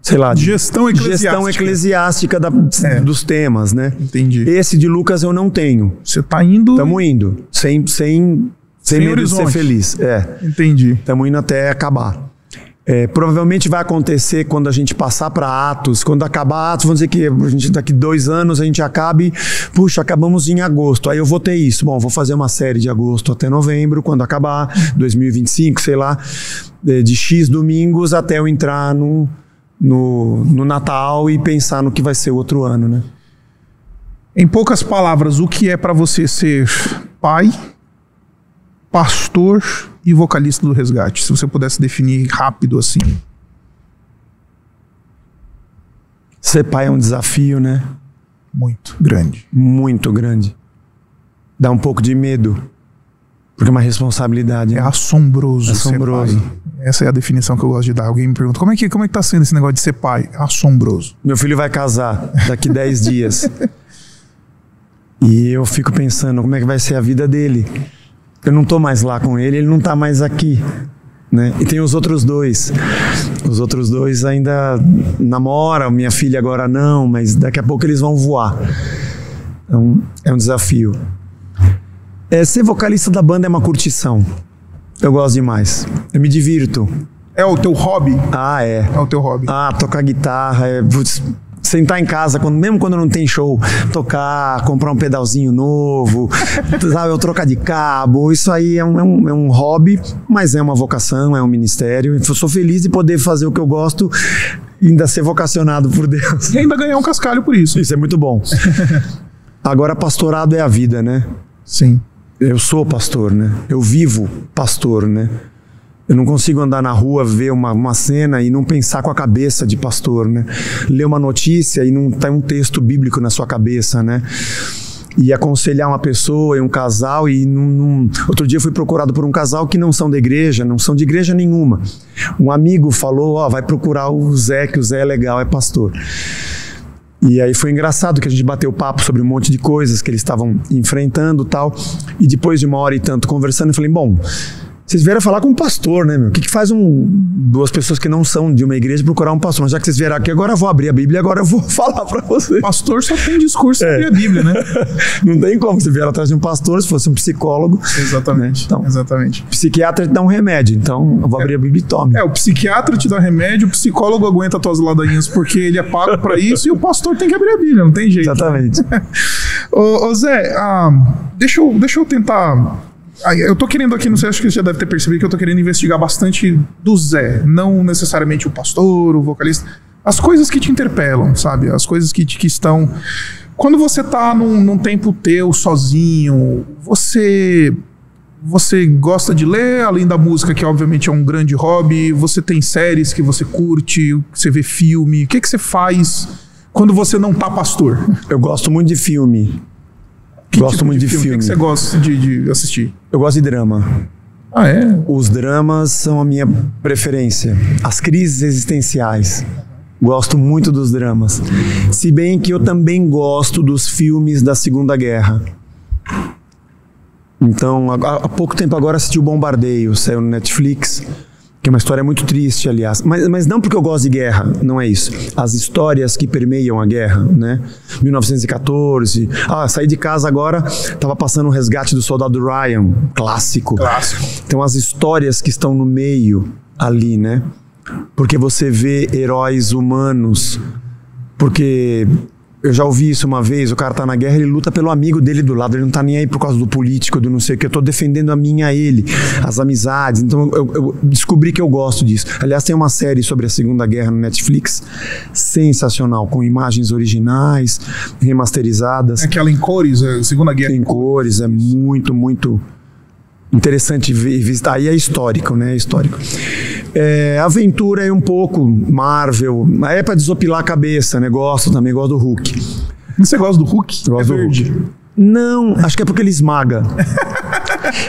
sei lá, de Gestão eclesiástica. gestão eclesiástica da- É. dos temas, né? Entendi. Esse de Lucas eu não tenho. Você tá indo. Estamos indo, sem, sem, sem, Sem medo de ser horizonte. feliz. É. Entendi. Estamos indo até acabar. É, provavelmente vai acontecer quando a gente passar para Atos, quando acabar Atos, vamos dizer que a gente, daqui dois anos a gente acabe, puxa, acabamos em agosto, aí eu vou ter isso. Bom, vou fazer uma série de agosto até novembro, quando acabar, 2025, sei lá, de, de X domingos até eu entrar no, no, no Natal e pensar no que vai ser o outro ano, né? Em poucas palavras, o que é pra você ser pai, pastor e vocalista do resgate? Se você pudesse definir rápido assim. Ser pai é um desafio, né? Muito grande. Muito grande. Dá um pouco de medo. Porque é uma responsabilidade. É né? assombroso, Assombroso. ser pai. Essa é a definição que eu gosto de dar. Alguém me pergunta, como é que, como é que tá sendo esse negócio de ser pai? Assombroso. Meu filho vai casar daqui 10 dias. E eu fico pensando como é que vai ser a vida dele. Eu não tô mais lá com ele, ele não tá mais aqui. Né? E tem os outros dois. Os outros dois ainda namoram, minha filha agora não, mas daqui a pouco eles vão voar. Então, é um desafio. É, ser vocalista da banda é uma curtição. Eu gosto demais. Eu me divirto. É o teu hobby? Ah, é. É o teu hobby. Ah, tocar guitarra, é, putz, sentar em casa, quando, mesmo quando não tem show, tocar, comprar um pedalzinho novo, sabe, eu trocar de cabo, isso aí é um, é um- é um hobby, mas é uma vocação, é um ministério. Eu sou feliz de poder fazer o que eu gosto e ainda ser vocacionado por Deus. E ainda ganhar um cascalho por isso. Isso é muito bom. Agora, pastorado é a vida, né? Sim. Eu sou pastor, né? Eu vivo pastor, né? Eu não consigo andar na rua, ver uma, uma cena e não pensar com a cabeça de pastor, né? Ler uma notícia e não tem um texto bíblico na sua cabeça, né? E aconselhar uma pessoa e um casal e não, não- Outro dia eu fui procurado por um casal que não são da igreja, não são de igreja nenhuma. Um amigo falou, ó, vai procurar o Zé, que o Zé é legal, é pastor. E aí foi engraçado que a gente bateu papo sobre um monte de coisas que eles estavam enfrentando tal. E depois de uma hora e tanto conversando, eu falei, bom, Vocês vieram falar com um pastor, né, meu? O que, que faz um, duas pessoas que não são de uma igreja procurar um pastor? Mas já que vocês vieram aqui, agora eu vou abrir a Bíblia e agora eu vou falar para vocês. Pastor só tem discurso É. sobre a Bíblia, né? Não tem como. Você vier atrás de um pastor, se fosse um psicólogo. Exatamente. Então. Exatamente. Psiquiatra te dá um remédio. Então, eu vou abrir a Bíblia e tome. É, o psiquiatra te dá remédio, o psicólogo aguenta tuas ladainhas porque ele é pago pra isso e o pastor tem que abrir a Bíblia, não tem jeito. Exatamente. Ô, ô, Zé, ah, deixa, eu, deixa eu tentar. Eu tô querendo aqui, não sei, acho que você já deve ter percebido que eu tô querendo investigar bastante do Zé, não necessariamente o pastor, o vocalista, as coisas que te interpelam, sabe? As coisas que, que estão. Quando você tá num, num tempo teu, sozinho, você. Você gosta de ler, além da música, que obviamente é um grande hobby, você tem séries que você curte, você vê filme. O que, que você faz quando você não tá pastor? Eu gosto muito de filme. Que gosto tipo muito de, O filme. que, que você gosta de, de assistir? Eu gosto de drama. Ah, é? Os dramas são a minha preferência. As crises existenciais. Gosto muito dos dramas. Se bem que eu também gosto dos filmes da Segunda Guerra. Então, há, há pouco tempo agora assisti o Bombardeio, saiu no Netflix, que é uma história muito triste, aliás. Mas, mas não porque eu gosto de guerra, não é isso. As histórias que permeiam a guerra, né? 1914. Ah, saí de casa agora, tava passando o resgate do soldado Ryan, clássico. Clássico. Então as histórias que estão no meio ali, né? Porque você vê heróis humanos. Porque eu já ouvi isso uma vez, o cara tá na guerra, ele luta pelo amigo dele do lado, ele não tá nem aí por causa do político, do não sei o que, eu tô defendendo a minha a ele, as amizades. Então eu, eu descobri que eu gosto disso. Aliás, tem uma série sobre a Segunda Guerra no Netflix, sensacional, com imagens originais, remasterizadas Aquela em cores, é, Segunda Guerra. em cores, é muito, muito interessante ver- visitar. Aí é histórico, né? É histórico. É, aventura é um pouco Marvel, mas é pra desopilar a cabeça, né? Gosto também, gosto do Hulk. Você gosta do Hulk? Eu é gosto do verde. Hulk. Não, acho que é porque ele esmaga.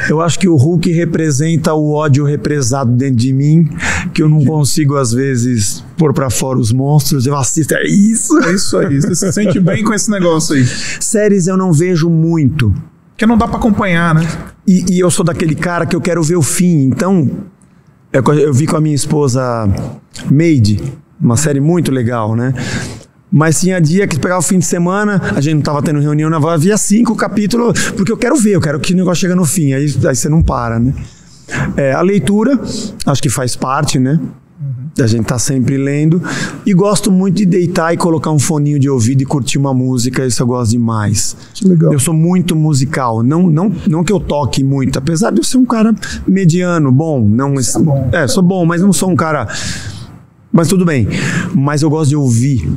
Eu acho que o Hulk representa o ódio represado dentro de mim, que eu não consigo, às vezes, pôr pra fora os monstros. Eu assisto, é isso. É isso aí. Você se sente bem com esse negócio aí. Séries eu não vejo muito. Porque não dá pra acompanhar, né? E, e eu sou daquele cara que eu quero ver o fim. Então, eu, eu vi com a minha esposa Made, uma série muito legal, né? Mas tinha dia que pegava o fim de semana, a gente não tava tendo reunião na voz, havia cinco capítulos, porque eu quero ver, eu quero que o negócio chegue no fim, aí, aí você não para, né? É, a leitura, acho que faz parte, né? A gente tá sempre lendo. E gosto muito de deitar e colocar um foninho de ouvido e curtir uma música, isso eu gosto demais. Que legal. Eu sou muito musical, não, não, não que eu toque muito, apesar de eu ser um cara mediano, bom, não é bom. é, sou bom, mas não sou um cara mas tudo bem. Mas eu gosto de ouvir.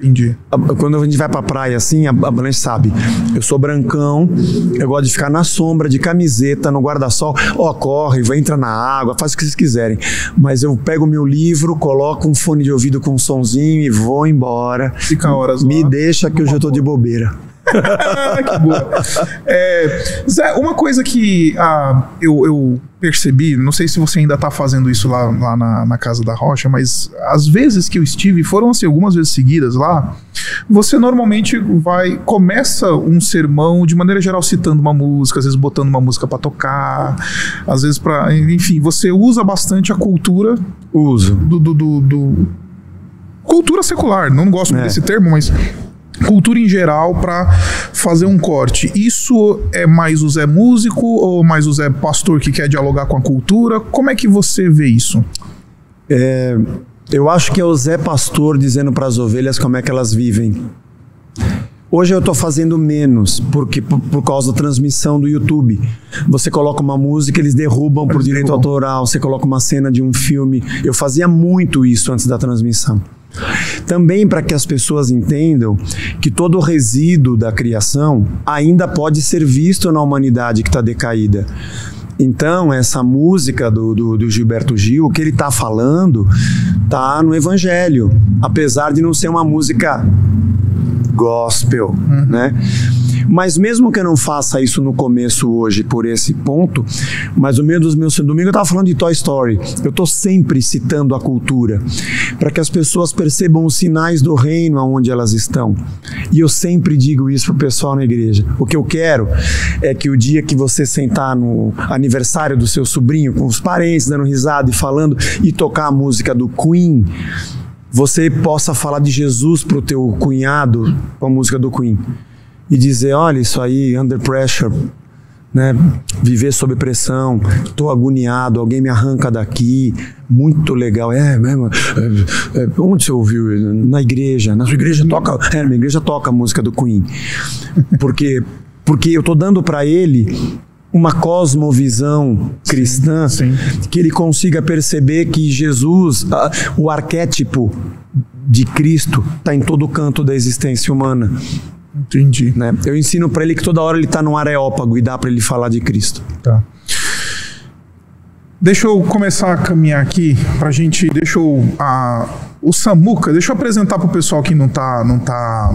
Entendi. Quando a gente vai pra praia assim, a, a Blanche sabe, eu sou brancão, eu gosto de ficar na sombra, de camiseta, no guarda-sol. Ó, corre, vai entrar na água, faz o que vocês quiserem. Mas eu pego meu livro, coloco um fone de ouvido com um sonzinho e vou embora. Fica horas Me lá. deixa que hoje eu tô de bobeira. Ah, que boa. É, Zé, uma coisa que ah, eu, eu percebi, não sei se você ainda tá fazendo isso lá, lá na, na Casa da Rocha, mas as vezes que eu estive, foram assim, algumas vezes seguidas lá, você normalmente vai, começa um sermão, de maneira geral, citando uma música, às vezes botando uma música pra tocar, às vezes para Enfim, você usa bastante a cultura Uso. do, do, do- do- cultura secular. Não gosto É. desse termo, mas cultura em geral para fazer um corte. Isso é mais o Zé músico ou mais o Zé pastor que quer dialogar com a cultura? Como é que você vê isso? É, eu acho que é o Zé Pastor dizendo para as ovelhas como é que elas vivem. Hoje eu estou fazendo menos, porque por, por causa da transmissão do YouTube. Você coloca uma música, eles derrubam por Eles direito derrubam. autoral, você coloca uma cena de um filme. Eu fazia muito isso antes da transmissão. Também para que as pessoas entendam que todo o resíduo da criação ainda pode ser visto na humanidade que está decaída. Então, essa música do, do, do Gilberto Gil, o que ele está falando, tá no Evangelho. Apesar de não ser uma música gospel, né? Mas mesmo que eu não faça isso no começo hoje por esse ponto, mas no meio dos meus domingo eu estava falando de Toy Story. Eu estou sempre citando a cultura para que as pessoas percebam os sinais do reino aonde elas estão. E eu sempre digo isso pro pessoal na igreja. O que eu quero é que o dia que você sentar no aniversário do seu sobrinho com os parentes dando risada e falando e tocar a música do Queen, você possa falar de Jesus pro teu cunhado com a música do Queen e dizer, olha isso aí, under pressure, né? Viver sob pressão, estou agoniado, alguém me arranca daqui, muito legal. É mesmo? É, é, onde você ouviu? Na igreja. Na sua igreja toca. É, na igreja toca a música do Queen. Porque, porque eu estou dando para ele uma cosmovisão cristã sim, sim. que ele consiga perceber que Jesus, o arquétipo de Cristo, está em todo canto da existência humana. Entendi. Né? Eu ensino para ele que toda hora ele está no areópago e dá para ele falar de Cristo. Tá. Deixa eu começar a caminhar aqui pra gente. Deixa eu. A, o Samuca, deixa eu apresentar pro pessoal que não tá. Não tá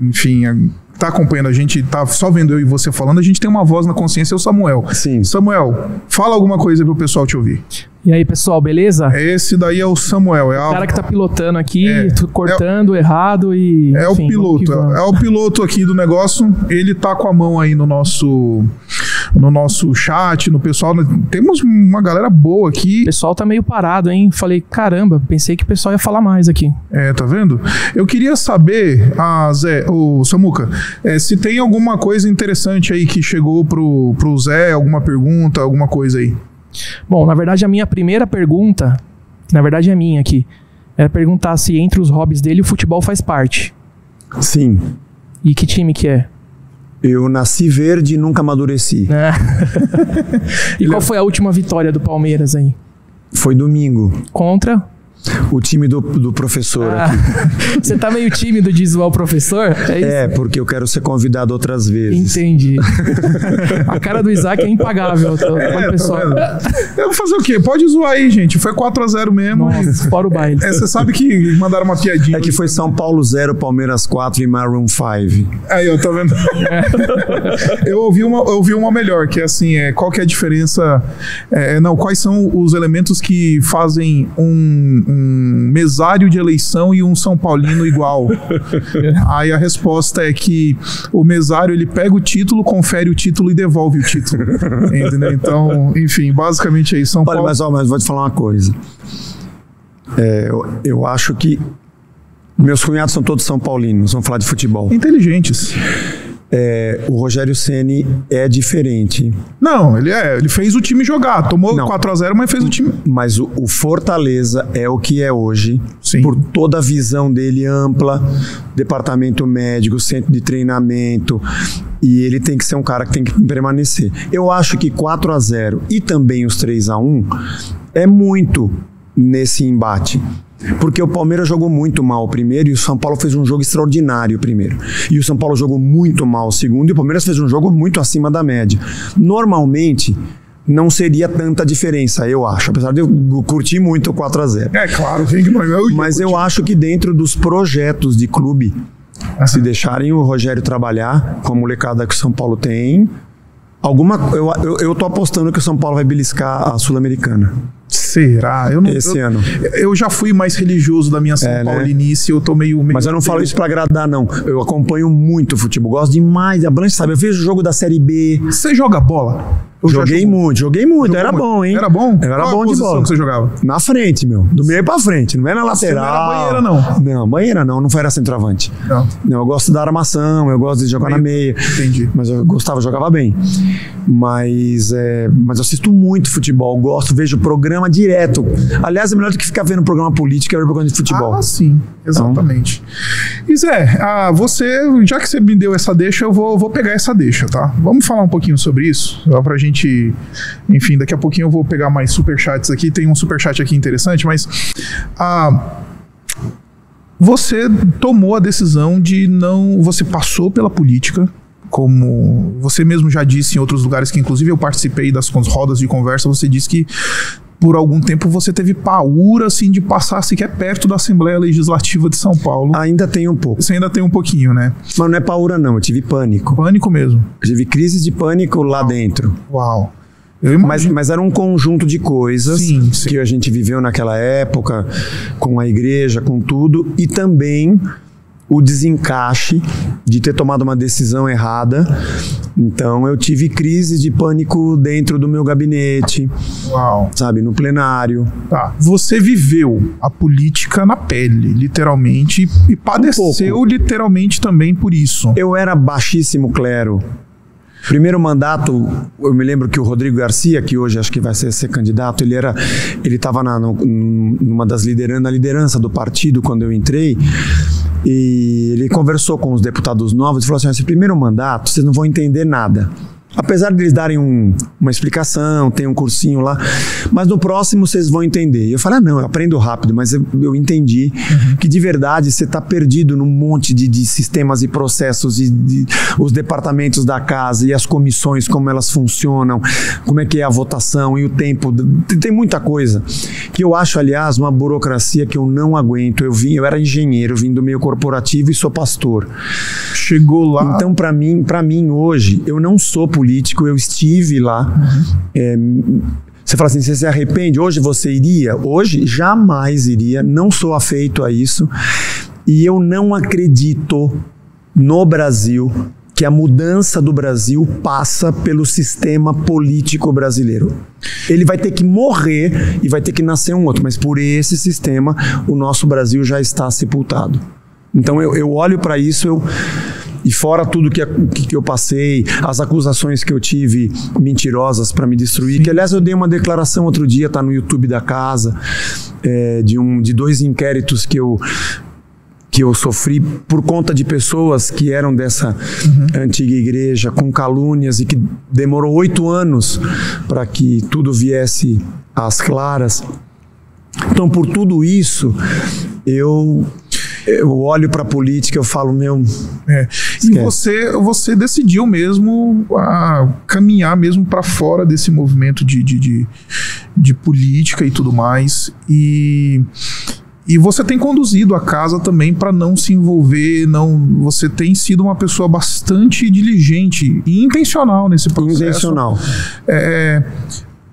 enfim, tá acompanhando a gente, tá só vendo eu e você falando, a gente tem uma voz na consciência, é o Samuel. Sim. Samuel, fala alguma coisa pro pessoal te ouvir. E aí, pessoal, beleza? Esse daí é o Samuel. É o a... cara que tá pilotando aqui, é, cortando é, errado e. É enfim, o piloto. É, é o piloto aqui do negócio. Ele tá com a mão aí no nosso no nosso chat, no pessoal. Temos uma galera boa aqui. O pessoal tá meio parado, hein? Falei, caramba, pensei que o pessoal ia falar mais aqui. É, tá vendo? Eu queria saber, a Zé, o Samuca, é, se tem alguma coisa interessante aí que chegou pro, pro Zé, alguma pergunta, alguma coisa aí. Bom, na verdade, a minha primeira pergunta, na verdade é minha aqui, é perguntar se entre os hobbies dele o futebol faz parte. Sim. E que time que é? Eu nasci verde e nunca amadureci. É. e qual foi a última vitória do Palmeiras aí? Foi domingo. Contra? O time do, do professor ah, aqui. Você tá meio tímido de zoar o professor? É, é, porque eu quero ser convidado outras vezes. Entendi. a cara do Isaac é impagável. Tô, é, pessoal. Tá eu vou fazer o quê? Pode zoar aí, gente. Foi 4x0 mesmo. Nossa, fora o baile. É, você sabe que mandaram uma piadinha. É que foi São Paulo 0, Palmeiras 4 e Maroon 5. Aí, eu tô vendo. É. eu, ouvi uma, eu ouvi uma melhor, que é assim, é, qual que é a diferença... É, é não, quais são os elementos que fazem um um mesário de eleição e um São Paulino igual. Aí a resposta é que o mesário ele pega o título, confere o título e devolve o título. Entendeu? Então, enfim, basicamente é isso. São Olha, Paulo... mas, ó, mas vou te falar uma coisa. É, eu, eu acho que meus cunhados são todos São Paulinos, vamos falar de futebol. Inteligentes é, o Rogério Ceni é diferente. Não, ele é, ele fez o time jogar, tomou 4 a 0 mas fez o time. Mas o, o, Fortaleza é o que é hoje, Sim. por toda a visão dele ampla, departamento médico, centro de treinamento, e ele tem que ser um cara que tem que permanecer. Eu acho que 4 a 0 e também os 3 a 1 é muito nesse embate. Porque o Palmeiras jogou muito mal o primeiro e o São Paulo fez um jogo extraordinário primeiro. E o São Paulo jogou muito mal o segundo e o Palmeiras fez um jogo muito acima da média. Normalmente, não seria tanta diferença, eu acho. Apesar de eu curtir muito o 4 a 0 É claro, tem que eu Mas eu acho que dentro dos projetos de clube, uhum. se deixarem o Rogério trabalhar com a molecada que o São Paulo tem, alguma eu, eu, eu tô apostando que o São Paulo vai beliscar a Sul-Americana. Será? Eu não, Esse eu, ano. Eu já fui mais religioso da minha São é, né? Paulinice, né? eu tô meio, meio Mas eu não falo isso para agradar, não. Eu acompanho muito futebol. Gosto demais. A Blanche sabe, eu vejo o jogo da Série B. Você joga bola? Eu joguei muito, joguei muito. Jogou era muito. bom, hein? Era bom? era Qual bom de bola. que você jogava? Na frente, meu. Do meio pra frente. Não é na lateral. Você não era banheira, não? Não, banheira não. Não foi era centroavante. Não. Não, eu gosto da armação, eu gosto de jogar meio. na meia. Entendi. Mas eu gostava, jogava bem. Mas, é, mas eu assisto muito futebol. Gosto, vejo programa direto. Aliás, é melhor do que ficar vendo programa político é ver programa de futebol. Ah, sim. Exatamente. Então, e Zé, ah, você, já que você me deu essa deixa, eu vou, vou pegar essa deixa, tá? Vamos falar um pouquinho sobre isso? Só pra gente enfim, daqui a pouquinho eu vou pegar mais superchats aqui. Tem um superchat aqui interessante, mas. Ah, você tomou a decisão de não. Você passou pela política, como você mesmo já disse em outros lugares, que inclusive eu participei das rodas de conversa, você disse que por algum tempo você teve paura assim de passar sequer perto da Assembleia Legislativa de São Paulo. Ainda tem um pouco. Você ainda tem um pouquinho, né? Mas não é paura não, eu tive pânico. Pânico mesmo. Eu tive crise de pânico lá dentro. Uau. Mas, mas era um conjunto de coisas sim, sim. que a gente viveu naquela época, com a igreja, com tudo, e também o desencaixe de ter tomado uma decisão errada. Então eu tive crise de pânico dentro do meu gabinete. Uau. Sabe, no plenário. Tá. Você viveu a política na pele, literalmente, e padeceu um literalmente também por isso. Eu era baixíssimo clero. Primeiro mandato, eu me lembro que o Rodrigo Garcia, que hoje acho que vai ser, ser candidato, ele era, ele estava numa das lideranças, na liderança do partido quando eu entrei. E ele conversou com os deputados novos e falou assim: esse primeiro mandato vocês não vão entender nada. Apesar de eles darem um, uma explicação, tem um cursinho lá, mas no próximo vocês vão entender. Eu falei, ah, não, eu aprendo rápido, mas eu, eu entendi uhum. que de verdade você está perdido num monte de, de, sistemas e processos e de, os departamentos da casa e as comissões, como elas funcionam, como é que é a votação e o tempo. Tem muita coisa que eu acho, aliás, uma burocracia que eu não aguento. Eu vim, eu era engenheiro, vim do meio corporativo e sou pastor. Chegou lá. Então, para mim, para mim hoje, eu não sou político político, eu estive lá. Uhum. É, você fala assim, você se arrepende? Hoje você iria? Hoje jamais iria, não sou afeito a isso. E eu não acredito no Brasil que a mudança do Brasil passa pelo sistema político brasileiro. Ele vai ter que morrer e vai ter que nascer um outro, mas por esse sistema o nosso Brasil já está sepultado. Então eu, eu olho para isso, eu e fora tudo que, que eu passei, as acusações que eu tive mentirosas para me destruir, Sim. que aliás eu dei uma declaração outro dia, tá no YouTube da casa, é, de, um, de dois inquéritos que eu que eu sofri por conta de pessoas que eram dessa uhum. antiga igreja com calúnias e que demorou oito anos para que tudo viesse às claras. Então, por tudo isso, eu eu olho para a política, eu falo, meu. É. E você, você decidiu mesmo a caminhar mesmo para fora desse movimento de, de, de, de política e tudo mais. E. E você tem conduzido a casa também para não se envolver, não. Você tem sido uma pessoa bastante diligente e intencional nesse processo. Intencional. É,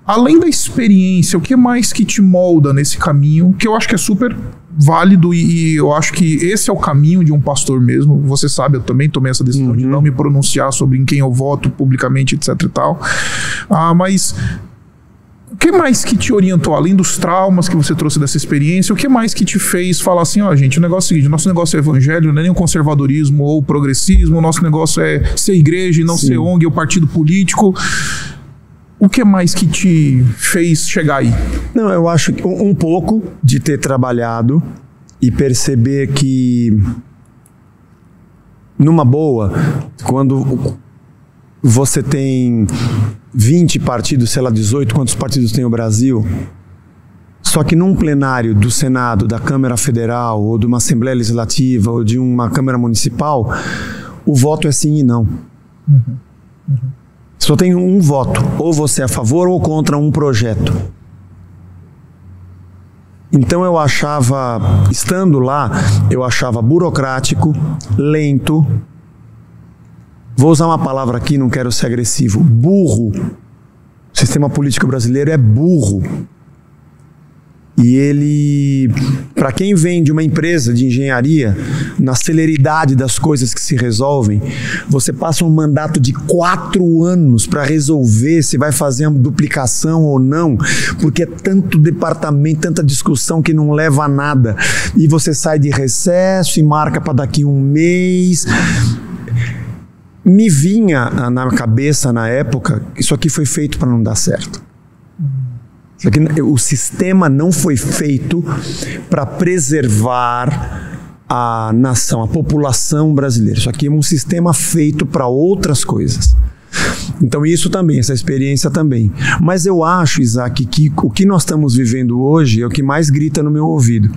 além da experiência, o que mais que te molda nesse caminho? Que eu acho que é super válido e, e, eu acho que esse é o caminho de um pastor mesmo. Você sabe, eu também tomei essa decisão uhum. de não me pronunciar sobre em quem eu voto publicamente, etc e tal. Ah, mas o que mais que te orientou, além dos traumas que você trouxe dessa experiência, o que mais que te fez falar assim, ó, oh, gente, o negócio é o seguinte, nosso negócio é evangelho, não é nem o conservadorismo ou progressismo, o nosso negócio é ser igreja e não Sim. ser ONG ou partido político. O que mais que te fez chegar aí? Não, eu acho que um, um pouco de ter trabalhado e perceber que numa boa, quando você tem 20 partidos, sei lá, 18, quantos partidos tem o Brasil? Só que num plenário do Senado, da Câmara Federal, ou de uma Assembleia Legislativa, ou de uma Câmara Municipal, o voto é sim e não. Uhum. Uhum. Só tem um voto, ou você é a favor ou contra um projeto. Então eu achava, estando lá, eu achava burocrático, lento. Vou usar uma palavra aqui, não quero ser agressivo. Burro. O sistema político brasileiro é burro. E ele, para quem vem de uma empresa de engenharia, na celeridade das coisas que se resolvem, você passa um mandato de quatro anos para resolver se vai fazer uma duplicação ou não, porque é tanto departamento, tanta discussão que não leva a nada. E você sai de recesso e marca para daqui um mês me vinha na cabeça na época, isso aqui foi feito para não dar certo. O sistema não foi feito para preservar a nação, a população brasileira. Isso aqui é um sistema feito para outras coisas. Então, isso também, essa experiência também. Mas eu acho, Isaac, que o que nós estamos vivendo hoje é o que mais grita no meu ouvido.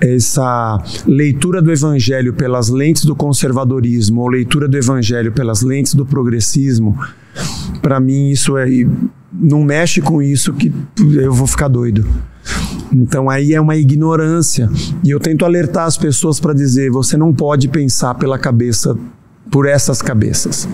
Essa leitura do evangelho pelas lentes do conservadorismo, ou leitura do evangelho pelas lentes do progressismo, para mim isso é não mexe com isso que eu vou ficar doido. Então aí é uma ignorância. E eu tento alertar as pessoas para dizer: você não pode pensar pela cabeça, por essas cabeças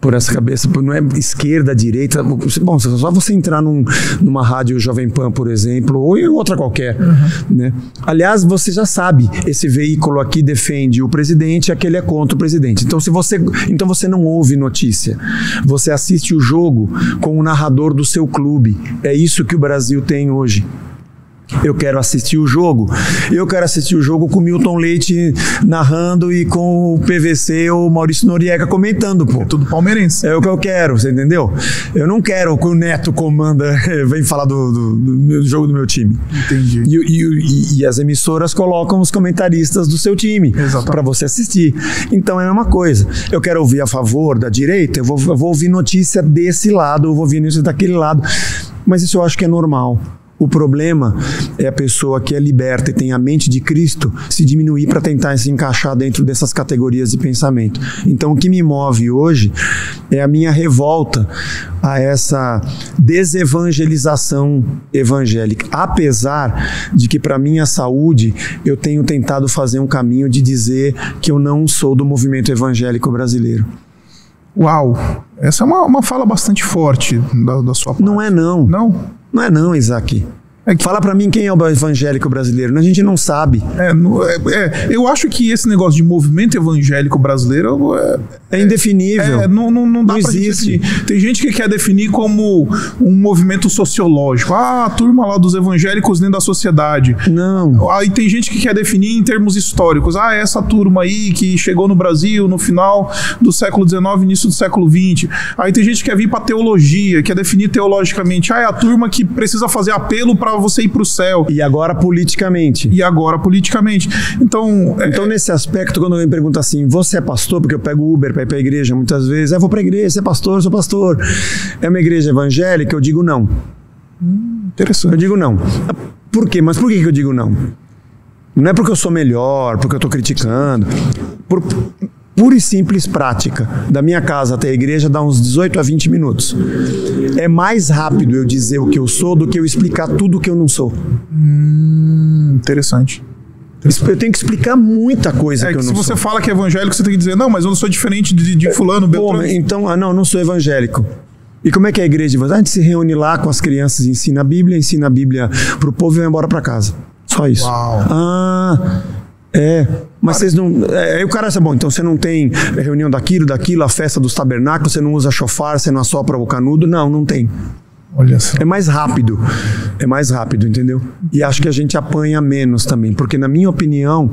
por essa cabeça, não é esquerda, direita. Bom, só você entrar num, numa rádio Jovem Pan, por exemplo, ou em outra qualquer. Uhum. Né? Aliás, você já sabe, esse veículo aqui defende o presidente, aquele é contra o presidente. Então, se você, então você não ouve notícia. Você assiste o jogo com o narrador do seu clube. É isso que o Brasil tem hoje. Eu quero assistir o jogo. Eu quero assistir o jogo com o Milton Leite narrando e com o PVC ou Maurício Noriega comentando, pô. É tudo palmeirense. É o que eu quero, você entendeu? Eu não quero que o Neto comanda, vem falar do, do, do, jogo do meu time. Entendi. E, e, e, as emissoras colocam os comentaristas do seu time para você assistir. Então é a mesma coisa. Eu quero ouvir a favor da direita, eu vou, eu vou ouvir notícia desse lado, eu vou ouvir notícia daquele lado. Mas isso eu acho que é normal. O problema é a pessoa que é liberta e tem a mente de Cristo se diminuir para tentar se encaixar dentro dessas categorias de pensamento. Então, o que me move hoje é a minha revolta a essa desevangelização evangélica. Apesar de que, para minha saúde, eu tenho tentado fazer um caminho de dizer que eu não sou do movimento evangélico brasileiro. Uau! Essa é uma, uma fala bastante forte da, da sua parte. Não é, não. Não? Não é não, Isaac. É que... Fala para mim quem é o evangélico brasileiro. A gente não sabe. É, é, é, eu acho que esse negócio de movimento evangélico brasileiro é, é indefinível. É, não, não, não dá não pra existe. definir. Tem gente que quer definir como um movimento sociológico. Ah, a turma lá dos evangélicos dentro da sociedade. Não. Aí tem gente que quer definir em termos históricos. Ah, essa turma aí que chegou no Brasil no final do século XIX, início do século XX. Aí tem gente que quer vir pra teologia, quer definir teologicamente. Ah, é a turma que precisa fazer apelo para você ir pro céu. E agora politicamente. E agora politicamente. Então. É, então, é... nesse aspecto, quando alguém pergunta assim, você é pastor? Porque eu pego Uber para ir pra igreja muitas vezes. Ah, vou pra igreja, você é pastor, sou pastor. É uma igreja evangélica? Eu digo não. Hum, interessante. Eu digo não. Por quê? Mas por que eu digo não? Não é porque eu sou melhor, porque eu estou criticando. Por, pura e simples prática. Da minha casa até a igreja dá uns 18 a 20 minutos. É mais rápido eu dizer o que eu sou do que eu explicar tudo o que eu não sou. Hum, interessante. Eu tenho que explicar muita coisa é que, eu não se você fala que é evangélico, você tem que dizer, não, mas eu não sou diferente de, de fulano, Beltrano. então, ah, não, não sou evangélico. E como é que é a igreja? A gente se reúne lá com as crianças, ensina a Bíblia, ensina a Bíblia pro povo e vai embora para casa. Só isso. Uau. Ah, é. Mas vocês não. É, aí o cara bom, então você não tem reunião daquilo, daquilo, a festa dos tabernáculos, você não usa chofar, você não assopra o canudo. Não, não tem. Olha só. É mais rápido. É mais rápido, entendeu? E acho que a gente apanha menos também. Porque, na minha opinião,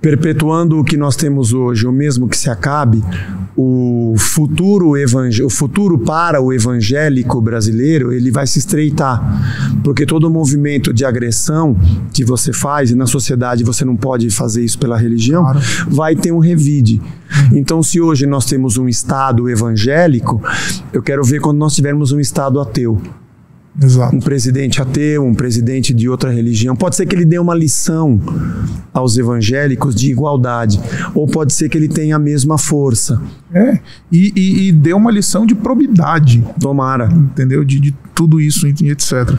perpetuando o que nós temos hoje, ou mesmo que se acabe, o futuro, o futuro para o evangélico brasileiro ele vai se estreitar, porque todo movimento de agressão que você faz e na sociedade você não pode fazer isso pela religião, claro. vai ter um revide. Então, se hoje nós temos um Estado evangélico, eu quero ver quando nós tivermos um Estado ateu. Exato. um presidente ateu, um presidente de outra religião. Pode ser que ele dê uma lição aos evangélicos de igualdade, ou pode ser que ele tenha a mesma força. É, e, e, e dê uma lição de probidade. Tomara. Entendeu? De, de tudo isso, etc.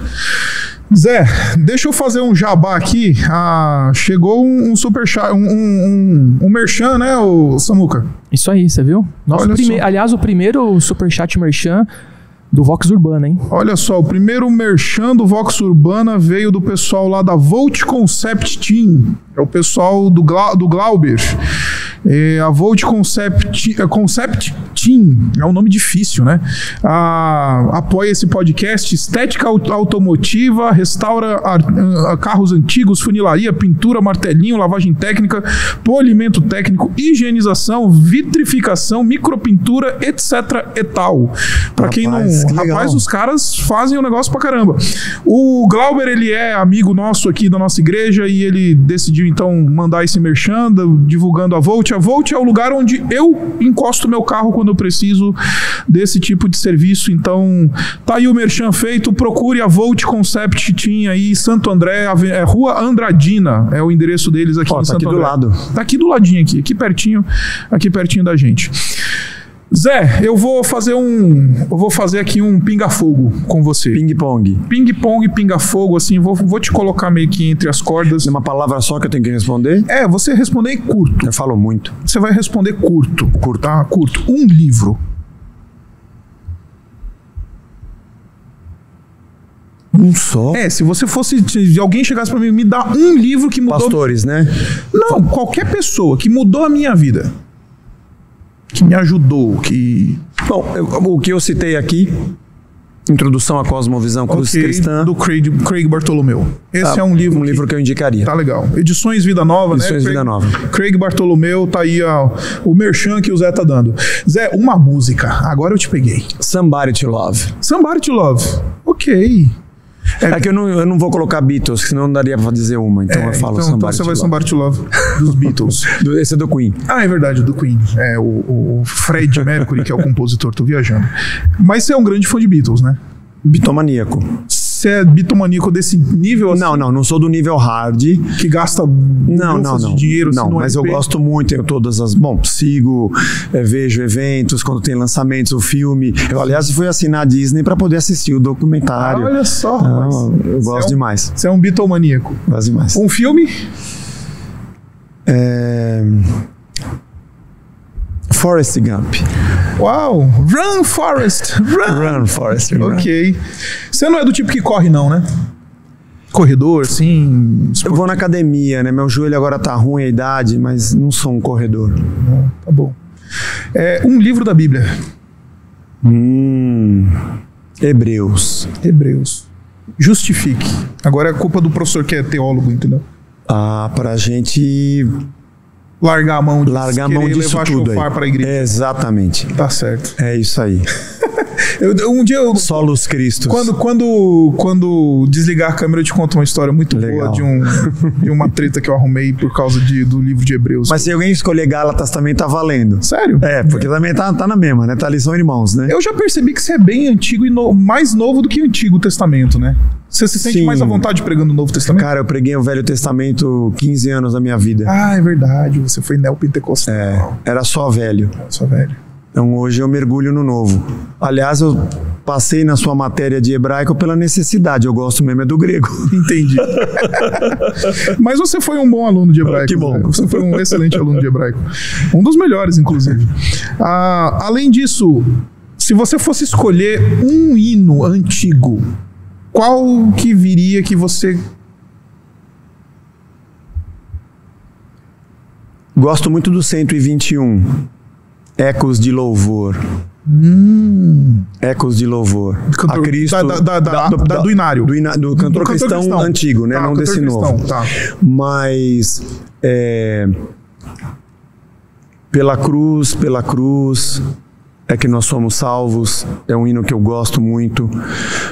Zé, deixa eu fazer um jabá aqui. Ah, chegou um, um super chat, um, um, um, merchan, né, o Samuca? Isso aí, você viu? Nosso prime... Aliás, o primeiro super chat merchan do Vox Urbana, hein? Olha só, o primeiro merchan do Vox Urbana veio do pessoal lá da Volt Concept Team. É o pessoal do, Gla do Glauber. É, a Volt Concept, é, Concept Team, é um nome difícil, né? A, apoia esse podcast, estética automotiva, restaura a, a carros antigos, funilaria, pintura, martelinho, lavagem técnica, polimento técnico, higienização, vitrificação, micropintura, etc e tal. Para quem não... Que rapaz, os caras fazem o um negócio pra caramba. O Glauber, ele é amigo nosso aqui da nossa igreja e ele decidiu então mandar esse merchan divulgando a Volt a Volt é o lugar onde eu encosto meu carro quando eu preciso desse tipo de serviço. Então, tá aí o merchan feito. Procure a Volt Concept Team aí, Santo André, é Rua Andradina, é o endereço deles aqui Ó, em tá Santo aqui André. do lado. Tá aqui do ladinho aqui, aqui pertinho, aqui pertinho da gente. Zé, eu vou fazer um. Eu vou fazer aqui um pinga-fogo com você. Ping-pong. Ping-pong, pinga-fogo, assim, vou, vou te colocar meio que entre as cordas. Uma palavra só que eu tenho que responder? É, você responder curto. Eu falo muito. Você vai responder curto. Curto. Tá? Curto. Um livro. Um só? É, se você fosse. Se alguém chegasse pra mim e me dá um livro que mudou. Pastores, né? Não, qualquer pessoa que mudou a minha vida. Que me ajudou, que. Bom, eu- o que eu citei aqui, Introdução à Cosmovisão Cruz Ok, Cristã, do Craig, Craig Bartolomeu. Esse tá, é um livro. um que- livro que eu indicaria. Tá legal. Edições Vida Nova, né? Edições Craig, Vida Nova. Craig Bartolomeu, tá aí ó, o merchan que o Zé tá dando. Zé, uma música. Agora eu te peguei. Somebody to Love. Somebody to Love. Ok. É, que eu não, eu não vou colocar Beatles, senão não daria pra dizer uma. Então eu falo então, Somebody então você vai. Somebody to Love dos Beatles. Do- Esse é do Queen. Ah, é verdade, do Queen. É, o, o Fred Mercury, que é o compositor, tô viajando. Mas você é um grande fã de Beatles, né? Bitomaníaco. Você é bitomaníaco desse nível assim, Não, não, não sou do nível hard. que gasta Não, não, não. de dinheiro assim, não, no mas eu gosto muito, tenho todas as. Bom, sigo, eh, vejo eventos, quando tem lançamentos, o filme. Eu, aliás, fui assinar a Disney pra poder assistir o documentário. Olha só, rapaz. eu Você gosto é um- demais. Você é um bitomaníaco. Gosto demais. Um filme? É... Forrest Gump. Uau! Run, Forrest! Run! Run, Forrest, run. Ok. Você não é do tipo que corre, não, né? Corredor, sim. Eu vou na academia, né? Meu joelho agora tá ruim a idade, mas não sou um corredor. Não, tá bom. É, um livro da Bíblia. Hum. Hebreus. Hebreus. Justifique. Agora é culpa do professor que é teólogo, entendeu? Ah, pra gente Largar a mão disso, largar a mão disso levar tudo aí. igreja. Exatamente. Tá certo. É isso aí. Eu- um dia eu, Solos Cristos. Quando, quando, quando desligar a câmera, eu te conto uma história muito Legal. boa de, um, de uma treta que eu arrumei por causa de, do livro de Hebreus. Mas se alguém escolher Gálatas também tá valendo. Sério? É, porque também tá, tá na mesma, né? Tá ali são irmãos, né? Eu já percebi que você é bem antigo e no- mais novo do que o Antigo Testamento, né? Você se sente Sim. mais à vontade pregando o Novo Testamento? Cara, eu preguei o Velho Testamento 15 anos da minha vida. Ah, é verdade. Você foi neopentecostal. É, era só velho. Nossa, velho. Então hoje eu mergulho no novo. Aliás, eu passei na sua matéria de hebraico pela necessidade. Eu gosto mesmo é do grego. Entendi. Mas você foi um bom aluno de hebraico. Que bom. Zé. Você foi um excelente aluno de hebraico. Um dos melhores, inclusive. Ah, além disso, se você fosse escolher um hino antigo, qual que viria que você. Gosto muito do 121. Ecos de louvor. Ecos de louvor. Cantor- a Cristo. da- da- da- da- do Inário. Do, do cantor, Do cantor cristão, cristão. antigo, né? Tá, Não desse cristão, novo. tá. Mas. é, pela cruz, pela cruz. É que nós somos salvos. É um hino que eu gosto muito.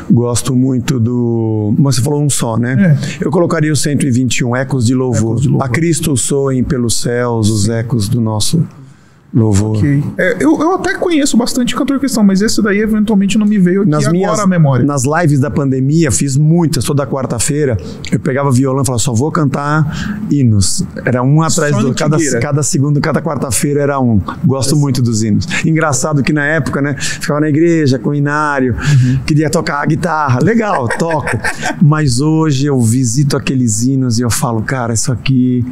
Gosto muito do. Mas você falou um só, né? Eu colocaria o 121, Ecos de Louvor. Ecos de Louvor. A Cristo soem pelos céus os ecos do nosso louvor. Ok. É, eu, eu até conheço bastante cantor cristão, mas esse daí eventualmente não me veio aqui Nas agora minhas a memória. nas lives da pandemia, fiz muitas, toda quarta-feira. Eu pegava violão e falava, só vou cantar hinos. Era um atrás Só do cada, cada segundo, cada quarta-feira era um. Gosto muito dos hinos. Engraçado que na época, né, ficava na igreja com o inário, Uhum. queria tocar a guitarra. Legal, toco. Mas hoje eu visito aqueles hinos e eu falo, cara, isso aqui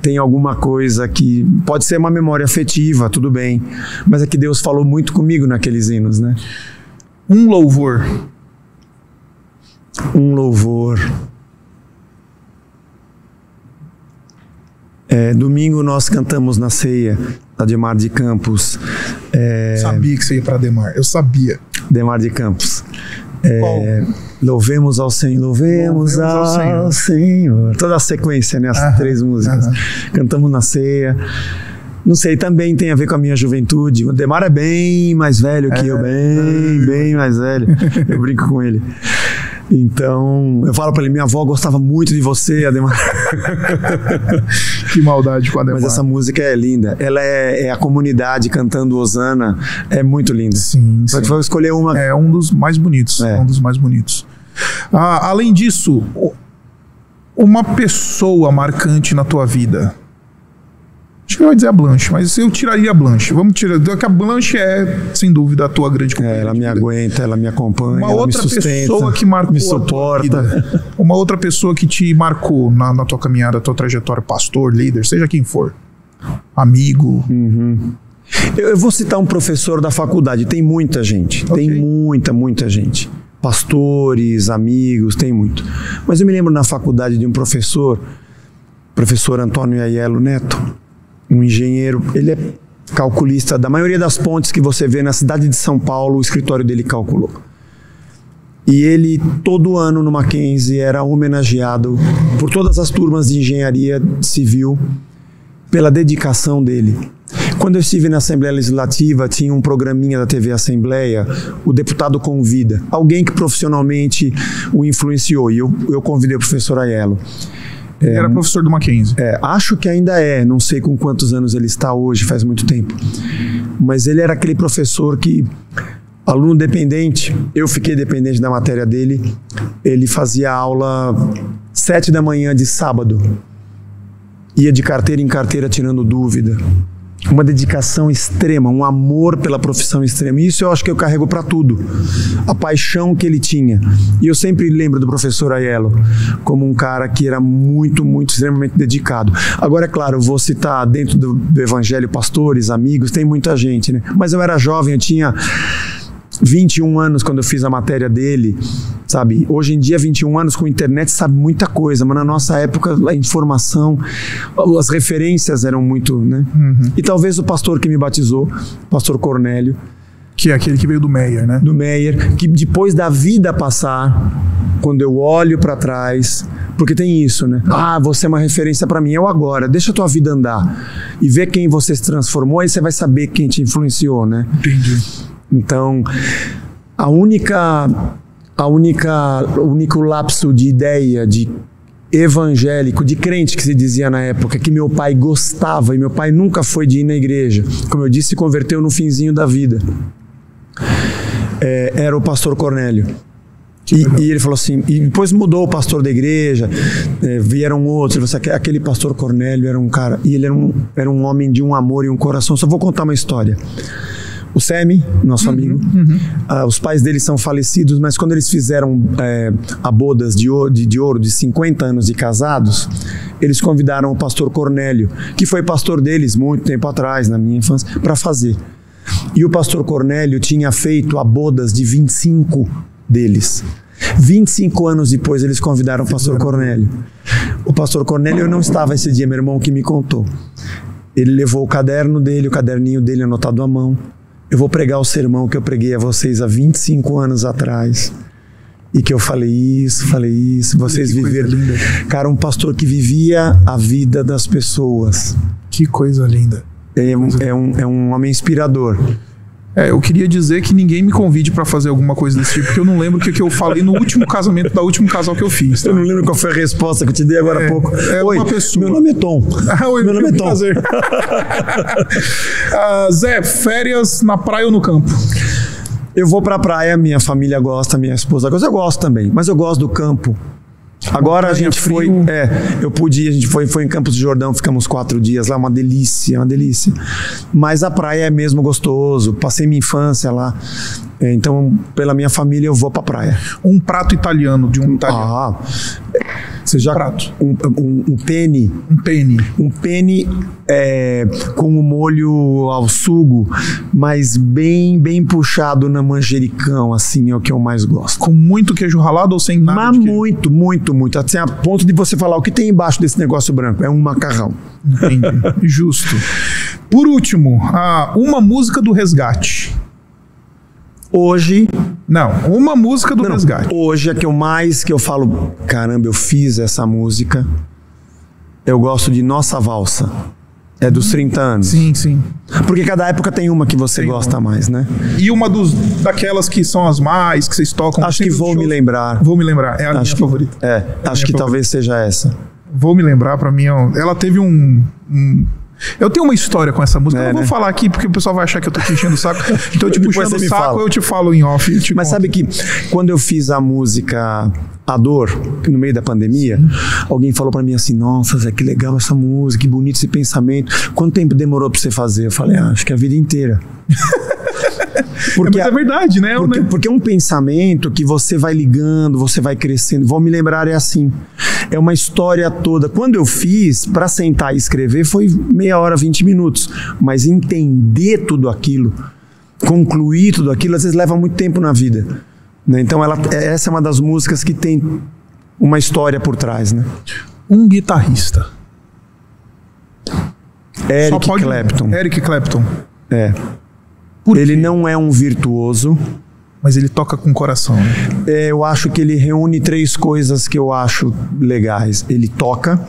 tem alguma coisa que pode ser uma memória afetiva, tudo bem, mas é que Deus falou muito comigo naqueles hinos, né? Um louvor. um louvor. É, domingo nós cantamos na ceia, da Demar de Campos. É, Sabia que você ia pra Demar. Eu sabia. Demar de Campos. É, louvemos ao Senhor, louvemos, Louvemos ao ao, Senhor. Senhor. Toda a sequência, né? As Aham, três músicas. aham. Cantamos na ceia. Não sei, também tem a ver com a minha juventude. O Demar é bem mais velho que eu, bem, bem mais velho. Eu brinco com ele. Então, eu falo pra ele, minha avó gostava muito de você, Ademar. Que maldade com a. Mas essa música é linda. Ela é, é a comunidade cantando Osana. É muito linda. Sim, Só sim. que foi escolher uma. É um dos mais bonitos. É. Um dos mais bonitos. Ah, além disso, uma pessoa marcante na tua vida. Acho que ele vai dizer a Blanche, mas eu tiraria a Blanche. Vamos tirar. que A Blanche é, sem dúvida, a tua grande É, companheira ela de me aguenta, ela me acompanha, Uma ela outra me sustenta, pessoa que marcou me suporta. Uma outra pessoa que te marcou na, na tua caminhada, tua trajetória, pastor, líder, seja quem for. Amigo. Hum. Eu, eu vou citar um professor da faculdade, tem muita gente, tem Ok. muita, muita gente. Pastores, amigos, tem muito. Mas eu me lembro na faculdade de um professor, professor Antônio Aiello Neto, um engenheiro, ele é calculista da maioria das pontes que você vê na cidade de São Paulo, o escritório dele calculou. E ele, todo ano no Mackenzie, era homenageado por todas as turmas de engenharia civil pela dedicação dele. Quando eu estive na Assembleia Legislativa, tinha um programinha da TV Assembleia, o deputado convida alguém que profissionalmente o influenciou. E eu, eu convidei o professor Aiello. Ele era professor do Mackenzie. É, acho que ainda é, não sei com quantos anos ele está hoje, faz muito tempo. Mas ele era aquele professor que, aluno dependente, eu fiquei dependente da matéria dele, ele fazia aula sete da manhã de sábado, ia de carteira em carteira tirando dúvida. Uma dedicação extrema, um amor pela profissão extrema. Isso eu acho que eu carrego para tudo. A paixão que ele tinha. E eu sempre lembro do professor Aiello como um cara que era muito, muito, extremamente dedicado. Agora, é claro, vou citar dentro do evangelho pastores, amigos, tem muita gente, né? Mas eu era jovem, eu tinha 21 anos quando eu fiz a matéria dele, sabe? Hoje em dia, 21 anos com internet, sabe muita coisa, mas na nossa época a informação, as referências eram muito, né? E talvez o pastor que me batizou, pastor Cornélio, Que é aquele que veio do Meyer, né? do Meyer, que depois da vida passar, quando eu olho para trás, porque tem isso, né? Ah, você é uma referência para mim, é o agora, deixa a tua vida andar e ver quem você se transformou, aí você vai saber quem te influenciou, né? Entendi. Então, a única a única o único lapso de ideia de evangélico, de crente que se dizia na época, que meu pai gostava e meu pai nunca foi de ir na igreja. Como eu disse, se converteu no finzinho da vida. É, era o pastor Cornélio. E, e ele falou assim, e depois mudou o pastor da igreja, é, vieram outros, assim, "Aque- aquele pastor Cornélio era um cara, e ele era um, era um homem de um amor e um coração. Só vou contar uma história. O Semi, nosso amigo, ah, os pais dele são falecidos, mas quando eles fizeram é, a bodas de ouro, de, de ouro de 50 anos de casados, eles convidaram o pastor Cornélio, que foi pastor deles muito tempo atrás, na minha infância, para fazer. E o pastor Cornélio tinha feito a bodas de 25 deles. 25 anos depois eles convidaram o pastor Cornélio. O pastor Cornélio eu não estava esse dia, meu irmão que me contou. Ele levou o caderno dele, o caderninho dele anotado à mão. Eu vou pregar o sermão que eu preguei a vocês há 25 anos atrás. E que eu falei isso, falei isso, vocês viveram. linda. Cara, um pastor que vivia a vida das pessoas. Que coisa linda. É é um, é um homem inspirador. É, eu queria dizer que ninguém me convide pra fazer alguma coisa desse tipo, porque eu não lembro o que, que eu falei no último casamento da último casal que eu fiz. Tá? Eu não lembro qual foi a resposta que eu te dei agora há É, pouco. é Oi, uma pessoa. meu nome é Tom. Ah, oi, meu nome é Tom. prazer. Ah, Zé, férias na praia ou no campo? Eu vou pra praia, minha família gosta, minha esposa gosta, eu gosto também, mas eu gosto do campo. Agora a gente foi, frio. é, eu pude, ir, a gente foi, foi em Campos do Jordão, ficamos quatro dias lá, uma delícia, uma delícia. Mas a praia é mesmo gostoso, passei minha infância lá, É, então pela minha família eu vou pra praia. Um prato italiano de um italiano. Ah, você já Prato. um, um, um penne, Um penne. um penne é, com o molho ao sugo, mas bem bem puxado na manjericão, assim é o que eu mais gosto. Com muito queijo ralado ou sem nada Mas muito, muito, muito. Assim, a ponto de você falar o que tem embaixo desse negócio branco. É um macarrão. Entendi. Justo. Por último, ah, uma música do resgate. Hoje, Não, uma música do não, resgate. hoje é que eu mais que eu falo, caramba, eu fiz essa música. Eu gosto de Nossa Valsa. É dos 30 anos. Sim, sim. Porque cada época tem uma que você Tem gosta mais, né? E uma dos, daquelas que são as mais, que vocês tocam. Acho que vou me lembrar. Vou me lembrar. É a minha Acho que, favorita. é, acho minha que favorita. talvez seja essa. Vou me lembrar, pra mim. é Ela teve um. um- Eu tenho uma história com essa música. É, eu não vou né? falar aqui porque o pessoal vai achar que eu tô te enchendo o saco. Então eu te puxando o saco, fala. eu te falo em off. Mas conto. sabe que quando eu fiz a música A Dor, no meio da pandemia, alguém falou para mim assim: Nossa, Zé, que legal essa música, que bonito esse pensamento. Quanto tempo demorou para você fazer? Eu falei: ah, Acho que a vida inteira. Porque é, é verdade, né? Porque, porque é um pensamento que você vai ligando, você vai crescendo. Vou me lembrar, é assim. É uma história toda. Quando eu fiz, para sentar e escrever, foi meia hora, 20 minutos. Mas entender tudo aquilo, concluir tudo aquilo, às vezes leva muito tempo na vida. Né? Então, ela, essa é uma das músicas que tem uma história por trás. Né? Um guitarrista. Eric pode... Clapton. Eric Clapton. É. Ele não é um virtuoso. Mas ele toca com o coração. Né? É, eu acho que ele reúne três coisas que eu acho legais. Ele toca,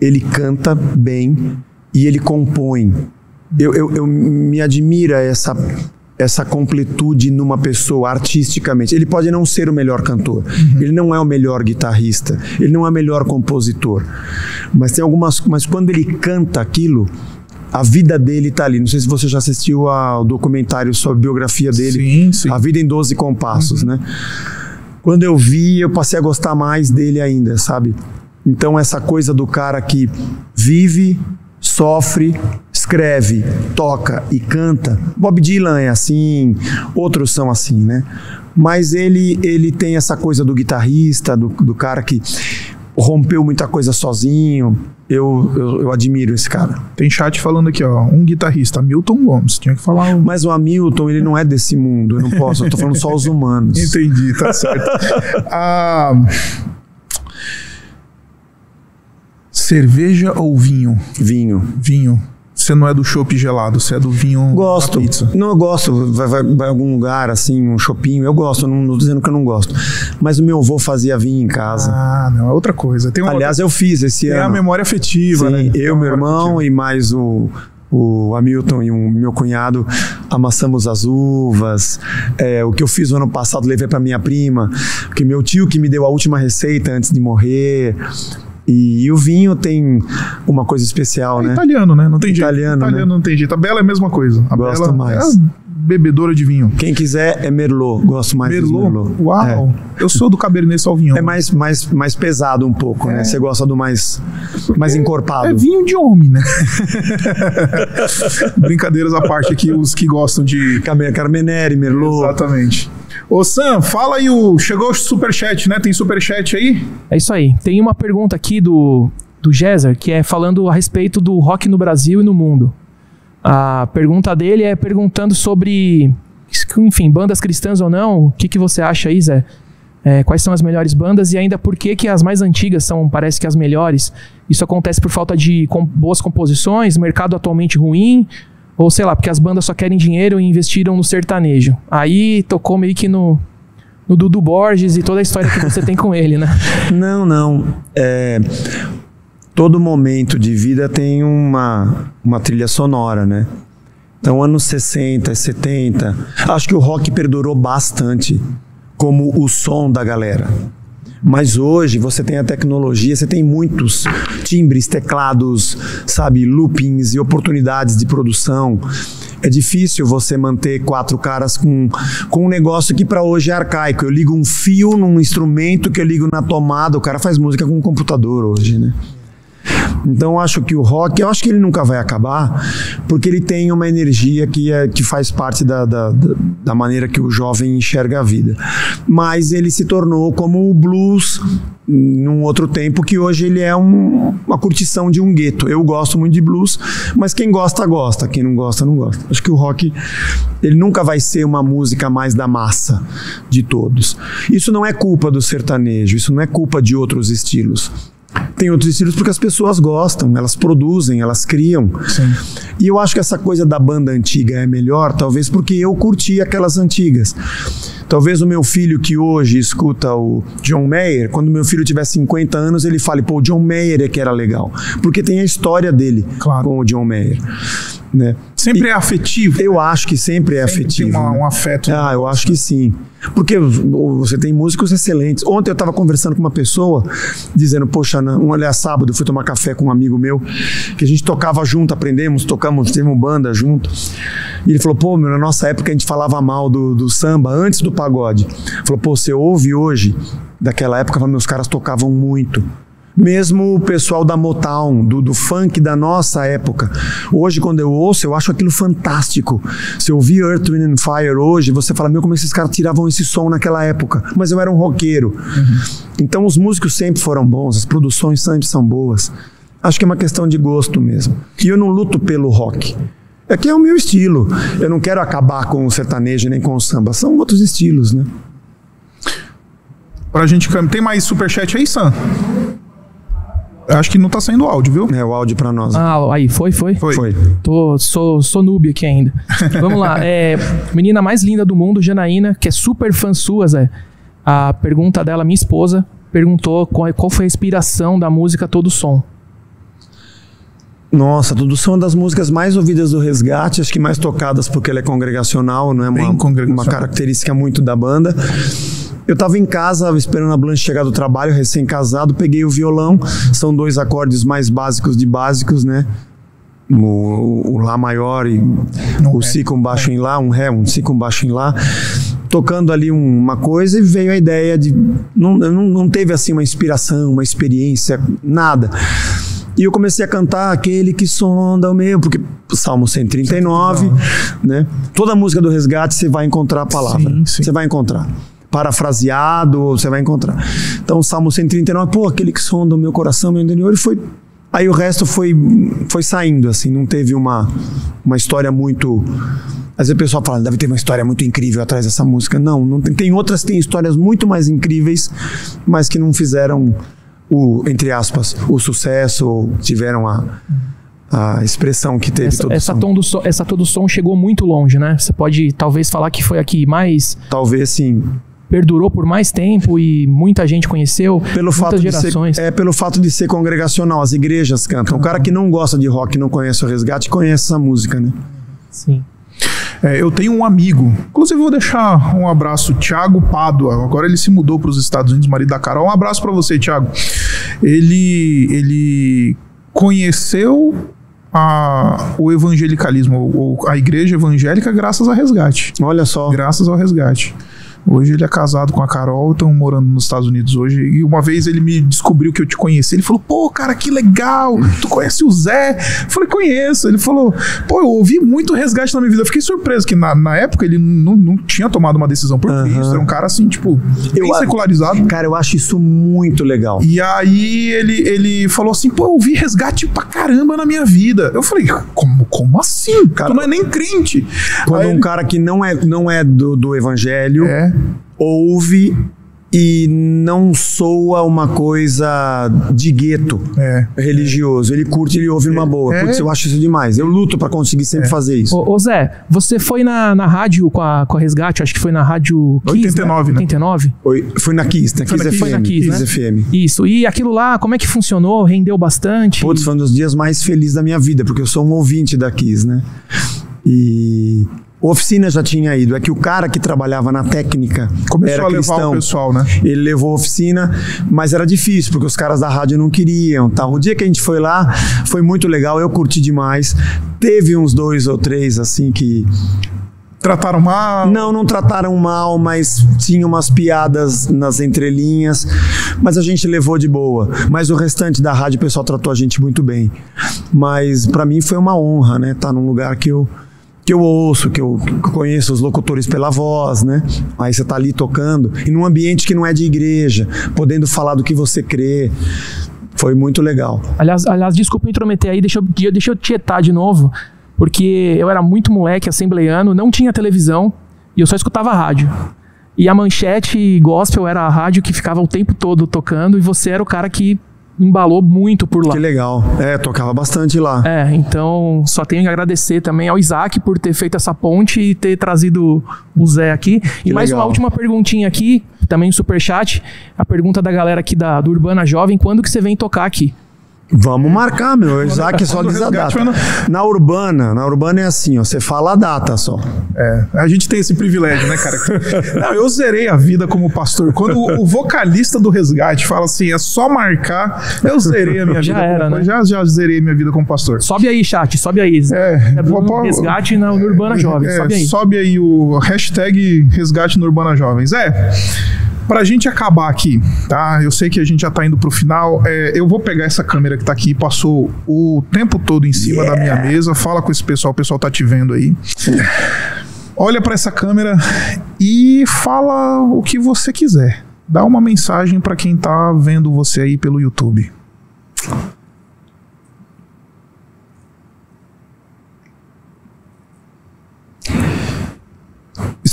ele canta bem e ele compõe. Eu, eu, eu me admira essa essa completude numa pessoa artisticamente. Ele pode não ser o melhor cantor, uhum. ele não é o melhor guitarrista, ele não é o melhor compositor, mas tem algumas, mas quando ele canta aquilo, a vida dele está ali. Não sei se você já assistiu ao documentário sobre a biografia dele. Sim, sim. A Vida em 12 Compassos, uhum. né? Quando eu vi, eu passei a gostar mais dele ainda, sabe? Então, essa coisa do cara que vive, sofre, escreve, toca e canta. Bob Dylan é assim, outros são assim, né? Mas ele, ele tem essa coisa do guitarrista, do, do cara que rompeu muita coisa sozinho. Eu, eu, eu, admiro esse cara. Tem chat falando aqui, ó. Um guitarrista, Milton Gomes. Tinha que falar um. Mas o Hamilton, ele não é desse mundo. Eu não posso. Eu tô falando só os humanos. Entendi, tá certo. ah, cerveja ou vinho? Vinho. Vinho. Você não é do chopp gelado, você é do vinho gosto. pizza. Não, eu gosto. Vai, vai, vai algum lugar, assim, um shopping, eu gosto. Não, não tô dizendo que eu não gosto. Mas o meu avô fazia vinho em casa. Ah, não, é outra coisa. Aliás, outra... eu fiz esse Tem ano. Tem a memória afetiva, Sim, né? eu, meu irmão e mais o, o Hamilton e o meu cunhado amassamos as uvas. É, o que eu fiz no ano passado levei para minha prima, porque meu tio que me deu a última receita antes de morrer. E, e, o vinho tem uma coisa especial, é né? Italiano, né? Não tem italiano, jeito. Italiano né? não tem jeito. A Bela é a mesma coisa. A Gosto Bela mais. É bebedora de vinho. Quem quiser é Merlot. Gosto mais Merlot? Merlot. Uau! É. Eu sou do Cabernet Sauvignon. É mais, mais, mais pesado um pouco, né? é. né? Você gosta do mais, mais encorpado. É vinho de homem, né? Brincadeiras à parte aqui, os que gostam de... Carmenere, Merlot. Exatamente. Ô Sam, fala aí o... Chegou o superchat, né? Tem superchat aí? É isso aí. Tem uma pergunta aqui do do Géser, que é falando a respeito do rock no Brasil e no mundo. A pergunta dele é perguntando sobre, enfim, bandas cristãs ou não. O que, que você acha aí, Zé? É, quais são as melhores bandas e ainda por que, que as mais antigas são, parece que as melhores? Isso acontece por falta de com, boas composições, mercado atualmente ruim, ou sei lá, porque as bandas só querem dinheiro e investiram no sertanejo. Aí tocou meio que no, no Dudu Borges e toda a história que você tem com ele, né? Não, não. É, todo momento de vida tem uma, uma trilha sonora, né? Então, anos 60, 70, acho que o rock perdurou bastante como o som da galera. Mas hoje você tem a tecnologia, você tem muitos timbres, teclados, sabe, loopings e oportunidades de produção. É difícil você manter quatro caras com, com um negócio que para hoje é arcaico. Eu ligo um fio num instrumento que eu ligo na tomada, o cara faz música com um computador hoje, né? Então acho que o rock, eu acho que ele nunca vai acabar, porque ele tem uma energia que, é, que faz parte da, da, da maneira que o jovem enxerga a vida. Mas ele se tornou como o blues num outro tempo que hoje ele é um, uma curtição de um gueto. Eu gosto muito de blues, mas quem gosta gosta, quem não gosta não gosta. Acho que o rock ele nunca vai ser uma música mais da massa de todos. Isso não é culpa do sertanejo, isso não é culpa de outros estilos. Tem outros estilos porque as pessoas gostam, elas produzem, elas criam. Sim. E eu acho que essa coisa da banda antiga é melhor, talvez porque eu curti aquelas antigas. Talvez o meu filho que hoje escuta o John Mayer, quando meu filho tiver 50 anos, ele fale, pô, o John Mayer é que era legal. Porque tem a história dele claro. com o John Mayer. Né? Sempre é afetivo. Eu acho que sempre é Sempre afetivo. Tem uma- né? um afeto. Ah, eu acho que sim. Porque você tem músicos excelentes. Ontem eu estava conversando com uma pessoa, dizendo, poxa, um aliás, sábado eu fui tomar café com um amigo meu, que a gente tocava junto, aprendemos, tocamos, tivemos banda junto. E ele falou, pô, meu, na nossa época a gente falava mal do, do samba antes do pagode. Falou, pô, você ouve hoje, daquela época, meus caras tocavam muito. Mesmo o pessoal da Motown, do, do funk da nossa época. Hoje, quando eu ouço, eu acho aquilo fantástico. Se eu ouvir Earth, Wind and Fire hoje, você fala, meu, como esses caras tiravam esse som naquela época. Mas eu era um roqueiro. Então, os músicos sempre foram bons, as produções sempre são boas. Acho que é uma questão de gosto mesmo. E eu não luto pelo rock. É que é o meu estilo. Eu não quero acabar com o sertanejo nem com o samba. São outros estilos, né? Pra gente Tem mais superchat aí, Sam? Acho que não tá saindo áudio, viu? É o áudio pra nós. Ah, aí, foi, foi? Foi. Foi. Tô, sou, sou noob aqui ainda. Vamos lá. É, menina mais linda do mundo, Janaína, que é super fã sua, Zé. A pergunta dela, minha esposa, perguntou qual, qual foi a inspiração da música Todo Som. Nossa, tudo são das músicas mais ouvidas do Resgate, acho que mais tocadas porque ela é congregacional, não é Bem uma, congregacional. uma característica muito da banda. Eu tava em casa esperando a Blanche chegar do trabalho, recém-casado, peguei o violão, são dois acordes mais básicos de básicos, né? O, o Lá maior e o Ré. Si com baixo em Lá, um Ré, um Si com baixo em Lá, tocando ali um- uma coisa e veio a ideia de. Não, não, não teve assim uma inspiração, uma experiência, nada. E eu comecei a cantar aquele que sonda o meu, porque Salmo 139, né? Toda música do resgate você vai encontrar a palavra. Sim, sim. Você vai encontrar. Parafraseado, você vai encontrar. Então, Salmo 139, pô, aquele que sonda o meu coração, meu interior, e foi. Aí o resto foi, foi saindo, assim, não teve uma, uma história muito. Às vezes o pessoal fala, deve ter uma história muito incrível atrás dessa música. Não, não tem, tem outras que têm histórias muito mais incríveis, mas que não fizeram o, entre aspas, o sucesso, ou tiveram a, a expressão que teve Essa, todo essa, som. tom do som, essa Todo Som chegou muito longe, né? Você pode talvez falar que foi a que mais Talvez sim. Perdurou por mais tempo e muita gente conheceu, Pelo muitas fato, de gerações. ser, é pelo fato de ser congregacional, as igrejas cantam. O cara que não gosta de rock, não conhece o resgate, conhece essa música, né? Sim. É, eu tenho um amigo, inclusive eu vou deixar um abraço, Thiago Pádua. Agora ele se mudou para os Estados Unidos, marido da Carol. Um abraço para você, Thiago. Ele, ele conheceu a, o evangelicalismo, ou a igreja evangélica, graças a resgate. Olha só. Graças ao resgate. Hoje ele é casado com a Carol, estão morando nos Estados Unidos hoje. E uma vez ele me descobriu que eu te conheci. Ele falou: Pô, cara, que legal. Tu conhece o Zé? Eu falei: Conheço. Ele falou: Pô, eu ouvi muito resgate na minha vida. Eu fiquei surpreso que na, na época ele não, não tinha tomado uma decisão por Aham. Cristo. Era um cara assim, tipo, bem Eu- secularizado. Cara, eu acho isso muito legal. E aí ele, ele falou assim: Pô, eu ouvi resgate pra caramba na minha vida. Eu falei: Como, como assim? Cara, tu não é nem crente. Quando Aí um ele- cara que não é, não é do, do evangelho É. ouve e não soa uma coisa de gueto É. religioso. Ele curte, ele ouve numa boa. É. Putz, eu acho isso demais. Eu luto pra conseguir sempre fazer isso. Ô, ô, Zé, você foi na, na rádio com a, com a Resgate, acho que foi na rádio Kiss, 89, né? 89? Foi, foi na Kiss, na Foi Kiss na Kiss, FM. Foi na Kiss, né? FM. Isso. E aquilo lá, como é que funcionou? Rendeu bastante? Putz, foi um dos dias mais felizes da minha vida, porque eu sou um ouvinte da Kiss, né? E oficina já tinha ido. É que o cara que trabalhava na técnica Começou era a levar cristão. o pessoal, né? Ele levou a oficina, mas era difícil, porque os caras da rádio não queriam. Tal. O dia que a gente foi lá, foi muito legal, eu curti demais. Teve uns dois ou três, assim, que Trataram mal. não, não trataram mal, mas tinha umas piadas nas entrelinhas. Mas a gente levou de boa. Mas o restante da rádio, o pessoal tratou a gente muito bem. Mas pra mim foi uma honra, né? Estar num lugar que eu que eu ouço, que eu, que eu conheço os locutores pela voz, né? Aí você tá ali tocando e num ambiente que não é de igreja, podendo falar do que você crê. Foi muito legal. Aliás, aliás, desculpa me intrometer aí, deixa eu, deixa eu tietar de novo, porque eu era muito moleque, assembleiano, não tinha televisão e eu só escutava rádio. E a manchete gospel era a rádio que ficava o tempo todo tocando e você era o cara que embalou muito por lá. Que legal. É, tocava bastante lá. É, então só tenho que agradecer também ao Isaac por ter feito essa ponte e ter trazido o Zé aqui. E Que mais legal. uma última perguntinha aqui, também no Superchat. A pergunta da galera aqui da, do Urbana Jovem: quando que você vem tocar aqui? Vamos marcar, meu. O Isaac só diz a data. Na urbana, na urbana é assim, ó. Você fala a data só. É, a gente tem esse privilégio, né, cara? Não, eu zerei a vida como pastor. Quando o, vocalista do resgate fala assim, é só marcar, eu zerei a minha Já vida. era, como, né? já, já zerei minha vida como pastor. Sobe aí, chat, sobe aí. É, É vou- resgate na Urbana Jovem, É, sobe aí. sobe aí o hashtag resgate no Urbana Jovens. É. Pra gente acabar aqui, tá? Eu sei que a gente já tá indo pro final. É, eu vou pegar essa câmera que tá aqui, passou o tempo todo em cima da minha mesa. Fala com esse pessoal, o pessoal tá te vendo aí. Olha pra essa câmera e fala o que você quiser. Dá uma mensagem pra quem tá vendo você aí pelo YouTube.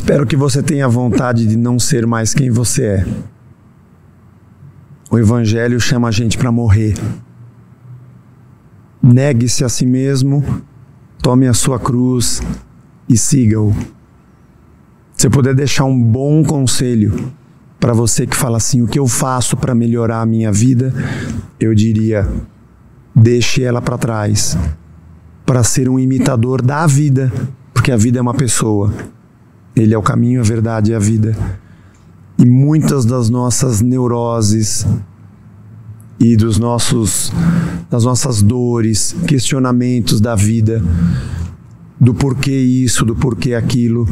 Espero que você tenha vontade de não ser mais quem você é. O Evangelho chama a gente para morrer. Negue-se a si mesmo, tome a sua cruz e siga-o. Se eu puder deixar um bom conselho para você que fala assim: o que eu faço para melhorar a minha vida, eu diria: deixe ela para trás, para ser um imitador da vida, porque a vida é uma pessoa. Ele é o caminho, a verdade e a vida. E muitas das nossas neuroses e dos nossos das nossas dores, questionamentos da vida, do porquê isso, do porquê aquilo,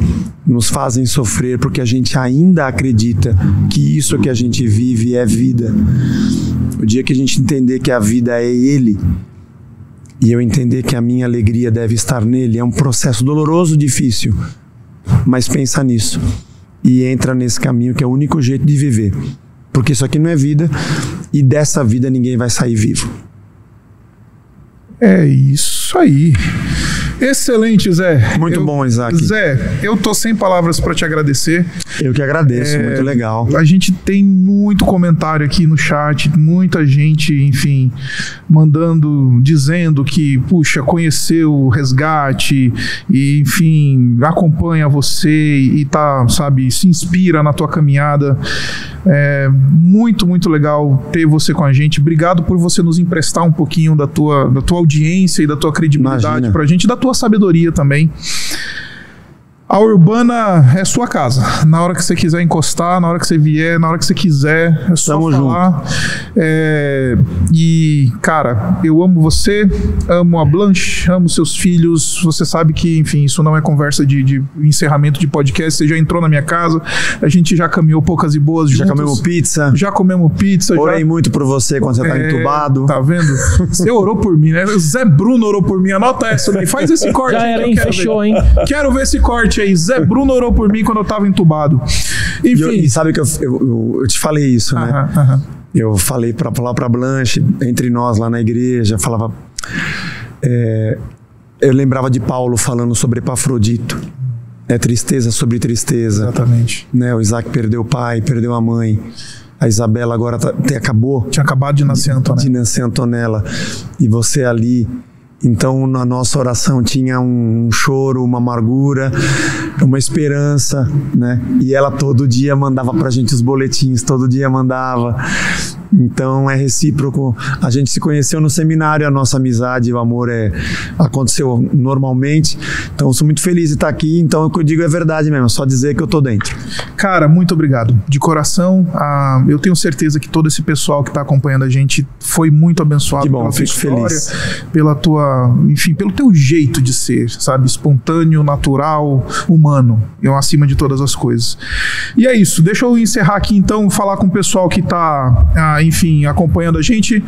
nos fazem sofrer porque a gente ainda acredita que isso que a gente vive é vida. O dia que a gente entender que a vida é ele, e eu entender que a minha alegria deve estar nele, é um processo doloroso, difícil, mas pensa nisso e entra nesse caminho que é o único jeito de viver. Porque isso aqui não é vida e dessa vida ninguém vai sair vivo. É isso aí. Excelente, Zé. Muito Eu- bom, Isaac. Zé, eu tô sem palavras pra te agradecer. Eu que agradeço, muito legal. A gente tem muito comentário aqui no chat, muita gente, enfim, mandando, dizendo que, puxa, conheceu o resgate e, enfim, acompanha você e tá, sabe, se inspira na tua caminhada. É muito, muito legal ter você com a gente. Obrigado por você nos emprestar um pouquinho da tua, da tua audiência e da tua credibilidade Imagina. pra gente, da tua sabedoria também. A Urbana é sua casa. Na hora que você quiser encostar, na hora que você vier, na hora que você quiser, é só Tamo falar. É, e, cara, eu amo você, amo a Blanche, amo seus filhos. Você sabe que, enfim, isso não é conversa de, de encerramento de podcast. Você já entrou na minha casa, a gente já caminhou poucas e boas Já juntos. comemos pizza. Já comemos pizza. Orei já... muito por você quando você tá É, entubado. Tá vendo? Você orou por mim, né? O Zé Bruno orou por mim. Anota essa daí. Faz esse corte. Já aí era, hein? Fechou, ver. hein? Quero ver esse corte aí. Zé Bruno orou por mim quando eu tava entubado. E, eu- Enfim. e sabe que eu, eu, eu- te falei isso, né? Aham, aham. Eu falei para falar para Blanche, entre nós lá na igreja, falava. é, eu lembrava de Paulo falando sobre Epafrodito. É tristeza sobre tristeza. Exatamente. Né? O Isaac perdeu o pai, perdeu a mãe. A Isabela agora tá- te- acabou Tinha acabado de nascer, Antônio. de nascer Antonella. E você ali. Então, na nossa oração tinha um choro, uma amargura, uma esperança, né? E ela todo dia mandava pra gente os boletins, todo dia mandava. Então é recíproco. A gente se conheceu no seminário, a nossa amizade, o amor é aconteceu normalmente. Então sou muito feliz de estar aqui. Então o que eu digo é verdade mesmo, é só dizer que eu tô dentro. Cara, muito obrigado. De coração, ah, eu tenho certeza que todo esse pessoal que está acompanhando a gente foi muito abençoado Que bom, pela tua história, feliz. pela tua, enfim, pelo teu jeito de ser, sabe, espontâneo, natural, humano, eu acima de todas as coisas. E é isso. Deixa eu encerrar aqui então, falar com o pessoal que está, enfim, acompanhando a gente.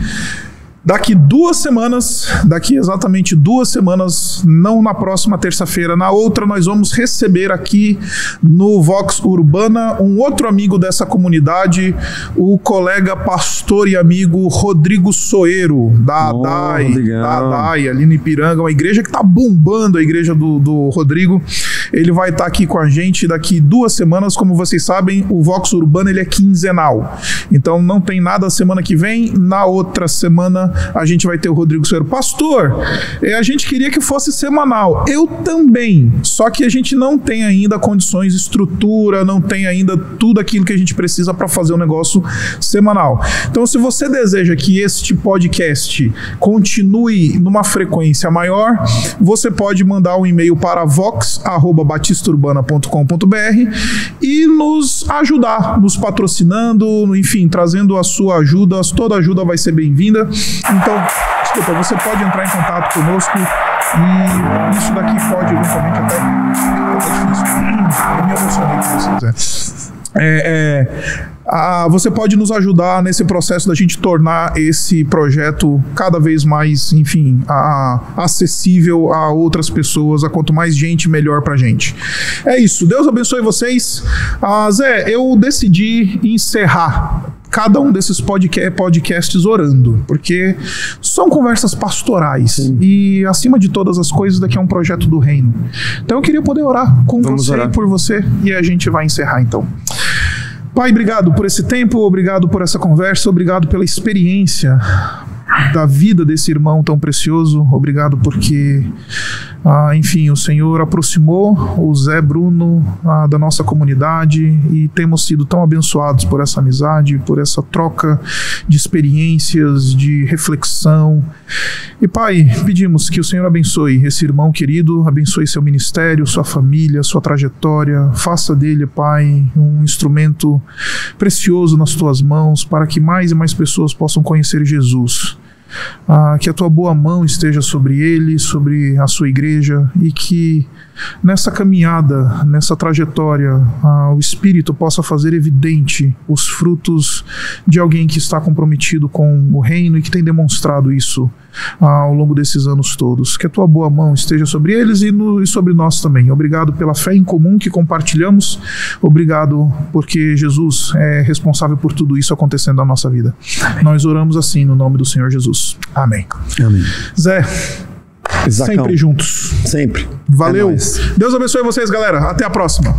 Daqui duas semanas, daqui exatamente duas semanas, não na próxima terça-feira, na outra, nós vamos receber aqui no Vox Urbana um outro amigo dessa comunidade, o colega pastor e amigo Rodrigo Soeiro, da ADAI, da ADAI, ali no Ipiranga, uma igreja que está bombando, a igreja do, do Rodrigo. Ele vai estar aqui com a gente daqui duas semanas. Como vocês sabem, o Vox Urbana ele é quinzenal. Então não tem nada semana que vem. Na outra semana a gente vai ter o Rodrigo Soeiro. Pastor, é, a gente queria que fosse semanal. Eu também. Só que a gente não tem ainda condições, estrutura, não tem ainda tudo aquilo que a gente precisa para fazer um negócio semanal. Então, se você deseja que este podcast continue numa frequência maior, você pode mandar um e-mail para vox@batisturbana.com.br e nos ajudar, nos patrocinando, enfim, trazendo a sua ajuda. Toda ajuda vai ser bem-vinda. Então, desculpa, você pode entrar em contato conosco e isso daqui pode eventualmente até. Eu me emocionei com vocês. É, é, ah, você pode nos ajudar nesse processo da gente tornar esse projeto cada vez mais, enfim, a, acessível a outras pessoas. A quanto mais gente, melhor pra gente. É isso. Deus abençoe vocês. Ah, Zé, eu decidi encerrar cada um desses podcasts orando, porque são conversas pastorais Sim. e acima de todas as coisas daqui é um projeto do reino. Então eu queria poder orar com Vamos você orar. e por você e a gente vai encerrar então. Pai, obrigado por esse tempo, obrigado por essa conversa, obrigado pela experiência da vida desse irmão tão precioso. Obrigado porque ah, enfim, o Senhor aproximou o Zé Bruno ah, da nossa comunidade e temos sido tão abençoados por essa amizade, por essa troca de experiências, de reflexão. E Pai, pedimos que o Senhor abençoe esse irmão querido, abençoe seu ministério, sua família, sua trajetória, faça dele, Pai, um instrumento precioso nas tuas mãos para que mais e mais pessoas possam conhecer Jesus ah, que a tua boa mão esteja sobre ele, sobre a sua igreja e que nessa caminhada, nessa trajetória, ah, o Espírito possa fazer evidente os frutos de alguém que está comprometido com o reino e que tem demonstrado isso ah, ao longo desses anos todos. Que a tua boa mão esteja sobre eles e, no, e sobre nós também. Obrigado pela fé em comum que compartilhamos. Obrigado porque Jesus é responsável por tudo isso acontecendo na nossa vida. Amém. Nós oramos assim no nome do Senhor Jesus. Amém. Amém. Zé. Zacão. Sempre juntos. Sempre. Valeu. É Deus abençoe vocês, galera. Até a próxima.